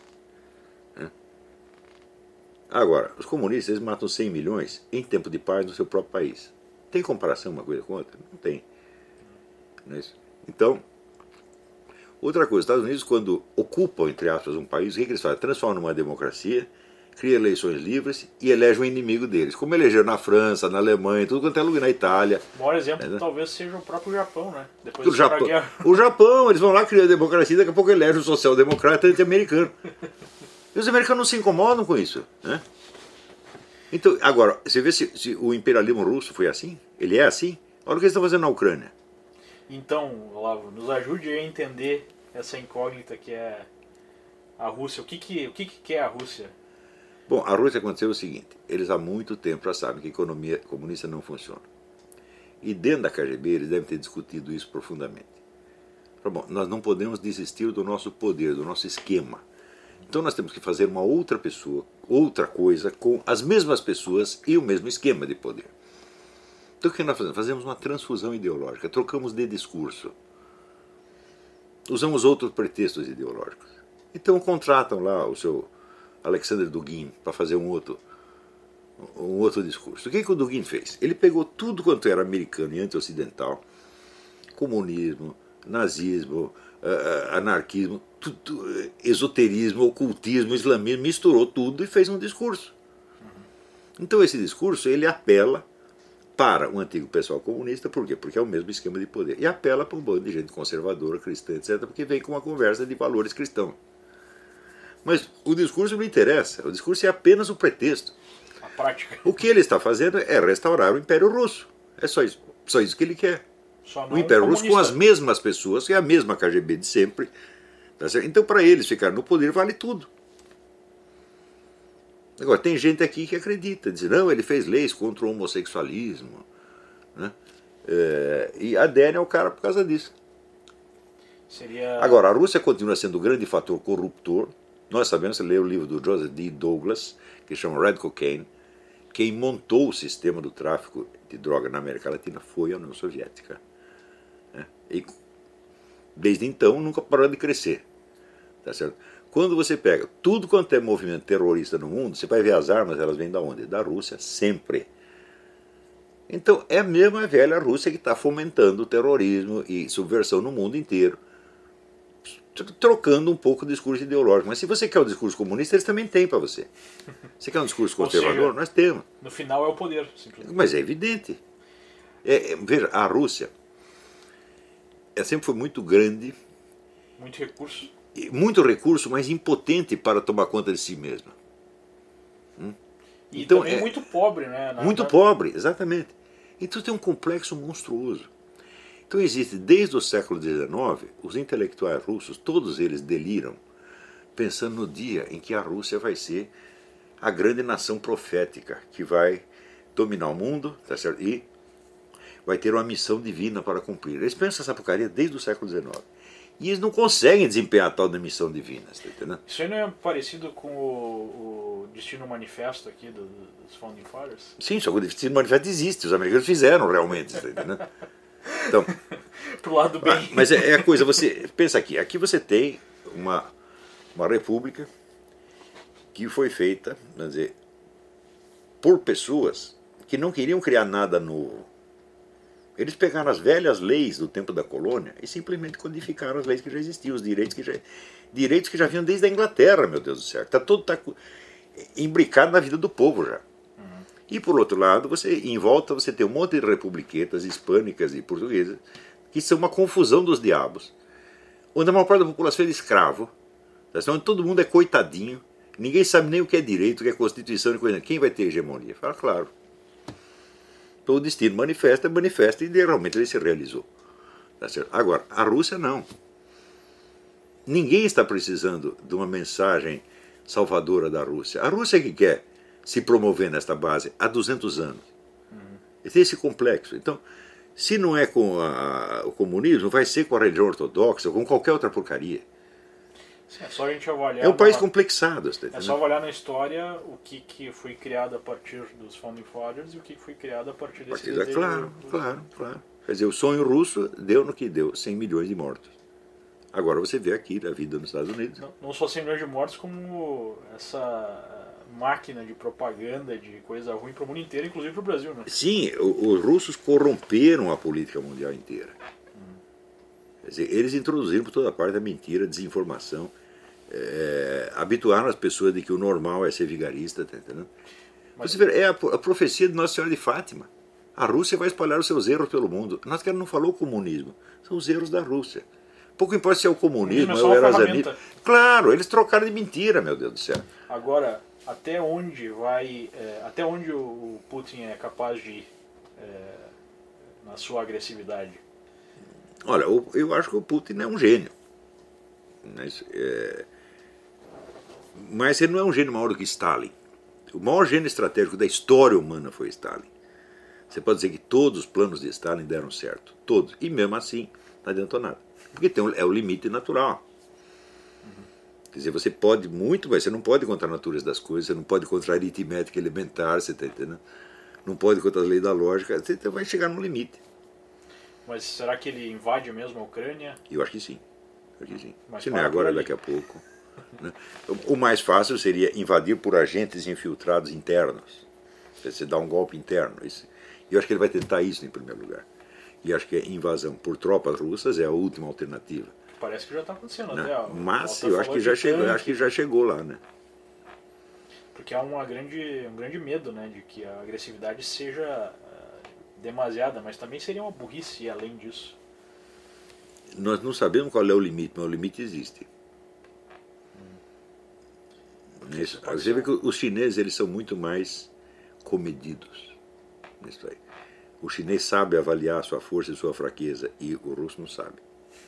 Agora, os comunistas eles matam 100 milhões em tempo de paz no seu próprio país. Tem comparação uma coisa com outra? Não tem. Não é? Então, outra coisa, os Estados Unidos, quando ocupam, entre aspas, um país, o que, que eles fazem? Transformam numa democracia, cria eleições livres e elege um inimigo deles. Como elegeram na França, na Alemanha, tudo quanto é lugar, na Itália. O maior exemplo é, né? talvez seja o próprio Japão, né? Depois o Japão, o Japão, eles vão lá criar a democracia, daqui a pouco elege um social-democrata anti-americano. E os americanos não se incomodam com isso. Né? Então, agora, você vê se, se, o imperialismo russo foi assim? Ele é assim? Olha o que eles estão fazendo na Ucrânia. Então, Olavo, nos ajude a entender essa incógnita que é a Rússia. O que, que, o que, que é a Rússia? Bom, a Rússia aconteceu o seguinte: eles há muito tempo já sabem que a economia comunista não funciona. E dentro da KGB eles devem ter discutido isso profundamente. Bom, nós não podemos desistir do nosso poder, do nosso esquema. Então nós temos que fazer uma outra pessoa, outra coisa, com as mesmas pessoas e o mesmo esquema de poder. Então o que nós fazemos? Fazemos uma transfusão ideológica, trocamos de discurso. Usamos outros pretextos ideológicos. Então contratam lá o seu Alexander Dugin para fazer um outro, um outro discurso. O que, que o Dugin fez? Ele pegou tudo quanto era americano e anti-ocidental, comunismo, nazismo, uh, anarquismo, tudo, esoterismo, ocultismo, islamismo, misturou tudo e fez um discurso. Então esse discurso ele apela para o antigo pessoal comunista, por quê? Porque é o mesmo esquema de poder. E apela para um bando de gente conservadora, cristã, etc., porque vem com uma conversa de valores cristãos. Mas o discurso não interessa, o discurso é apenas o pretexto. A prática. O que ele está fazendo é restaurar o Império Russo. É só isso, só isso que ele quer. o Império Russo com as mesmas pessoas, que é a mesma KGB de sempre, Tá então, para eles ficar no poder, vale tudo. Agora, tem gente aqui que acredita, diz, não, ele fez leis contra o homossexualismo. Né? É, e adere ao cara por causa disso. Seria... Agora, a Rússia continua sendo o grande fator corruptor. Nós sabemos, você lê o livro do Joseph D. Douglas, que chama Red Cocaine. Quem montou o sistema do tráfico de droga na América Latina foi a União Soviética. Né? E desde então nunca parou de crescer. Tá certo? Quando você pega tudo quanto é movimento terrorista no mundo, você vai ver as armas, elas vêm da onde? Da Rússia, sempre. Então é a mesma velha Rússia que está fomentando o terrorismo e subversão no mundo inteiro, trocando um pouco o discurso ideológico. Mas se você quer o discurso comunista, eles também têm para você. Você quer um discurso conservador? Seja, Nós temos. No final é o poder, simplesmente. Mas é evidente. É, é, veja, a Rússia sempre foi muito grande. Muito recurso muito recurso, mas impotente para tomar conta de si mesma. Hum? E então, é muito pobre, né? Muito na... pobre, exatamente. Então tem um complexo monstruoso. Então existe, desde o século XIX, os intelectuais russos, todos eles deliram, pensando no dia em que a Rússia vai ser a grande nação profética, que vai dominar o mundo tá certo? e vai ter uma missão divina para cumprir. Eles pensam essa porcaria desde o século XIX. E eles não conseguem desempenhar tal da missão divina, tá entendendo? Isso aí não é parecido com o, o Destino Manifesto aqui do, dos Founding Fathers? Sim, só que o Destino Manifesto existe, os americanos fizeram realmente, tá entendendo? Então, <laughs> Pro lado bem. Ah, mas é, é, a coisa, você pensa aqui, aqui você tem uma, uma república que foi feita, vamos dizer, por pessoas que não queriam criar nada novo. Eles pegaram as velhas leis do tempo da colônia e simplesmente codificaram as leis que já existiam, os direitos que já, direitos que já vinham desde a Inglaterra, meu Deus do céu. Está tudo tá imbricado na vida do povo já. Uhum. E por outro lado, você em volta você tem um monte de republiquetas hispânicas e portuguesas que são uma confusão dos diabos, onde a maior parte da população é escravo, tá onde todo mundo é coitadinho, ninguém sabe nem o que é direito, o que é constituição, quem vai ter hegemonia? Fala, claro. Então o destino manifesta, manifesta e realmente ele se realizou. Tá? Agora, a Rússia não. Ninguém está precisando de uma mensagem salvadora da Rússia. A Rússia é que quer se promover nesta base há 200 anos. Uhum. Tem esse complexo. Então, se não é com a, o comunismo, vai ser com a religião ortodoxa, ou com qualquer outra porcaria. Sim, é só a gente avaliar. É um país complexado. é só avaliar na história o que, que foi criado a partir dos Founding Fathers e o que foi criado a partir desse partir da, Claro, do... claro, claro. Quer dizer, o sonho russo deu no que deu, 100 milhões de mortos. Agora você vê aqui a vida nos Estados Unidos. Não, não só 100 milhões de mortos, como essa máquina de propaganda, de coisa ruim para o mundo inteiro, inclusive para o Brasil. Né? Sim, os russos corromperam a política mundial inteira. Quer dizer, eles introduziram por toda parte a mentira, a desinformação, é, habituaram as pessoas de que o normal é ser vigarista, tá entendendo? Mas... Você vê, é a, a, profecia de Nossa Senhora de Fátima. A Rússia vai espalhar os seus erros pelo mundo. Nós que não falou comunismo, são os erros da Rússia. Pouco importa se é o comunismo, é o Erasmus. Claro, eles trocaram de mentira, meu Deus do céu. Agora, até onde vai, é, até onde o Putin é capaz de ir é, na sua agressividade? Olha, eu acho que o Putin é um gênio. Mas, é, mas ele não é um gênio maior do que Stalin. O maior gênio estratégico da história humana foi Stalin. Você pode dizer que todos os planos de Stalin deram certo. Todos. E mesmo assim, não adiantou nada. Porque tem, é o limite natural. Quer dizer, você pode muito, mas você não pode contra a natureza das coisas, você não pode contra a aritmética elementar, você está entendendo? Não pode contra as leis da lógica, você vai chegar no limite. Mas será que ele invade mesmo a Ucrânia? Eu acho que sim. Acho que sim. Mas Se não é agora, daqui a pouco. Né? O mais fácil seria invadir por agentes infiltrados internos. Você dá um golpe interno. E eu acho que ele vai tentar isso em primeiro lugar. E acho que a invasão por tropas russas é a última alternativa. Parece que já está acontecendo né? até. Mas eu acho que já chegou, acho que já chegou lá, né? Porque há uma grande, um grande medo, né, de que a agressividade seja demasiada, mas também seria uma burrice ir além disso. Nós não sabemos qual é o limite, mas o limite existe. Hum. Isso, você vê que os chineses eles são muito mais comedidos nisso aí. O chinês sabe avaliar sua força e sua fraqueza e o russo não sabe.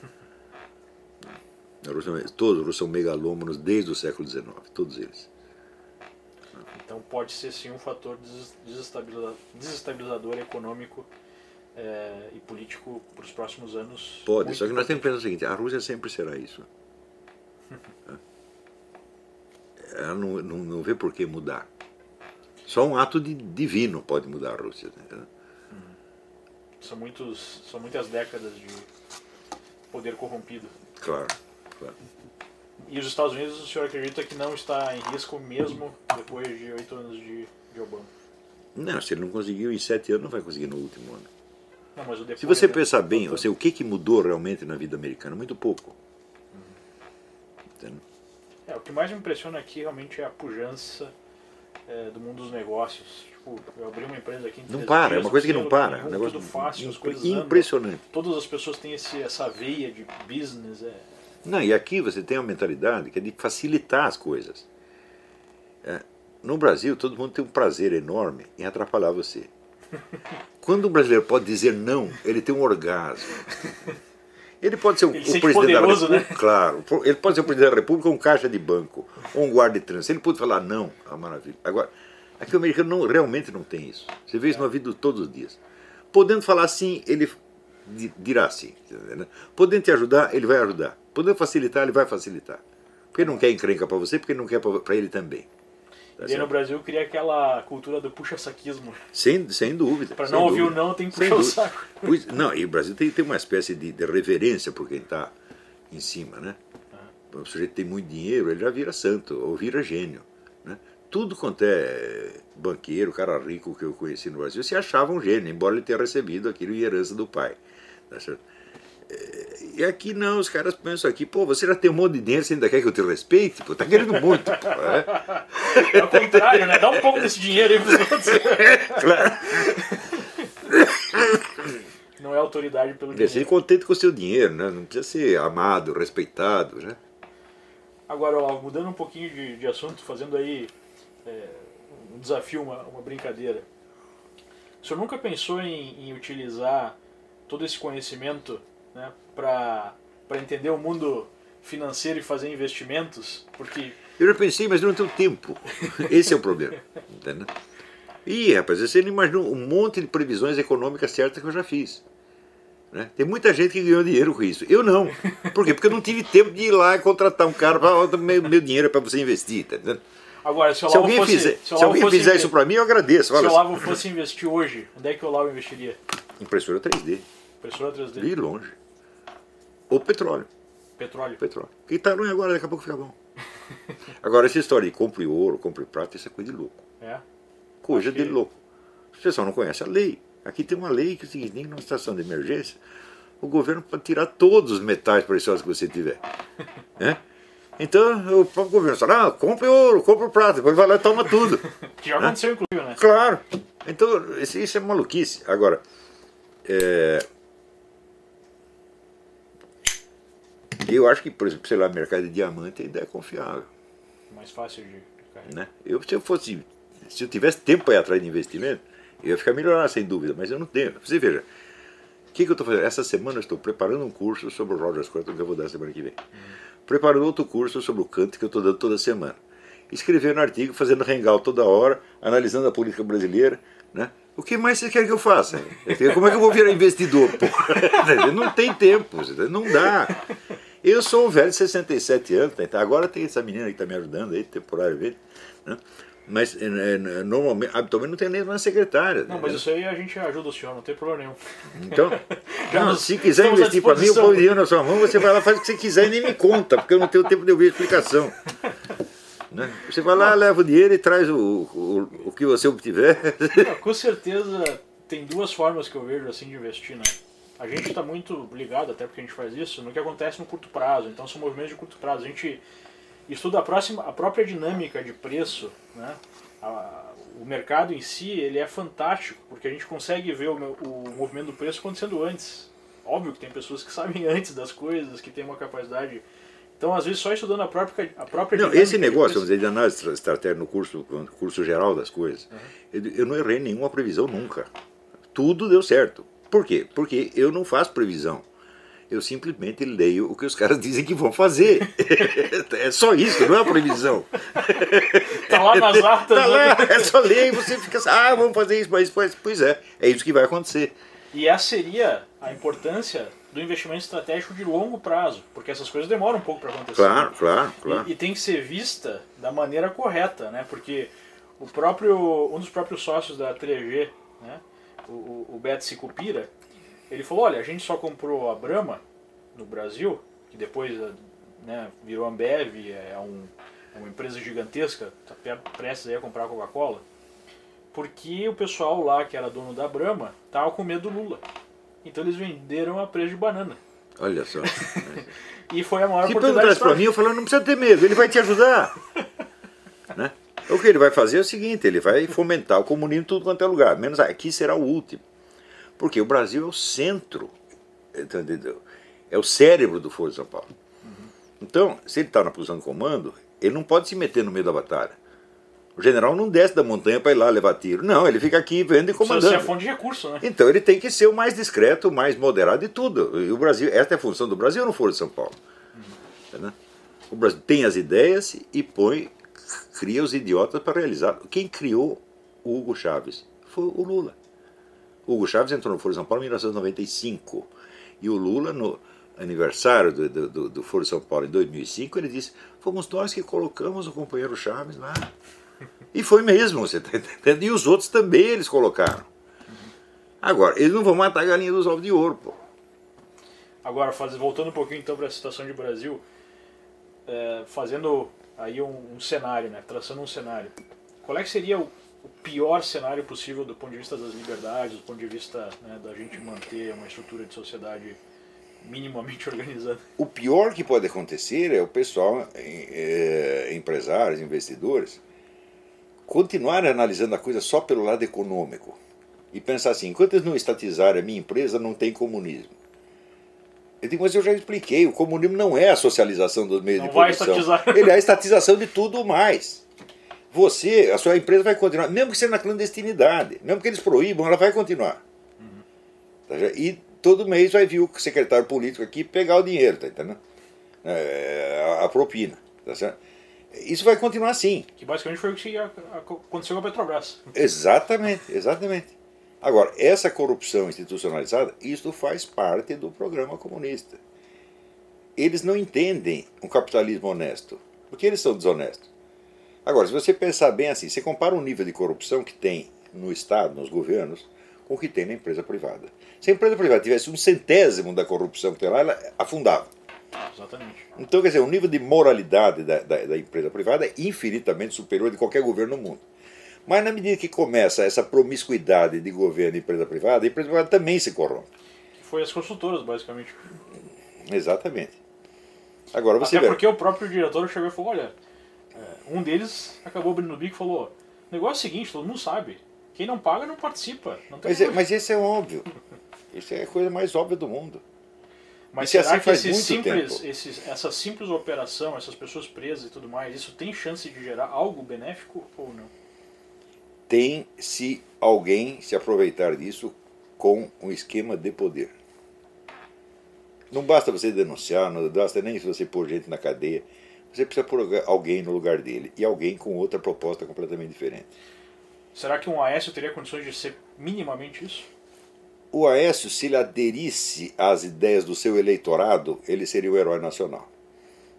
<laughs> Todos os russos são megalômanos desde o século XIX, todos eles. Então pode ser sim um fator desestabilizador, desestabilizador econômico é, e político para os próximos anos. Pode, só que nós temos que pensar o seguinte: a Rússia sempre será isso. <laughs> Ela não, não, não vê por que mudar. Só um ato de divino pode mudar a Rússia. Né? São, muitos, são muitas décadas de poder corrompido. Claro. Claro. E os Estados Unidos, o senhor acredita que não está em risco mesmo depois de oito anos de, de, Obama? Não, se ele não conseguiu em sete anos, não vai conseguir no último ano. Não, se você pensar bem, você, o que, que mudou realmente na vida americana? Muito pouco. Uhum. É, o que mais me impressiona aqui realmente é a pujança é, do mundo dos negócios. Tipo, eu abri uma empresa aqui Não para, é uma coisa que não para. É um negócio tudo fácil, as coisas impressionante. Andam, todas as pessoas têm esse, essa veia de business. É, não, e aqui você tem uma mentalidade que é de facilitar as coisas. É, no Brasil, todo mundo tem um prazer enorme em atrapalhar você. <laughs> Quando um brasileiro pode dizer não, ele tem um orgasmo. Ele pode ser o, o presidente poderoso, da República, né? claro. Ele pode ser o presidente da República ou um caixa de banco, ou um guarda de trânsito. Ele pode falar não, é uma maravilha. Agora, aqui o americano não, realmente não tem isso. Você vê isso na vida todos os dias. Podendo falar sim, ele dirá sim. Podendo te ajudar, ele vai ajudar. Podendo facilitar, ele vai facilitar. Porque ele não quer encrenca para você, porque ele não quer para ele também. Tá e no Brasil cria aquela cultura do puxa-saquismo. Sem, sem dúvida. Para não ouvir o não, tem que puxar o saco. Pois, não, e o Brasil tem, tem uma espécie de, de reverência por quem está em cima, né? Ah. O sujeito tem muito dinheiro, ele já vira santo, ou vira gênio. Né? tudo quanto é banqueiro, cara rico que eu conheci no Brasil, se achava um gênio, embora ele tenha recebido aquilo em herança do pai. Tá certo? É, e aqui não, os caras pensam aqui, pô, você já tem um monte de dinheiro, você ainda quer que eu te respeite? Pô, tá querendo muito. Pô, é? <laughs> é o contrário, né? Dá um pouco desse dinheiro aí pros <laughs> outros. claro. Não é autoridade pelo dinheiro. Ser contente com o seu dinheiro, né? Não precisa ser amado, respeitado, né? Agora, ó, mudando um pouquinho de, de assunto, fazendo aí é, um desafio, uma, uma brincadeira. O senhor nunca pensou em, em utilizar todo esse conhecimento né, para entender o mundo financeiro e fazer investimentos? Porque eu já pensei, mas não tenho tempo. <laughs> Esse é o problema. Entendeu? Ih, rapaz, você não imaginou um monte de previsões econômicas certas que eu já fiz. Né? Tem muita gente que ganhou dinheiro com isso. Eu não. Por quê? Porque eu não tive tempo de ir lá e contratar um cara para meu, meu dinheiro para você investir. Tá entendendo? Agora, se, se alguém fosse, fizer, se, se alguém fizer isso para mim, eu agradeço. Se o Olavo assim. fosse investir hoje, onde é que o Olavo investiria? Impressora 3D. Impressora 3D. De longe. Ou petróleo. Petróleo. Petróleo. Que tá ruim agora, daqui a pouco fica bom. <laughs> agora, essa história de compre ouro, compre prata, isso é coisa de louco. É? Coisa de louco. O pessoal não conhece a lei. Aqui tem uma lei que é o seguinte, em uma situação de emergência, o governo pode tirar todos os metais preciosos que você tiver. <laughs> É? Então o próprio governo fala, ah, compre ouro, compre prata, depois vai lá e toma tudo. que <laughs> já aconteceu, inclusive, né? Claro. Então, isso é maluquice. Agora, é... eu acho que, por exemplo, sei lá, mercado de diamante ainda é confiável. Mais fácil de carregar. Né? Eu, se eu fosse, se eu tivesse tempo para ir atrás de investimento, eu ia ficar melhor, sem dúvida, mas eu não tenho. Você veja, o que, que eu estou fazendo? Essa semana eu estou preparando um curso sobre o Roger Scruton que eu vou dar semana que vem. Uhum preparando outro curso sobre o Kant que eu estou dando toda semana. Escrevendo artigo, fazendo hangout toda hora, analisando a política brasileira. Né? O que mais você quer que eu faça? Como é que eu vou virar investidor? <laughs> Não tem tempo, não dá. Eu sou um velho de 67 anos, tá? agora tem essa menina que está me ajudando aí, temporariamente. Né? Mas é, é, normalmente, habitualmente não tem nem uma secretária. Não, mas isso aí a gente ajuda o senhor, não tem problema nenhum. Então, <laughs> não, se quiser investir para mim, eu ponho dinheiro na sua mão, você vai lá, faz o que você quiser e nem me conta, porque eu não tenho tempo de ouvir a explicação. <laughs> Né? Você vai lá, leva o dinheiro e traz o, o, o que você obtiver. Não, com certeza tem duas formas que eu vejo assim de investir, né? A gente está muito ligado, até porque a gente faz isso, no que acontece no curto prazo. Então são movimentos de curto prazo. A gente estuda a, próxima, a própria dinâmica de preço, né? A, o mercado em si ele é fantástico, porque a gente consegue ver o, o movimento do preço acontecendo antes. Óbvio que tem pessoas que <laughs> sabem antes das coisas, que têm uma capacidade então, às vezes, só estudando a própria, a própria Não, esse negócio, vamos dizer, de análise estratégica no curso, no curso geral das coisas, uhum. eu, eu, não errei nenhuma previsão nunca. Tudo deu certo. Por quê? Porque eu não faço previsão eu simplesmente leio o que os caras <laughs> dizem que vão fazer. <laughs> é só isso, não é uma previsão. Está <laughs> lá nas atas. Tá lá, né? é só ler e você fica assim, ah, vamos fazer isso, mas pois, pois é, é isso que vai acontecer. E essa seria a importância do investimento estratégico de longo prazo, porque essas coisas demoram um pouco para acontecer. Claro, claro, claro. E, e, tem que ser vista da maneira correta, né? Porque o próprio, um dos próprios sócios da 3G, né? O, o, Beto Sicupira, ele falou, olha, a gente só comprou a Brahma no Brasil, que depois né, virou Ambev, é, um, é uma empresa gigantesca, está prestes a comprar a Coca-Cola, porque o pessoal lá que era dono da Brahma estava com medo do Lula. Então eles venderam a preço de banana. Olha só. <laughs> e foi a maior Se perguntasse para mim, eu falei, não precisa ter medo, ele vai te ajudar. <laughs> O que ele vai fazer é o seguinte, ele vai fomentar o comunismo em tudo quanto é lugar, menos aqui será o último. Porque o Brasil é o centro, entendeu? é o cérebro do Foro de São Paulo. Então, se ele está na posição de comando, ele não pode se meter no meio da batalha. O general não desce da montanha para ir lá levar tiro. Não, ele fica aqui vendo e comandando. Isso é fonte de recurso, né? Então ele tem que ser o mais discreto, o mais moderado de tudo. E o Brasil, esta é a função do Brasil no Foro de São Paulo. Uhum. O Brasil tem as ideias e põe, cria os idiotas para realizar. Quem criou o Hugo Chaves foi o Lula. Hugo Chaves entrou no Foro de São Paulo em 1995. E o Lula, no aniversário do, do, do Foro de São Paulo em 2005, ele disse: Fomos nós que colocamos o companheiro Chaves lá. <laughs> E foi mesmo, você está entendendo? E os outros também eles colocaram. Agora, eles não vão matar a galinha dos ovos de ouro, pô. Agora, faz, voltando um pouquinho então para a situação de Brasil, é, fazendo aí um, um, cenário, né, traçando um cenário. qual é que seria o, o pior cenário possível do ponto de vista das liberdades, do ponto de vista né, da gente manter uma estrutura de sociedade minimamente <laughs> organizada? O pior que pode acontecer é o pessoal, é, empresários, investidores, continuarem analisando a coisa só pelo lado econômico e pensar assim: enquanto eles não estatizarem a minha empresa, não tem comunismo. Eu digo, mas eu já expliquei: o comunismo não é a socialização dos meios não de produção. Ele é a estatização de tudo mais. Você, a sua empresa vai continuar, mesmo que seja na clandestinidade, mesmo que eles proíbam, ela vai continuar. Uhum. E todo mês vai vir o secretário político aqui pegar o dinheiro, tá entendendo? É, a, propina, tá certo? Isso vai continuar assim. Que basicamente foi o que aconteceu com a Petrobras. Exatamente, exatamente. Agora, essa corrupção institucionalizada, isso faz parte do programa comunista. Eles não entendem um capitalismo honesto, porque eles são desonestos. Agora, se você pensar bem assim, você compara o nível de corrupção que tem no Estado, nos governos, com o que tem na empresa privada. Se a empresa privada tivesse um centésimo da corrupção que tem lá, ela afundava. Exatamente. Então, quer dizer, o nível de moralidade da, da, da empresa privada é infinitamente superior de qualquer governo no mundo. Mas na medida que começa essa promiscuidade de governo e empresa privada, a empresa privada também se corrompe. Foi as consultoras, basicamente. Exatamente. Agora você Até vê. porque o próprio diretor chegou e falou: olha, é, um deles acabou abrindo o bico e falou: o negócio é o seguinte, todo mundo sabe. Quem não paga não participa. Não mas, é, mas esse é óbvio. Isso é a coisa mais óbvia do mundo. Mas isso será assim que esse simples, esses, essa simples operação, essas pessoas presas e tudo mais, isso tem chance de gerar algo benéfico ou não? Tem se alguém se aproveitar disso com um esquema de poder. Não basta você denunciar, não basta nem se você pôr gente na cadeia. Você precisa pôr alguém no lugar dele e alguém com outra proposta completamente diferente. Será que um Aécio teria condições de ser minimamente isso? O Aécio, se ele aderisse às ideias do seu eleitorado, ele seria o herói nacional.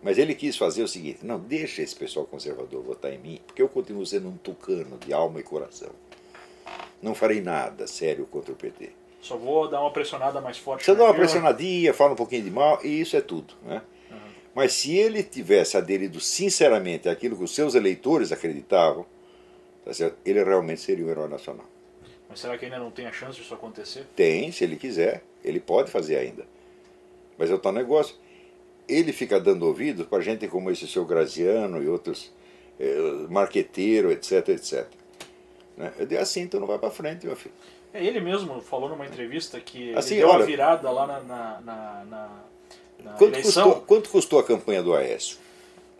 Mas ele quis fazer o seguinte: não, deixa esse pessoal conservador votar em mim, porque eu continuo sendo um tucano de alma e coração. Não farei nada sério contra o PT. Só vou dar uma pressionada mais forte. Só dá uma pressionadinha, fala um pouquinho de mal, e isso é tudo. Né? Uhum. Mas se ele tivesse aderido sinceramente àquilo que os seus eleitores acreditavam, tá ele realmente seria um herói nacional. Mas será que ainda não tem a chance disso acontecer? Tem, se ele quiser. Ele pode fazer ainda. Mas é o tal negócio. Ele fica dando ouvido para gente como esse seu Graziano e outros eh, marqueteiro, etc, etc. Né? Eu dei assim, então não vai para frente, meu filho. É, ele mesmo falou numa entrevista que assim, ele deu olha, a virada lá na, na, na, na quanto eleição. Custou, quanto custou a campanha do Aécio?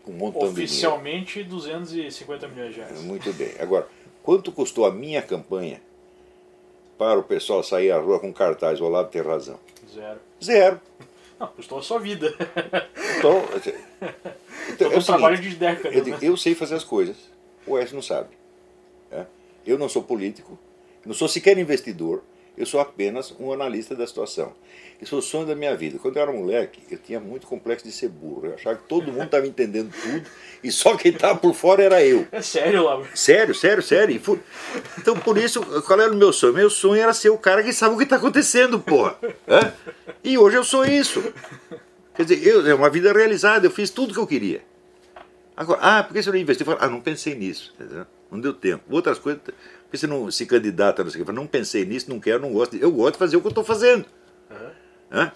Um montão Oficialmente, de 250 milhões de reais. Muito bem. Agora, quanto custou a minha campanha para o pessoal sair à rua com cartaz, o Olavo tem razão? Zero. Zero. Não, custou a sua vida. Então, então é um trabalho de décadas. Eu, né? eu, sei fazer as coisas, o S não sabe. É? Eu não sou político, não sou sequer investidor, eu sou apenas um analista da situação. Isso é o sonho da minha vida. Quando eu era moleque, eu tinha muito complexo de ser burro. Eu achava que todo mundo estava entendendo tudo e só quem estava por fora era eu. É sério, Lauro? Sério, sério, sério. Então, por isso, qual era o meu sonho? Meu sonho era ser o cara que sabe o que está acontecendo, porra. É? E hoje eu sou isso. Quer dizer, eu, é uma vida realizada, eu fiz tudo que eu queria. Agora, ah, por que você não investiu? Ah, não pensei nisso. Entendeu? Não deu tempo. Outras coisas, que você não se candidata? Não, sei o que? não pensei nisso, não quero, não gosto. Eu gosto de fazer o que eu estou fazendo. Uhum.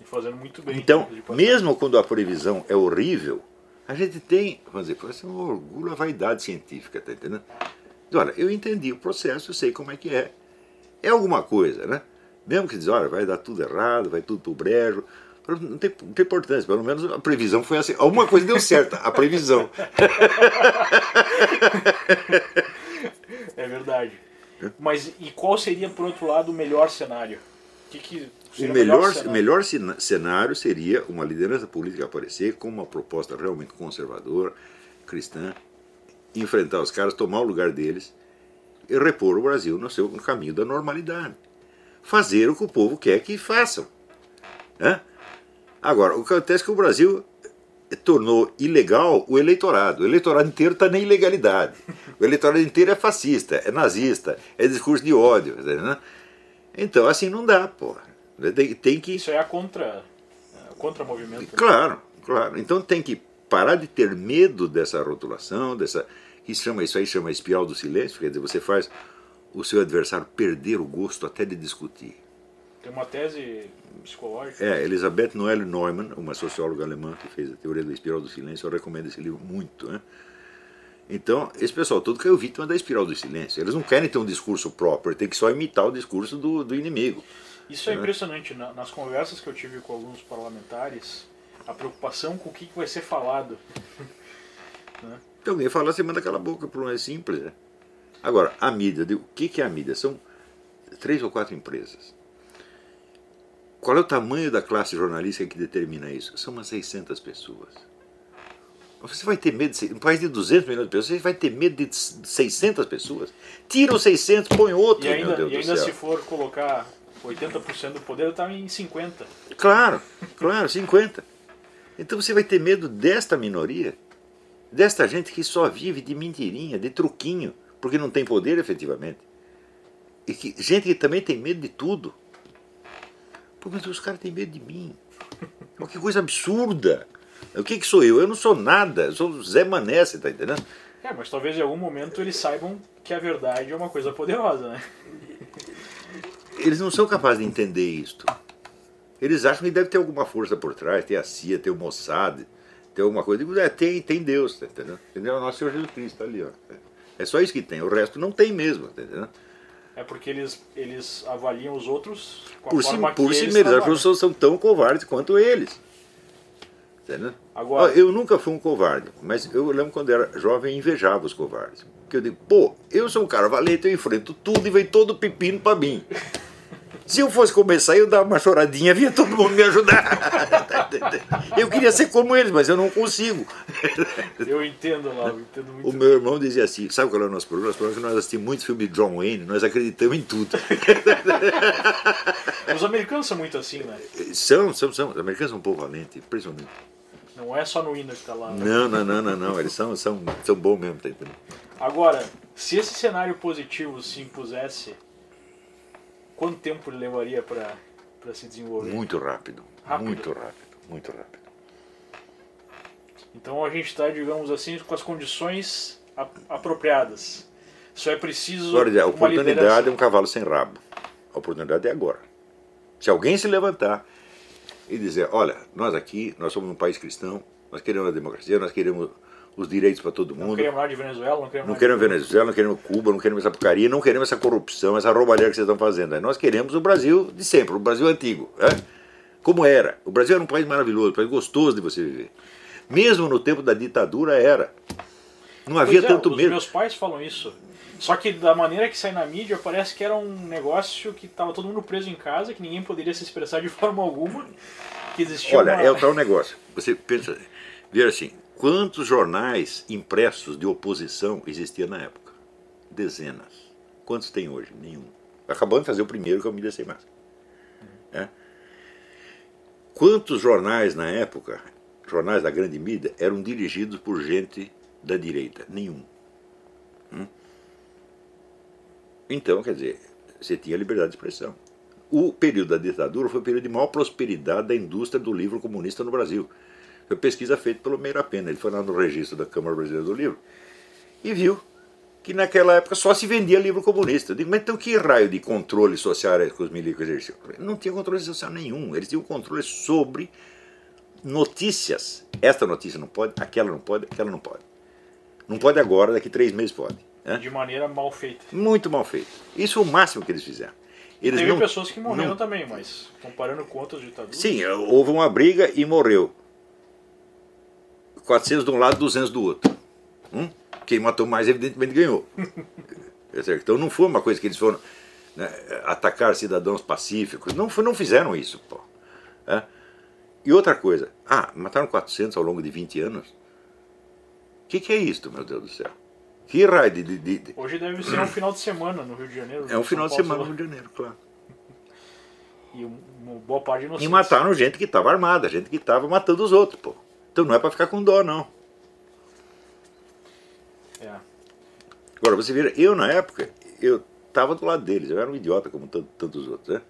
E fazendo muito bem. Então, mesmo quando a previsão é horrível, a gente tem, vamos dizer, parece um orgulho, a vaidade científica, tá entendendo? Olha, eu entendi o processo, eu sei como é que é. É alguma coisa, né? Mesmo que diz, olha, vai dar tudo errado, vai tudo pro brejo, não tem, não tem importância, pelo menos a previsão foi assim. Alguma coisa deu certo, a previsão. <laughs> É verdade. Mas e qual seria, por outro lado, o melhor cenário? Que que o melhor, o melhor cenário seria uma liderança política aparecer com uma proposta realmente conservadora, cristã, enfrentar os caras, tomar o lugar deles e repor o Brasil no seu no caminho da normalidade. Fazer o que o povo quer que façam. Né? Agora, o que acontece é que o Brasil tornou ilegal o eleitorado. O eleitorado inteiro está na ilegalidade. O eleitorado inteiro é fascista, é nazista, é discurso de ódio. Né? Então, assim não dá, porra. Tem, tem que... Isso é a contra, contra movimento. Né? Claro, claro. Então tem que parar de ter medo dessa rotulação, dessa Isso, chama, isso aí chama espiral do silêncio, quer dizer, você faz o seu adversário perder o gosto até de discutir. Tem uma tese psicológica. É, Elizabeth Noelle Neumann, uma socióloga alemã que fez a teoria da espiral do silêncio, eu recomendo esse livro muito. Né? Então, esse pessoal todo caiu vítima da espiral do silêncio. Eles não querem ter um discurso próprio, tem que só imitar o discurso do, do inimigo. Isso é, é impressionante. Nas conversas que eu tive com alguns parlamentares, a preocupação com o que vai ser falado. <laughs> né? Então, alguém fala assim, manda aquela boca, o problema é simples. Né? Agora, a mídia, o que é a mídia? São três ou quatro empresas. Qual é o tamanho da classe jornalística que determina isso? São umas 600 pessoas. Você vai ter medo, de, um país de 200 milhões de pessoas, você vai ter medo de 600 pessoas? Tira os 600, põe outro, e ainda, E ainda se for colocar 80% do poder, está em 50%. Claro, claro, 50%. Então você vai ter medo desta minoria, desta gente que só vive de mentirinha, de truquinho, porque não tem poder efetivamente. E que, gente que também tem medo de tudo. Pô, mas os caras têm medo de mim. que coisa absurda. O que, que sou eu? Eu não sou nada. Eu sou Zé Mané, você tá entendendo? É, mas talvez em algum momento eles saibam que a verdade é uma coisa poderosa, né? Eles não são capazes de entender isto. Eles acham que deve ter alguma força por trás, tem a CIA, tem o Mossad, tem alguma coisa. digo, é, tem, tem Deus, tá entendeu? Entendeu? O nosso Senhor Jesus Cristo tá ali, ó. É só isso que tem, o resto não tem mesmo, tá entendeu? É porque eles, eles avaliam os outros com por a forma si, por que si eles mesmos. As pessoas são tão covardes quanto eles. Entendeu? Agora- Eu nunca fui um covarde, mas eu lembro quando era jovem invejava os covardes. Porque eu digo, pô, eu sou um cara valente, eu enfrento tudo e vem todo pepino pra mim. <laughs> Se eu fosse começar, eu dava uma choradinha, vinha todo mundo me ajudar. Eu queria ser como eles, mas eu não consigo. Eu entendo lá, eu entendo muito. O meu irmão dizia assim, sabe qual é o nosso problema? Nosso problema é que nós assistimos muito filme de John Wayne, nós acreditamos em tudo. <laughs> Os americanos são muito assim, né? São, são, são. Os americanos são um povo valente, impressionante. Não é só no hino que tá lá. né? Não, não, não, não, não. Eles são, são, são bons mesmo, tá entendendo? Agora, se esse cenário positivo se impusesse, quanto tempo levaria para se desenvolver? Muito rápido, Rápido. Muito rápido, muito rápido. Então a gente está, digamos assim, com as condições apropriadas. Só é preciso Agora, a oportunidade é um cavalo sem rabo. A oportunidade é agora. Se alguém se levantar e dizer, olha, nós aqui, nós somos um país cristão, nós queremos a democracia, nós queremos os direitos para todo Não mundo. queremos nada de Venezuela, não queremos Não queremos Venezuela, não queremos Cuba, não queremos essa porcaria, não queremos essa corrupção, essa roubalheira que vocês estão fazendo. Nós queremos o Brasil de sempre, o Brasil antigo. né? Como era. O Brasil era um país maravilhoso, um país gostoso de você viver. Mesmo no tempo da ditadura era. Não havia Pois é, tanto os medo. meus pais falam isso. Só que da maneira que sai na mídia, parece que era um negócio que tava todo mundo preso em casa, que ninguém poderia se expressar de forma alguma, que existia Olha, uma... é o tal negócio. Você pensa, veja assim, quantos jornais impressos de oposição existiam na época? Dezenas. Quantos tem hoje? Nenhum. Acabando de fazer o primeiro que o Mídia Sem Máscara. É. Quantos jornais na época, jornais da grande mídia, eram dirigidos por gente da direita? Nenhum. Hum? Então, quer dizer, você tinha liberdade de expressão. O período da ditadura foi o período de maior prosperidade da indústria do livro comunista no Brasil. Foi pesquisa feita pelo Meira Pena. Ele foi lá no registro da Câmara Brasileira do Livro e viu que naquela época só se vendia livro comunista. Eu digo, mas então que raio de controle social era que os milicos exerciam? Não tinha controle social nenhum. Eles tinham controle sobre notícias. Esta notícia não pode, aquela não pode, aquela não pode. Não pode agora, daqui três meses pode. né? de maneira mal feita. Muito mal feito. Isso foi o máximo que eles fizeram. Eles Teve não- pessoas que morreram não- também, mas comparando com outras ditaduras. Sim, houve uma briga e morreu. 400 de um lado, 200 do outro. Hum? Quem matou mais, evidentemente, ganhou. <laughs> É certo? Então não foi uma coisa que eles foram né, atacar cidadãos pacíficos. Não, não fizeram isso. Pô. É? E outra coisa. Ah, mataram 400 ao longo de 20 anos? O que, que é isto, meu Deus do céu? Que raio de- de- de, Hoje deve ser um final de semana no Rio de Janeiro. É um São final de semana no Rio de Janeiro, claro. <laughs> E um- uma boa parte de E inocentes. mataram gente que estava armada, gente que estava matando os outros, pô. Então não é para ficar com dó, não. É. Agora, você vira, eu na época, eu estava do lado deles, eu era um idiota como tanto- tantos outros, né?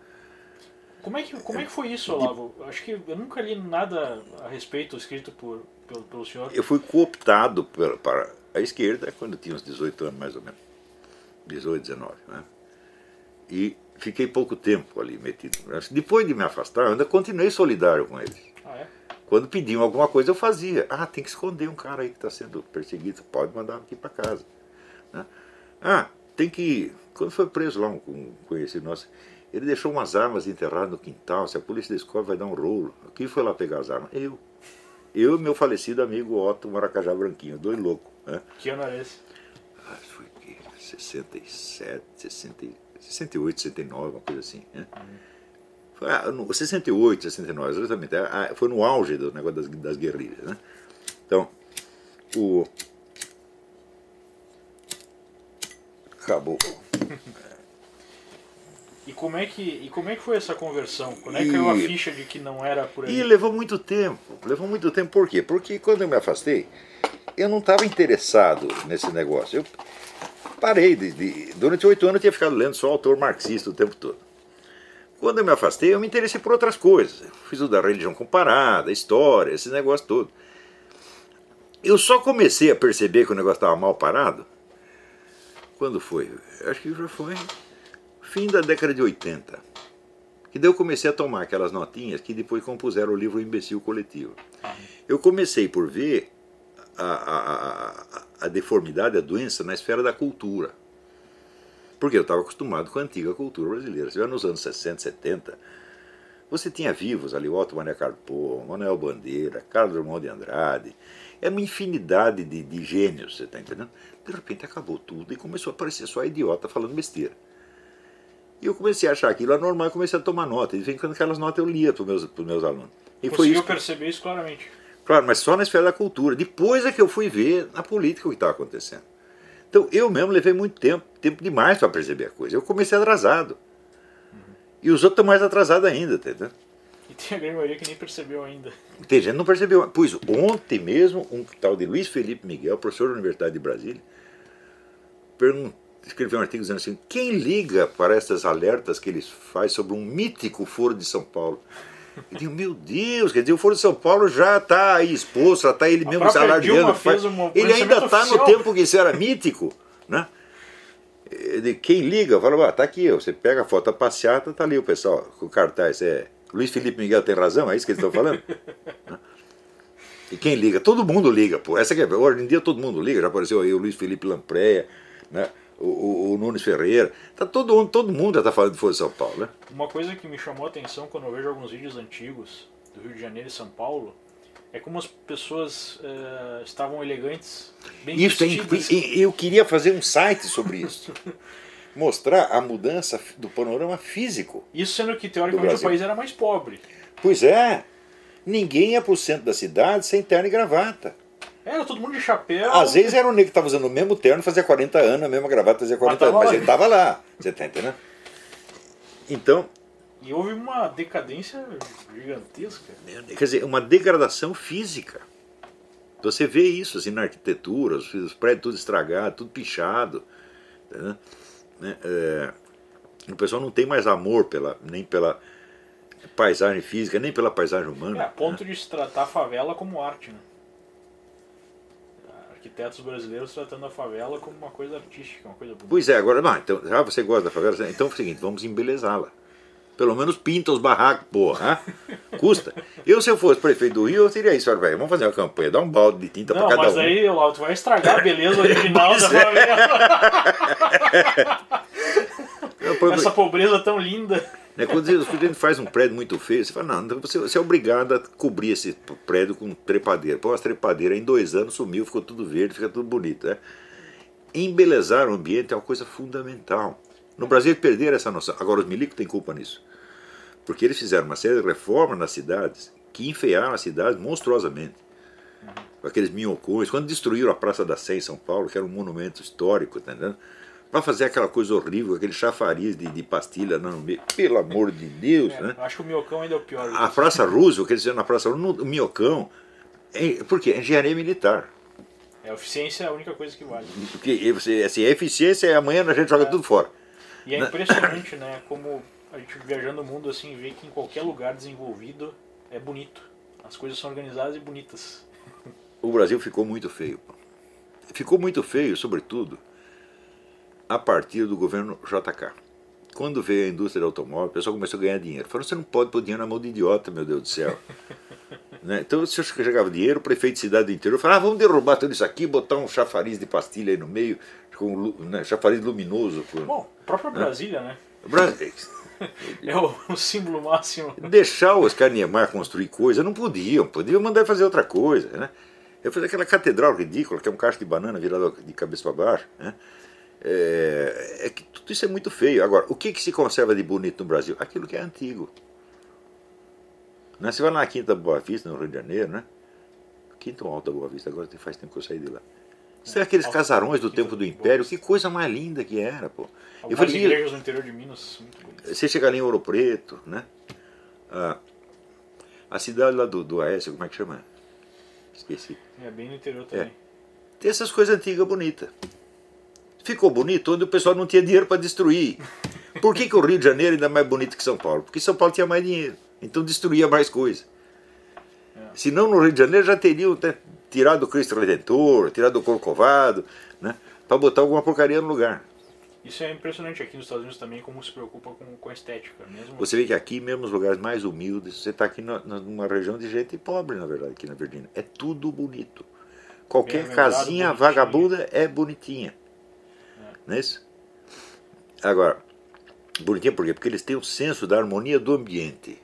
Como é, que, como é que foi isso, Olavo? Acho que eu nunca li nada a respeito escrito por, pelo, pelo senhor. Eu fui cooptado pela- para à esquerda quando eu tinha uns 18 anos mais ou menos. 18, 19. Né? E fiquei pouco tempo ali metido. Depois de me afastar, eu ainda continuei solidário com eles. Quando pediam alguma coisa, eu fazia. Ah, tem que esconder um cara aí que está sendo perseguido, pode mandar aqui para casa. Né? Ah, tem que. Quando foi preso lá um, um conhecido nosso, ele deixou umas armas enterradas no quintal. Se a polícia descobre, vai dar um rolo. Quem foi lá pegar as armas? Eu. Eu e meu falecido amigo Otto Maracajá Branquinho, dois loucos. Né? Que ano era esse? Ah, foi que 67, 60, 68, 69, uma coisa assim. Né? Foi, ah, no, 68, 69, exatamente. Ah, foi no auge do negócio das, das guerrilhas. Né? Então, o. Acabou. <laughs> E como, é que, e como é que foi essa conversão? Quando é que caiu a ficha de que não era por aí? E levou muito tempo. Levou muito tempo por quê? Porque quando eu me afastei, eu não estava interessado nesse negócio. Eu parei. De, de- durante oito anos eu tinha ficado lendo só autor marxista o tempo todo. Quando eu me afastei, eu me interessei por outras coisas. Fiz o da religião comparada, história, esse negócio todo. Eu só comecei a perceber que o negócio estava mal parado. Quando foi? Acho que já foi fim da década de 80. Que daí eu comecei a tomar aquelas notinhas que depois compuseram o livro Imbecil Coletivo. Eu comecei por ver a, a, a, a deformidade, a doença na esfera da cultura. Porque eu estava acostumado com a antiga cultura brasileira. Já nos anos 60, 70, você tinha vivos ali, Otto Maria Carpo, Manuel Bandeira, Carlos Drummond de Andrade. Era uma infinidade de, de gênios, você está entendendo? De repente acabou tudo e começou a aparecer só idiota falando besteira. E eu comecei a achar aquilo anormal e comecei a tomar nota. E vem quando aquelas notas eu lia para os meus, pros meus alunos. E foi Conseguiu isso. que- perceber isso claramente. Claro, mas só na esfera da cultura. Depois é que eu fui ver na política o que estava acontecendo. Então eu mesmo levei muito tempo, tempo demais para perceber a coisa. Eu comecei atrasado. E os outros estão mais atrasados ainda, tá entendendo? E tem a grande maioria que nem percebeu ainda. Tem gente que não percebeu. Pois ontem mesmo, um tal de Luiz Felipe Miguel, professor da Universidade de Brasília, escreveu um artigo dizendo assim: quem liga para essas alertas que eles fazem sobre um mítico Foro de São Paulo? Eu digo, meu Deus, quer dizer, o Foro de São Paulo já está aí exposto, já está ele A mesmo se própria Dilma alardeando. fez faz- um ele ainda está no tempo que isso era mítico, né? Quem liga, fala, ah, tá aqui, você pega a foto da passeata, tá ali o pessoal com o cartaz. É, Luiz Felipe Miguel tem razão, é isso que eles estão falando? <laughs> Né? E quem liga? Todo mundo liga, pô. Essa que é, hoje em dia todo mundo liga, já apareceu aí o Luiz Felipe Lampreia, né? O, o, Nunes Ferreira. Tá todo, mundo- todo mundo já está falando de Folha de São Paulo, né? Uma coisa que me chamou a atenção quando eu vejo alguns vídeos antigos do Rio de Janeiro e São Paulo é como as pessoas eh, estavam elegantes, bem Isso vestidas. e- eu queria fazer um site sobre isso. <laughs> Mostrar a mudança do panorama físico. Isso sendo que teoricamente o país era mais pobre. Pois é, ninguém ia para o centro da cidade sem terno e gravata. Era todo mundo de chapéu. Às vezes era um negro que estava usando o mesmo terno, fazia 40 anos, a mesma gravata fazia 40 tava anos, mas ele estava lá. Você está entendendo? Então, E houve uma decadência gigantesca. quer dizer, uma degradação física. Você vê isso assim, na arquitetura, os, os prédios tudo estragado, tudo pichado. entendeu? Né? É, o pessoal não tem mais amor pela, nem pela paisagem física, nem pela paisagem humana. É, a ponto de se tratar a favela como arte, né? Arquitetos brasileiros tratando a favela como uma coisa artística, uma coisa bonita. Pois é, agora, não, então, ah, você gosta da favela? Então é o seguinte, vamos embelezá-la. Pelo menos pinta os barracos, porra. hã? <laughs> Custa. Eu, se eu fosse prefeito do Rio, eu teria isso. Olha, velho, vamos fazer uma campanha, dá um balde de tinta para cada mas um. aí, Lau, tu vai estragar a beleza original <laughs> da é. favela. <laughs> Essa pobreza tão linda. né, quando a gente faz um prédio muito feio, você fala, não, então você, você é obrigado a cobrir esse prédio com trepadeira. Põe umas trepadeiras, em dois anos sumiu, ficou tudo verde, fica tudo bonito. Né? Embelezar o ambiente é uma coisa fundamental. No Brasil perderam essa noção. Agora os milicos têm culpa nisso. Porque eles fizeram uma série de reformas nas cidades que enfeiaram as cidades monstruosamente. Com aqueles minhocões. Quando destruíram a Praça da Sé em São Paulo, que era um monumento histórico, tá entendendo? Para fazer aquela coisa horrível, aquele chafariz de, de pastilha no meio. Pelo amor de Deus, É, né? Acho que o miocão ainda é o pior. A Praça Roosevelt, quer dizer, na Praça Roosevelt, no Minhocão, é, por quê? É engenharia militar. É, a eficiência é a única coisa que vale. Porque assim, a eficiência é amanhã a gente joga tudo fora. E é Né? impressionante, né? Como a gente viajando o mundo assim vê que em qualquer lugar desenvolvido é bonito. As coisas são organizadas e bonitas. O Brasil ficou muito feio. pô. ficou muito feio, sobretudo, a partir do governo JK. Quando veio a indústria do automóvel, o pessoal começou a ganhar dinheiro. Falaram, você não pode pôr dinheiro na mão de idiota, meu Deus do céu. <laughs> né? Então, se eu chegava dinheiro, o prefeito de cidade do interior falava, ah, vamos derrubar tudo isso aqui, botar um chafariz de pastilha aí no meio, com né, chafariz luminoso. Com... Bom, própria Brasília, né? Brasília. <laughs> É o, o, símbolo máximo. Deixar os Niemeyer construir coisa, não podiam, podiam mandar fazer outra coisa. Né? Eu fiz aquela catedral ridícula, que é um cacho de banana virado de cabeça para baixo. Né? É, é, que tudo isso é muito feio. Agora, o que, que se conserva de bonito no Brasil? Aquilo que é antigo. Né? Você vai na Quinta Boa Vista, no Rio de Janeiro, né? Quinta Alta Boa Vista, agora faz tempo que eu saí de lá. São é, aqueles casarões do tempo do Império, que coisa mais linda que era, pô. Eu falei, igrejas no interior de Minas, muito bonitas. Você chega ali em Ouro Preto, né? Ah, a cidade lá do, do Aécio, como é que chama? Esqueci. É bem no interior também. É. Tem essas coisas antigas bonitas. Ficou bonito onde o pessoal não tinha dinheiro para destruir. Por que, que o Rio de Janeiro ainda é mais bonito que São Paulo? Porque São Paulo tinha mais dinheiro. Então destruía mais coisa. É. Senão no Rio de Janeiro já teriam tirado o Cristo Redentor, tirado o Corcovado, né? Para botar alguma porcaria no lugar. Isso é impressionante aqui nos Estados Unidos também, como se preocupa com, com a estética. Mesmo... Você vê que aqui, mesmo nos lugares mais humildes, você está aqui na, numa região de gente pobre, na verdade, aqui na Virgínia. É tudo bonito. Qualquer casinha vagabunda é bonitinha. É. Não é isso? Agora, bonitinha por quê? Porque eles têm o senso da harmonia do ambiente.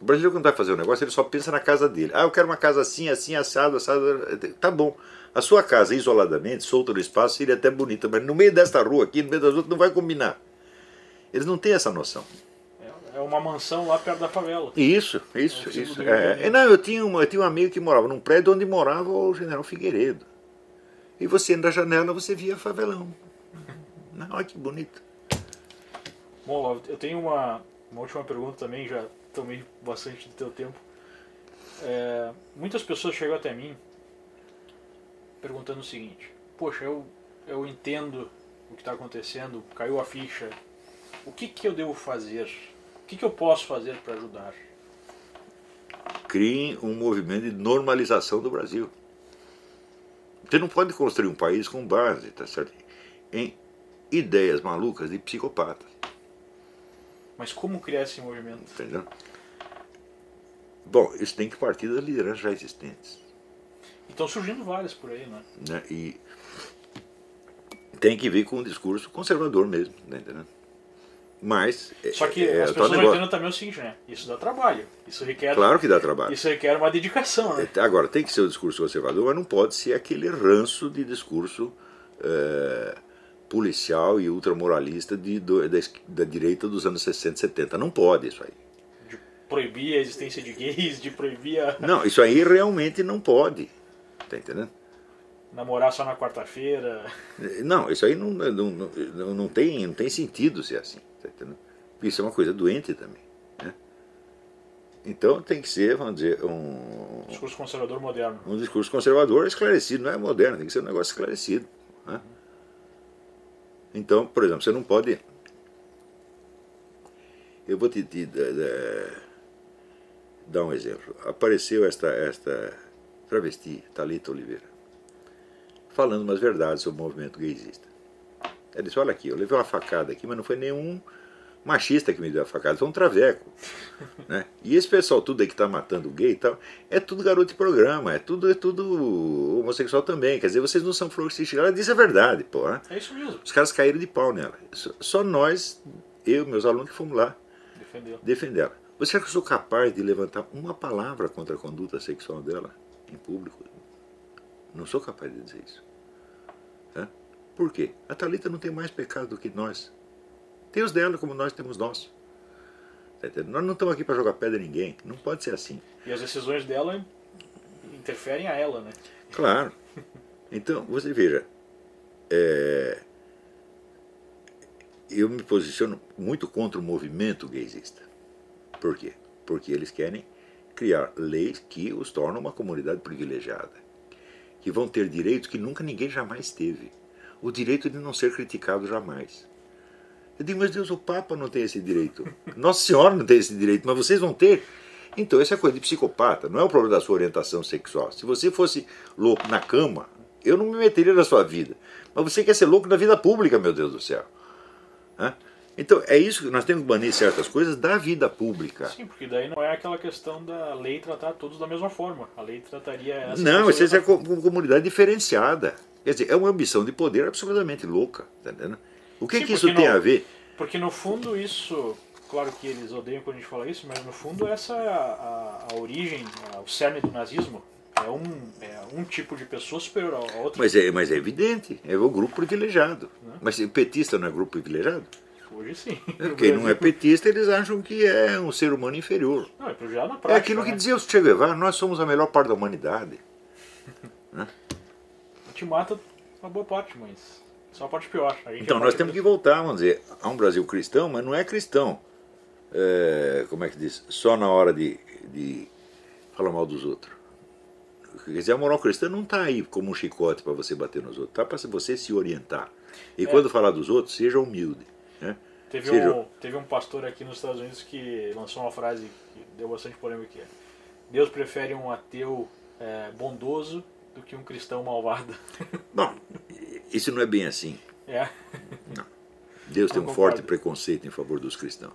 O brasileiro, quando vai fazer um negócio, ele só pensa na casa dele. Ah, eu quero uma casa assim, assim, assado, assado. Tá bom. A sua casa, isoladamente, solta no espaço, seria até bonita, mas no meio desta rua aqui, no meio das outras, não vai combinar. Eles não têm essa noção. É, é uma mansão lá perto da favela. Isso, isso, é isso. É, é, não, eu tinha, uma, eu tinha um amigo que morava num prédio onde morava o general Figueiredo. E você, da janela, você via favelão. Olha que bonito. Bom, eu tenho uma, uma última pergunta também, já tomei bastante do teu tempo. É, muitas pessoas chegam até mim perguntando o seguinte: Poxa, eu, eu entendo o que está acontecendo, caiu a ficha. O que, que eu devo fazer? O que, que eu posso fazer para ajudar? Crie um movimento de normalização do Brasil. Você não pode construir um país com base, tá certo? Em ideias malucas de psicopatas. Mas como criar esse movimento? Entendeu? Bom, isso tem que partir das lideranças já existentes. Estão surgindo várias por aí, né? né? E tem que vir com um discurso conservador mesmo, né? entendeu? Mas. É, Só que é, as pessoas entendem também o seguinte, né? Isso dá trabalho. Isso requer. Claro que dá trabalho. Isso requer uma dedicação, né? É, agora, tem que ser o discurso conservador, mas não pode ser aquele ranço de discurso é, policial e ultramoralista de, do, da, da direita dos anos 60 e 70. Não pode isso aí. De proibir a existência de gays, de proibir a... Não, isso aí realmente não pode. Tá entendendo? Namorar só na quarta-feira. Não, isso aí não, não, não, não, tem, não tem sentido ser assim. Tá entendendo? Isso é uma coisa doente também. Né? Então tem que ser, vamos dizer, um. Discurso conservador moderno. Um discurso conservador esclarecido, não é moderno, tem que ser um negócio esclarecido. Né? Então, por exemplo, você não pode. Eu vou te, te, te dar um exemplo. Apareceu esta, esta travesti, Talita Oliveira, falando umas verdades sobre o movimento gaysista. Ela disse, olha aqui, eu levei uma facada aqui, mas não foi nenhum machista que me deu a facada, foi um traveco. <laughs> né? E esse pessoal tudo aí que está matando gay e tal, é tudo garoto de programa, é tudo, é tudo homossexual também. Quer dizer, vocês não são flores que Ela disse a verdade, pô. Né? É isso mesmo. Os caras caíram de pau nela. Só nós, eu meus alunos, que fomos lá defender ela. Você acha que eu sou capaz de levantar uma palavra contra a conduta sexual dela? em público. Não sou capaz de dizer isso. É? Por quê? A Thalita não tem mais pecado do que nós. Tem os dela como nós temos nós. Tá nós não estamos aqui para jogar pedra em ninguém. Não pode ser assim. E as decisões dela interferem a ela, né? Claro. Então, você veja. É, eu me posiciono muito contra o movimento gaysista. Por quê? Porque eles querem criar leis que os tornam uma comunidade privilegiada, que vão ter direitos que nunca ninguém jamais teve. O direito de não ser criticado jamais. Eu digo, mas Deus, o Papa não tem esse direito. Nossa Senhora não tem esse direito, mas vocês vão ter. Então, essa é coisa de psicopata, não é o problema da sua orientação sexual. Se você fosse louco na cama, Eu não me meteria na sua vida. Mas você quer ser louco na vida pública, meu Deus do céu. Hã? Então é isso que nós temos que banir certas coisas da vida pública. Sim, porque daí não é aquela questão da lei tratar todos da mesma forma. A lei trataria essa Não, isso é com com comunidade diferenciada. Quer dizer, é uma ambição de poder absolutamente louca. Tá entendendo? O que, Sim, que isso porque tem a ver? Porque no fundo isso, claro que eles odeiam quando a gente fala isso, mas no fundo essa é a, a, a origem, a- o cerne do nazismo. É um, é um tipo de pessoa superior a outra. Mas é, mas é evidente, é o grupo privilegiado. Mas o petista não é grupo privilegiado? Hoje sim. Quem não é petista, eles acham que é um ser humano inferior. Não, é na prática. É aquilo que né? dizia o Che Guevara, nós somos a melhor parte da humanidade. <laughs> Te mata uma boa parte, mas só parte pior. Então é a nós temos que voltar, vamos dizer, a um Brasil cristão, mas não é cristão. é, como é que diz? Só na hora de, de falar mal dos outros. Quer dizer, a moral cristã não está aí como um chicote para você bater nos outros, está para você se orientar. E quando falar dos outros, seja humilde. Né? Teve Seja- um, teve um pastor aqui nos Estados Unidos que lançou uma frase que deu bastante polêmica é Deus prefere um ateu é, bondoso do que um cristão malvado. <laughs> Bom, isso não é bem assim. é. Deus tem um Eu forte concordo. preconceito em favor dos cristãos.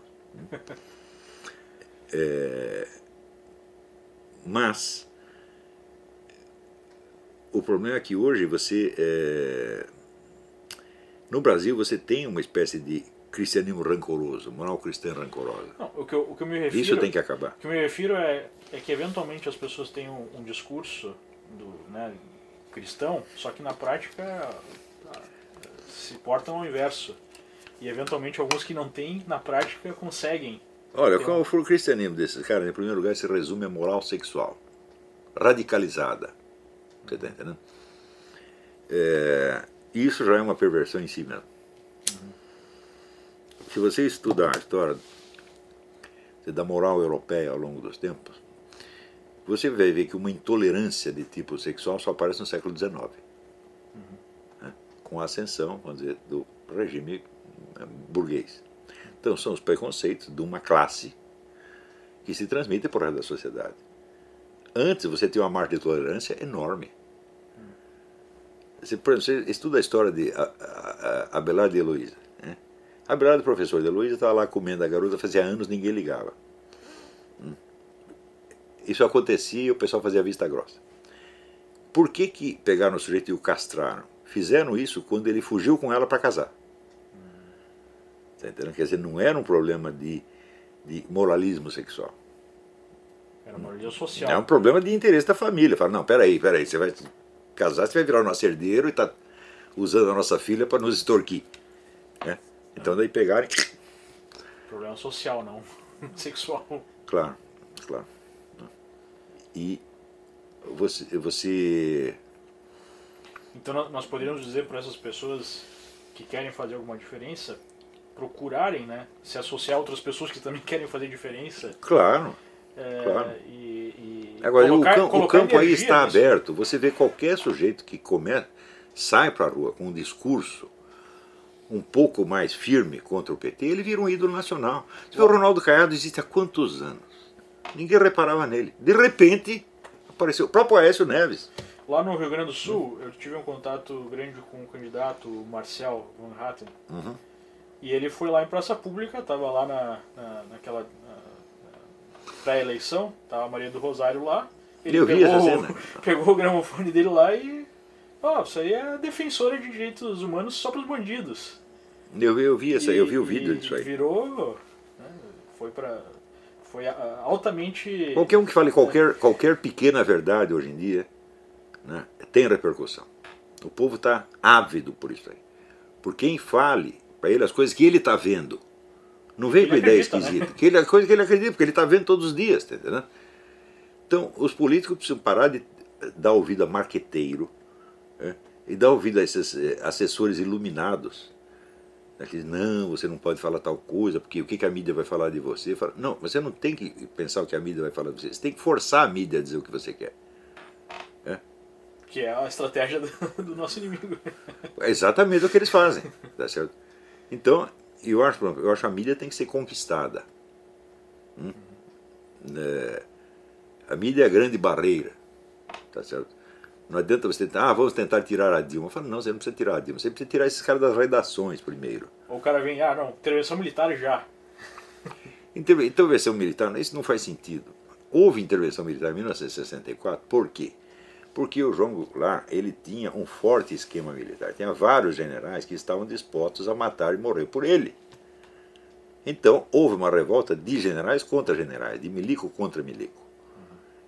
<laughs> É, mas o problema é que hoje você é, no Brasil você tem uma espécie de cristianismo rancoroso, moral cristã rancorosa. Não, o, que eu, o que eu me refiro. Isso tem que acabar. O que eu me refiro é, é que eventualmente as pessoas têm um, um discurso do, né, cristão, só que na prática se portam ao inverso. E eventualmente alguns que não têm, na prática, conseguem. Olha, qual for o cristianismo desses caras? Em primeiro lugar, se resume a moral sexual, radicalizada. Você está entendendo? É, isso já é uma perversão em si mesmo. Se você estudar a história da moral europeia ao longo dos tempos, você vai ver que uma intolerância de tipo sexual só aparece no século XIX. né? Com a ascensão, vamos dizer, do regime eh, burguês. Então são os preconceitos de uma classe que se transmitem por resto da sociedade. Antes você tinha uma margem de tolerância enorme. Você, por exemplo, você estuda a história de Abelardo de Heloísa. Né? Abelardo, professor de Heloísa, estava lá comendo a garota, fazia anos ninguém ligava. Hum. Isso acontecia e o pessoal fazia vista grossa. Por que, que pegaram o sujeito e o castraram? Fizeram isso quando ele fugiu com ela para casar. Tá entendendo? Quer dizer, não era um problema de, de moralismo sexual. Era religião social. É um problema de interesse da família. Fala, não, peraí, peraí, você vai casar, você vai virar o nosso herdeiro e está usando a nossa filha para nos extorquir. né? Então daí pegaram. Problema social, não <laughs> sexual. Claro, claro. E você, você Então nó- nós poderíamos dizer para essas pessoas que querem fazer alguma diferença, procurarem né, se associar a outras pessoas que também <laughs> querem fazer diferença. claro, é, Claro. E, e Agora, colocar- o, cam- o campo aí está nisso. aberto. Você vê qualquer sujeito que come, sai para a rua com um discurso um pouco mais firme contra o PT, ele vira um ídolo nacional. Você vê o Ronaldo Caiado existe há quantos anos? Ninguém reparava nele. De repente, apareceu o próprio Aécio Neves. Lá no Rio Grande do Sul, eu tive um contato grande com o candidato o Marcel Van Hatten. Uhum. E ele foi lá em praça pública, estava lá na, na, naquela na- pré-eleição, tava a Maria do Rosário lá. Ele Eu vi pegou, essa cena. <laughs> pegou o gramofone dele lá e. Ó, isso aí é defensora de direitos humanos só para os bandidos. Eu, vi- eu vi essa, eu vi o vídeo disso aí. Virou. né, foi para. Foi ah, altamente. Qualquer um que fale qualquer, qualquer pequena verdade hoje em dia né, tem repercussão. O povo está ávido por isso aí. Por quem fale para ele as coisas que ele está vendo. Não vem com ideia acredita, né? esquisita. Que ele, a coisa que ele acredita, porque ele está vendo todos os dias. Tá entendendo? Então, os políticos precisam parar de dar ouvido a marqueteiro né, e dar ouvido a esses eh, assessores iluminados. Né, que dizem, não, você não pode falar tal coisa, porque o que, que a mídia vai falar de você? Fala, não, você não tem que pensar o que a mídia vai falar de você. Você tem que forçar a mídia a dizer o que você quer. Que é a estratégia do, do nosso inimigo. É exatamente o que eles fazem. Tá certo? Então, eu acho, eu acho que a mídia tem que ser conquistada. Hum? É, a mídia é a grande barreira. Tá certo? Não adianta você tentar, ah, vamos tentar tirar a Dilma. Eu falo, não, você não precisa tirar a Dilma, você precisa tirar esses caras das redações primeiro. Ou o cara vem, ah, não, intervenção militar já. <laughs> Intervenção militar, isso não faz sentido. Houve intervenção militar em 1964, por quê? Porque o João Goulart ele tinha um forte esquema militar. Tinha vários generais que estavam dispostos a matar e morrer por ele. Então, houve uma revolta de generais contra generais, de milico contra milico.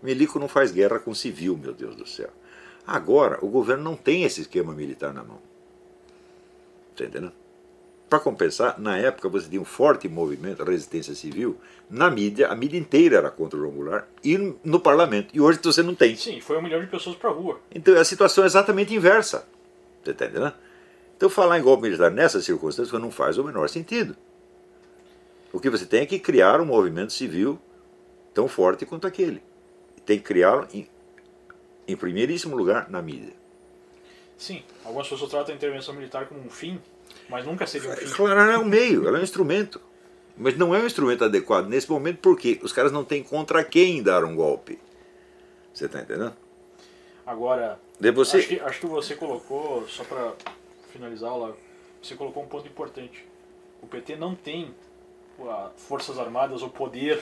Milico não faz guerra com civil, meu Deus do céu. Agora, o governo não tem esse esquema militar na mão. Está entendendo? Para compensar, na época você tinha um forte movimento, resistência civil, na mídia, a mídia inteira era contra o João Goulart, e no parlamento. E hoje você não tem. Sim, foi um milhão de pessoas para a rua. Então a situação é exatamente inversa. Você está entendendo? Então falar em golpe militar nessas circunstâncias não faz o menor sentido. O que você tem é que criar um movimento civil tão forte quanto aquele. Tem que criá-lo em, primeiríssimo lugar na mídia. Sim, algumas pessoas tratam a intervenção militar como um fim, mas nunca seria um fim. Claro, ela é um meio, ela é um instrumento. Mas não é um instrumento adequado nesse momento porque os caras não têm contra quem dar um golpe. Você está entendendo? Agora, você... acho, que, acho que você colocou, só para finalizar, lá, você colocou um ponto importante. O PT não tem forças armadas ou poder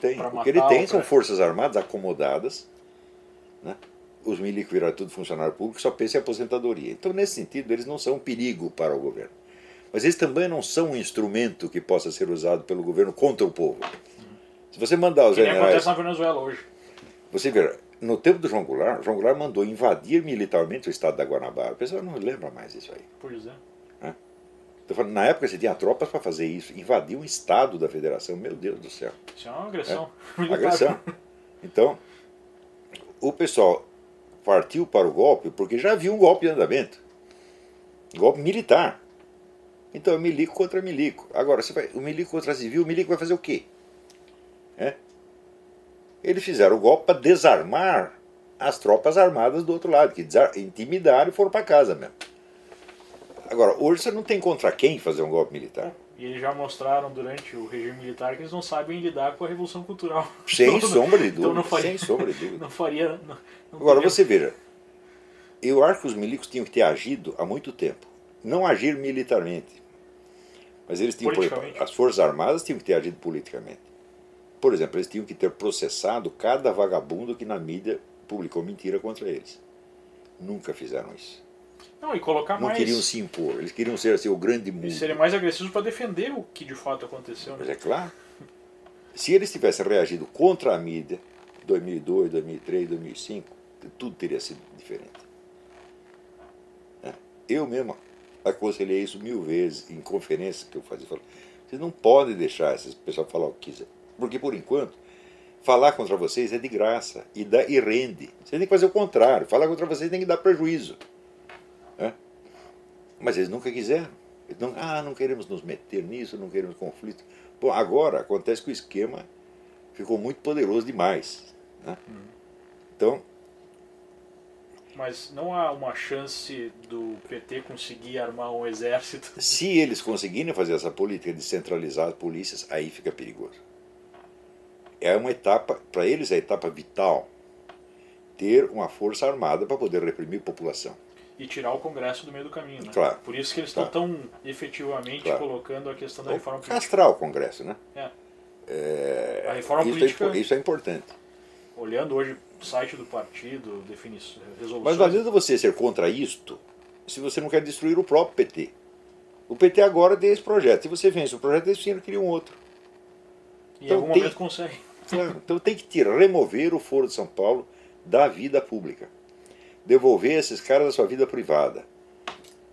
tem. pra O que ele matar tem são pra- forças armadas acomodadas. Né? Os milicos viraram tudo funcionário público, só pensa em aposentadoria. Então, nesse sentido, eles não são um perigo para o governo. Mas eles também não são um instrumento que possa ser usado pelo governo contra o povo. Se você mandar os que generais. acontece na Venezuela hoje. Você vê, no tempo do João Goulart, João Goulart mandou invadir militarmente o estado da Guanabara. O pessoal não lembra mais isso aí. Pois é. Tô falando, na época você tinha tropas para fazer isso, invadir um estado da federação, meu Deus do céu. Isso é uma agressão. <laughs> militar. Agressão. Então, o pessoal partiu para o golpe porque já viu um golpe em andamento. Golpe militar. Então é milico contra milico. Agora, você vai, o milico contra civil, o milico vai fazer o quê? É? Eles fizeram o golpe para desarmar as tropas armadas do outro lado, que intimidaram e foram para casa mesmo. Agora, hoje você não tem contra quem fazer um golpe militar. E eles já mostraram durante o regime militar que eles não sabem lidar com a revolução cultural. <laughs> Sem Então, sombra de então dúvida. não faria, Sem sombra de dúvida. Não faria. Não, não Agora, teria- você veja, eu acho que os milicos tinham que ter agido há muito tempo. Não agir militarmente. Mas eles tinham, por exemplo, as Forças Armadas tinham que ter agido politicamente. Por exemplo, eles tinham que ter processado cada vagabundo que na mídia publicou mentira contra eles. Nunca fizeram isso. Não, e colocar Não mais. queriam se impor. Eles queriam ser assim, o grande mundo. E serem mais agressivos para defender o que de fato aconteceu. Mas Né? é claro. Se eles tivessem reagido contra a mídia, 2002, 2003, 2005, tudo teria sido diferente. É. Eu mesmo aconselhei isso mil vezes em conferências que eu fazia. Falei, vocês não podem deixar esse pessoal falar o que quiser. Porque, por enquanto, falar contra vocês é de graça e, dá, e rende. Vocês têm que fazer o contrário. Falar contra vocês tem que dar prejuízo. Mas eles nunca quiseram. Eles não, ah, não queremos nos meter nisso, não queremos conflito. Bom, agora acontece que o esquema ficou muito poderoso demais. Né? Então, Mas não há uma chance do PT conseguir armar um exército. <laughs> se eles conseguirem fazer essa política de centralizar as polícias, aí fica perigoso. É uma etapa, para eles é a etapa vital, ter uma força armada para poder reprimir a população. E tirar o Congresso do meio do caminho. Né? Claro. Por isso que eles Claro. estão tão efetivamente Claro. colocando a questão da Ou reforma política. castrar o Congresso, né? É. É, A reforma isso, política- é, isso é importante. Olhando hoje o site do partido, definições, resoluções. Mas não adianta você ser contra isto se você não quer destruir o próprio PT. O PT agora tem esse projeto. Se você vence o projeto, eles criam outro. em então algum tem- momento consegue. Claro. Então tem que tirar, remover o Foro de São Paulo da vida pública. Devolver esses caras da sua vida privada.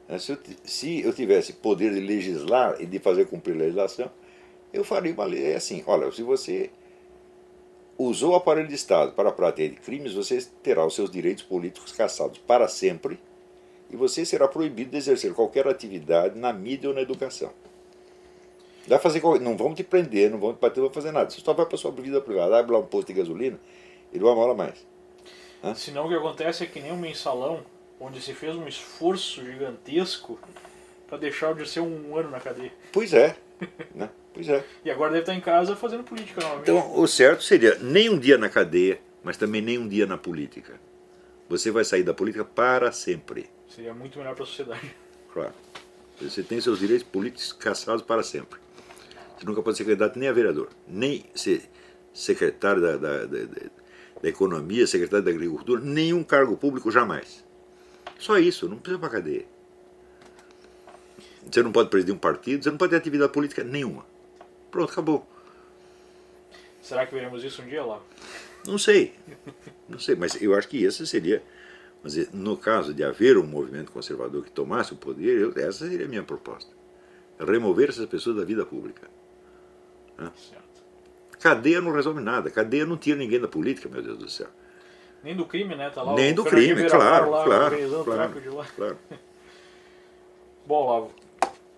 Eh, Se eu, ti- se eu tivesse poder de legislar e de fazer cumprir a legislação, eu faria uma lei assim, olha, se você usou o aparelho de Estado para a prática de crimes, você terá os seus direitos políticos cassados para sempre e você será proibido de exercer qualquer atividade na mídia ou na educação. Pra fazer, não vamos te prender, não vamos te bater, não vamos fazer nada. Você só vai para sua vida privada, abre lá um posto de gasolina e não amola mais. Senão o que acontece é que nem um mensalão, onde se fez um esforço gigantesco para deixar de ser um ano na cadeia. Pois é, <laughs> né? Pois é. E agora deve estar em casa fazendo política novamente. Então, o certo seria nem um dia na cadeia, mas também nem um dia na política. você vai sair da política para sempre. Seria muito melhor para a sociedade. Claro. Você tem seus direitos políticos caçados para sempre. Você nunca pode ser candidato nem a vereador, nem ser secretário da, da, da, da Economia, secretário da Agricultura, nenhum cargo público jamais. Só isso, não precisa para cadeia. Você não pode presidir um partido, você não pode ter atividade política nenhuma. Pronto, acabou. Será que veremos isso um dia lá? Não sei. Não sei, mas eu acho que esse seria. Mas no caso de haver um movimento conservador que tomasse o poder, eu, essa seria a minha proposta. Remover essas pessoas da vida pública. Certo. Cadeia não resolve nada. Cadeia não tira ninguém da política, meu Deus do céu. Nem do crime, né? Tá lá Nem o do crime, Beiramar claro, lá, claro, claro, claro. <laughs> Bom, Lavo,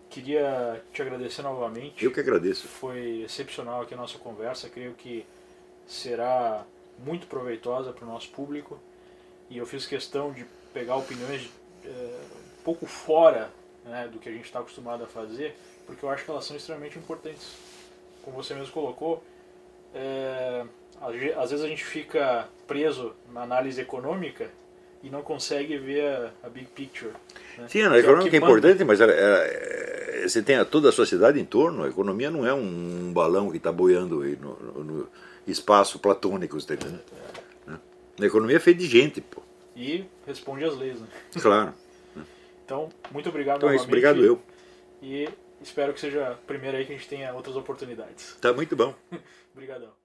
queria te agradecer novamente. Eu que agradeço. Foi excepcional aqui a nossa conversa. Creio que será muito proveitosa para o nosso público. E eu fiz questão de pegar opiniões eh, um pouco fora né, do que a gente está acostumado a fazer, porque eu acho que elas são extremamente importantes. Como você mesmo colocou, eh, às ve- às vezes a gente fica preso na análise econômica e não consegue ver a, a big picture. né? Sim, a é que é importante, mas ela- ela- é, você tem a- toda a sociedade em torno. A economia não é um balão que está boiando no, no- espaço platônico, você tá? Né? A economia é feita de gente, pô. E responde às leis. Né? Claro. Então, muito obrigado Então é isso, obrigado eu. E espero que seja a primeira aí que a gente tenha outras oportunidades. Tá muito bom. <laughs> Obrigadão.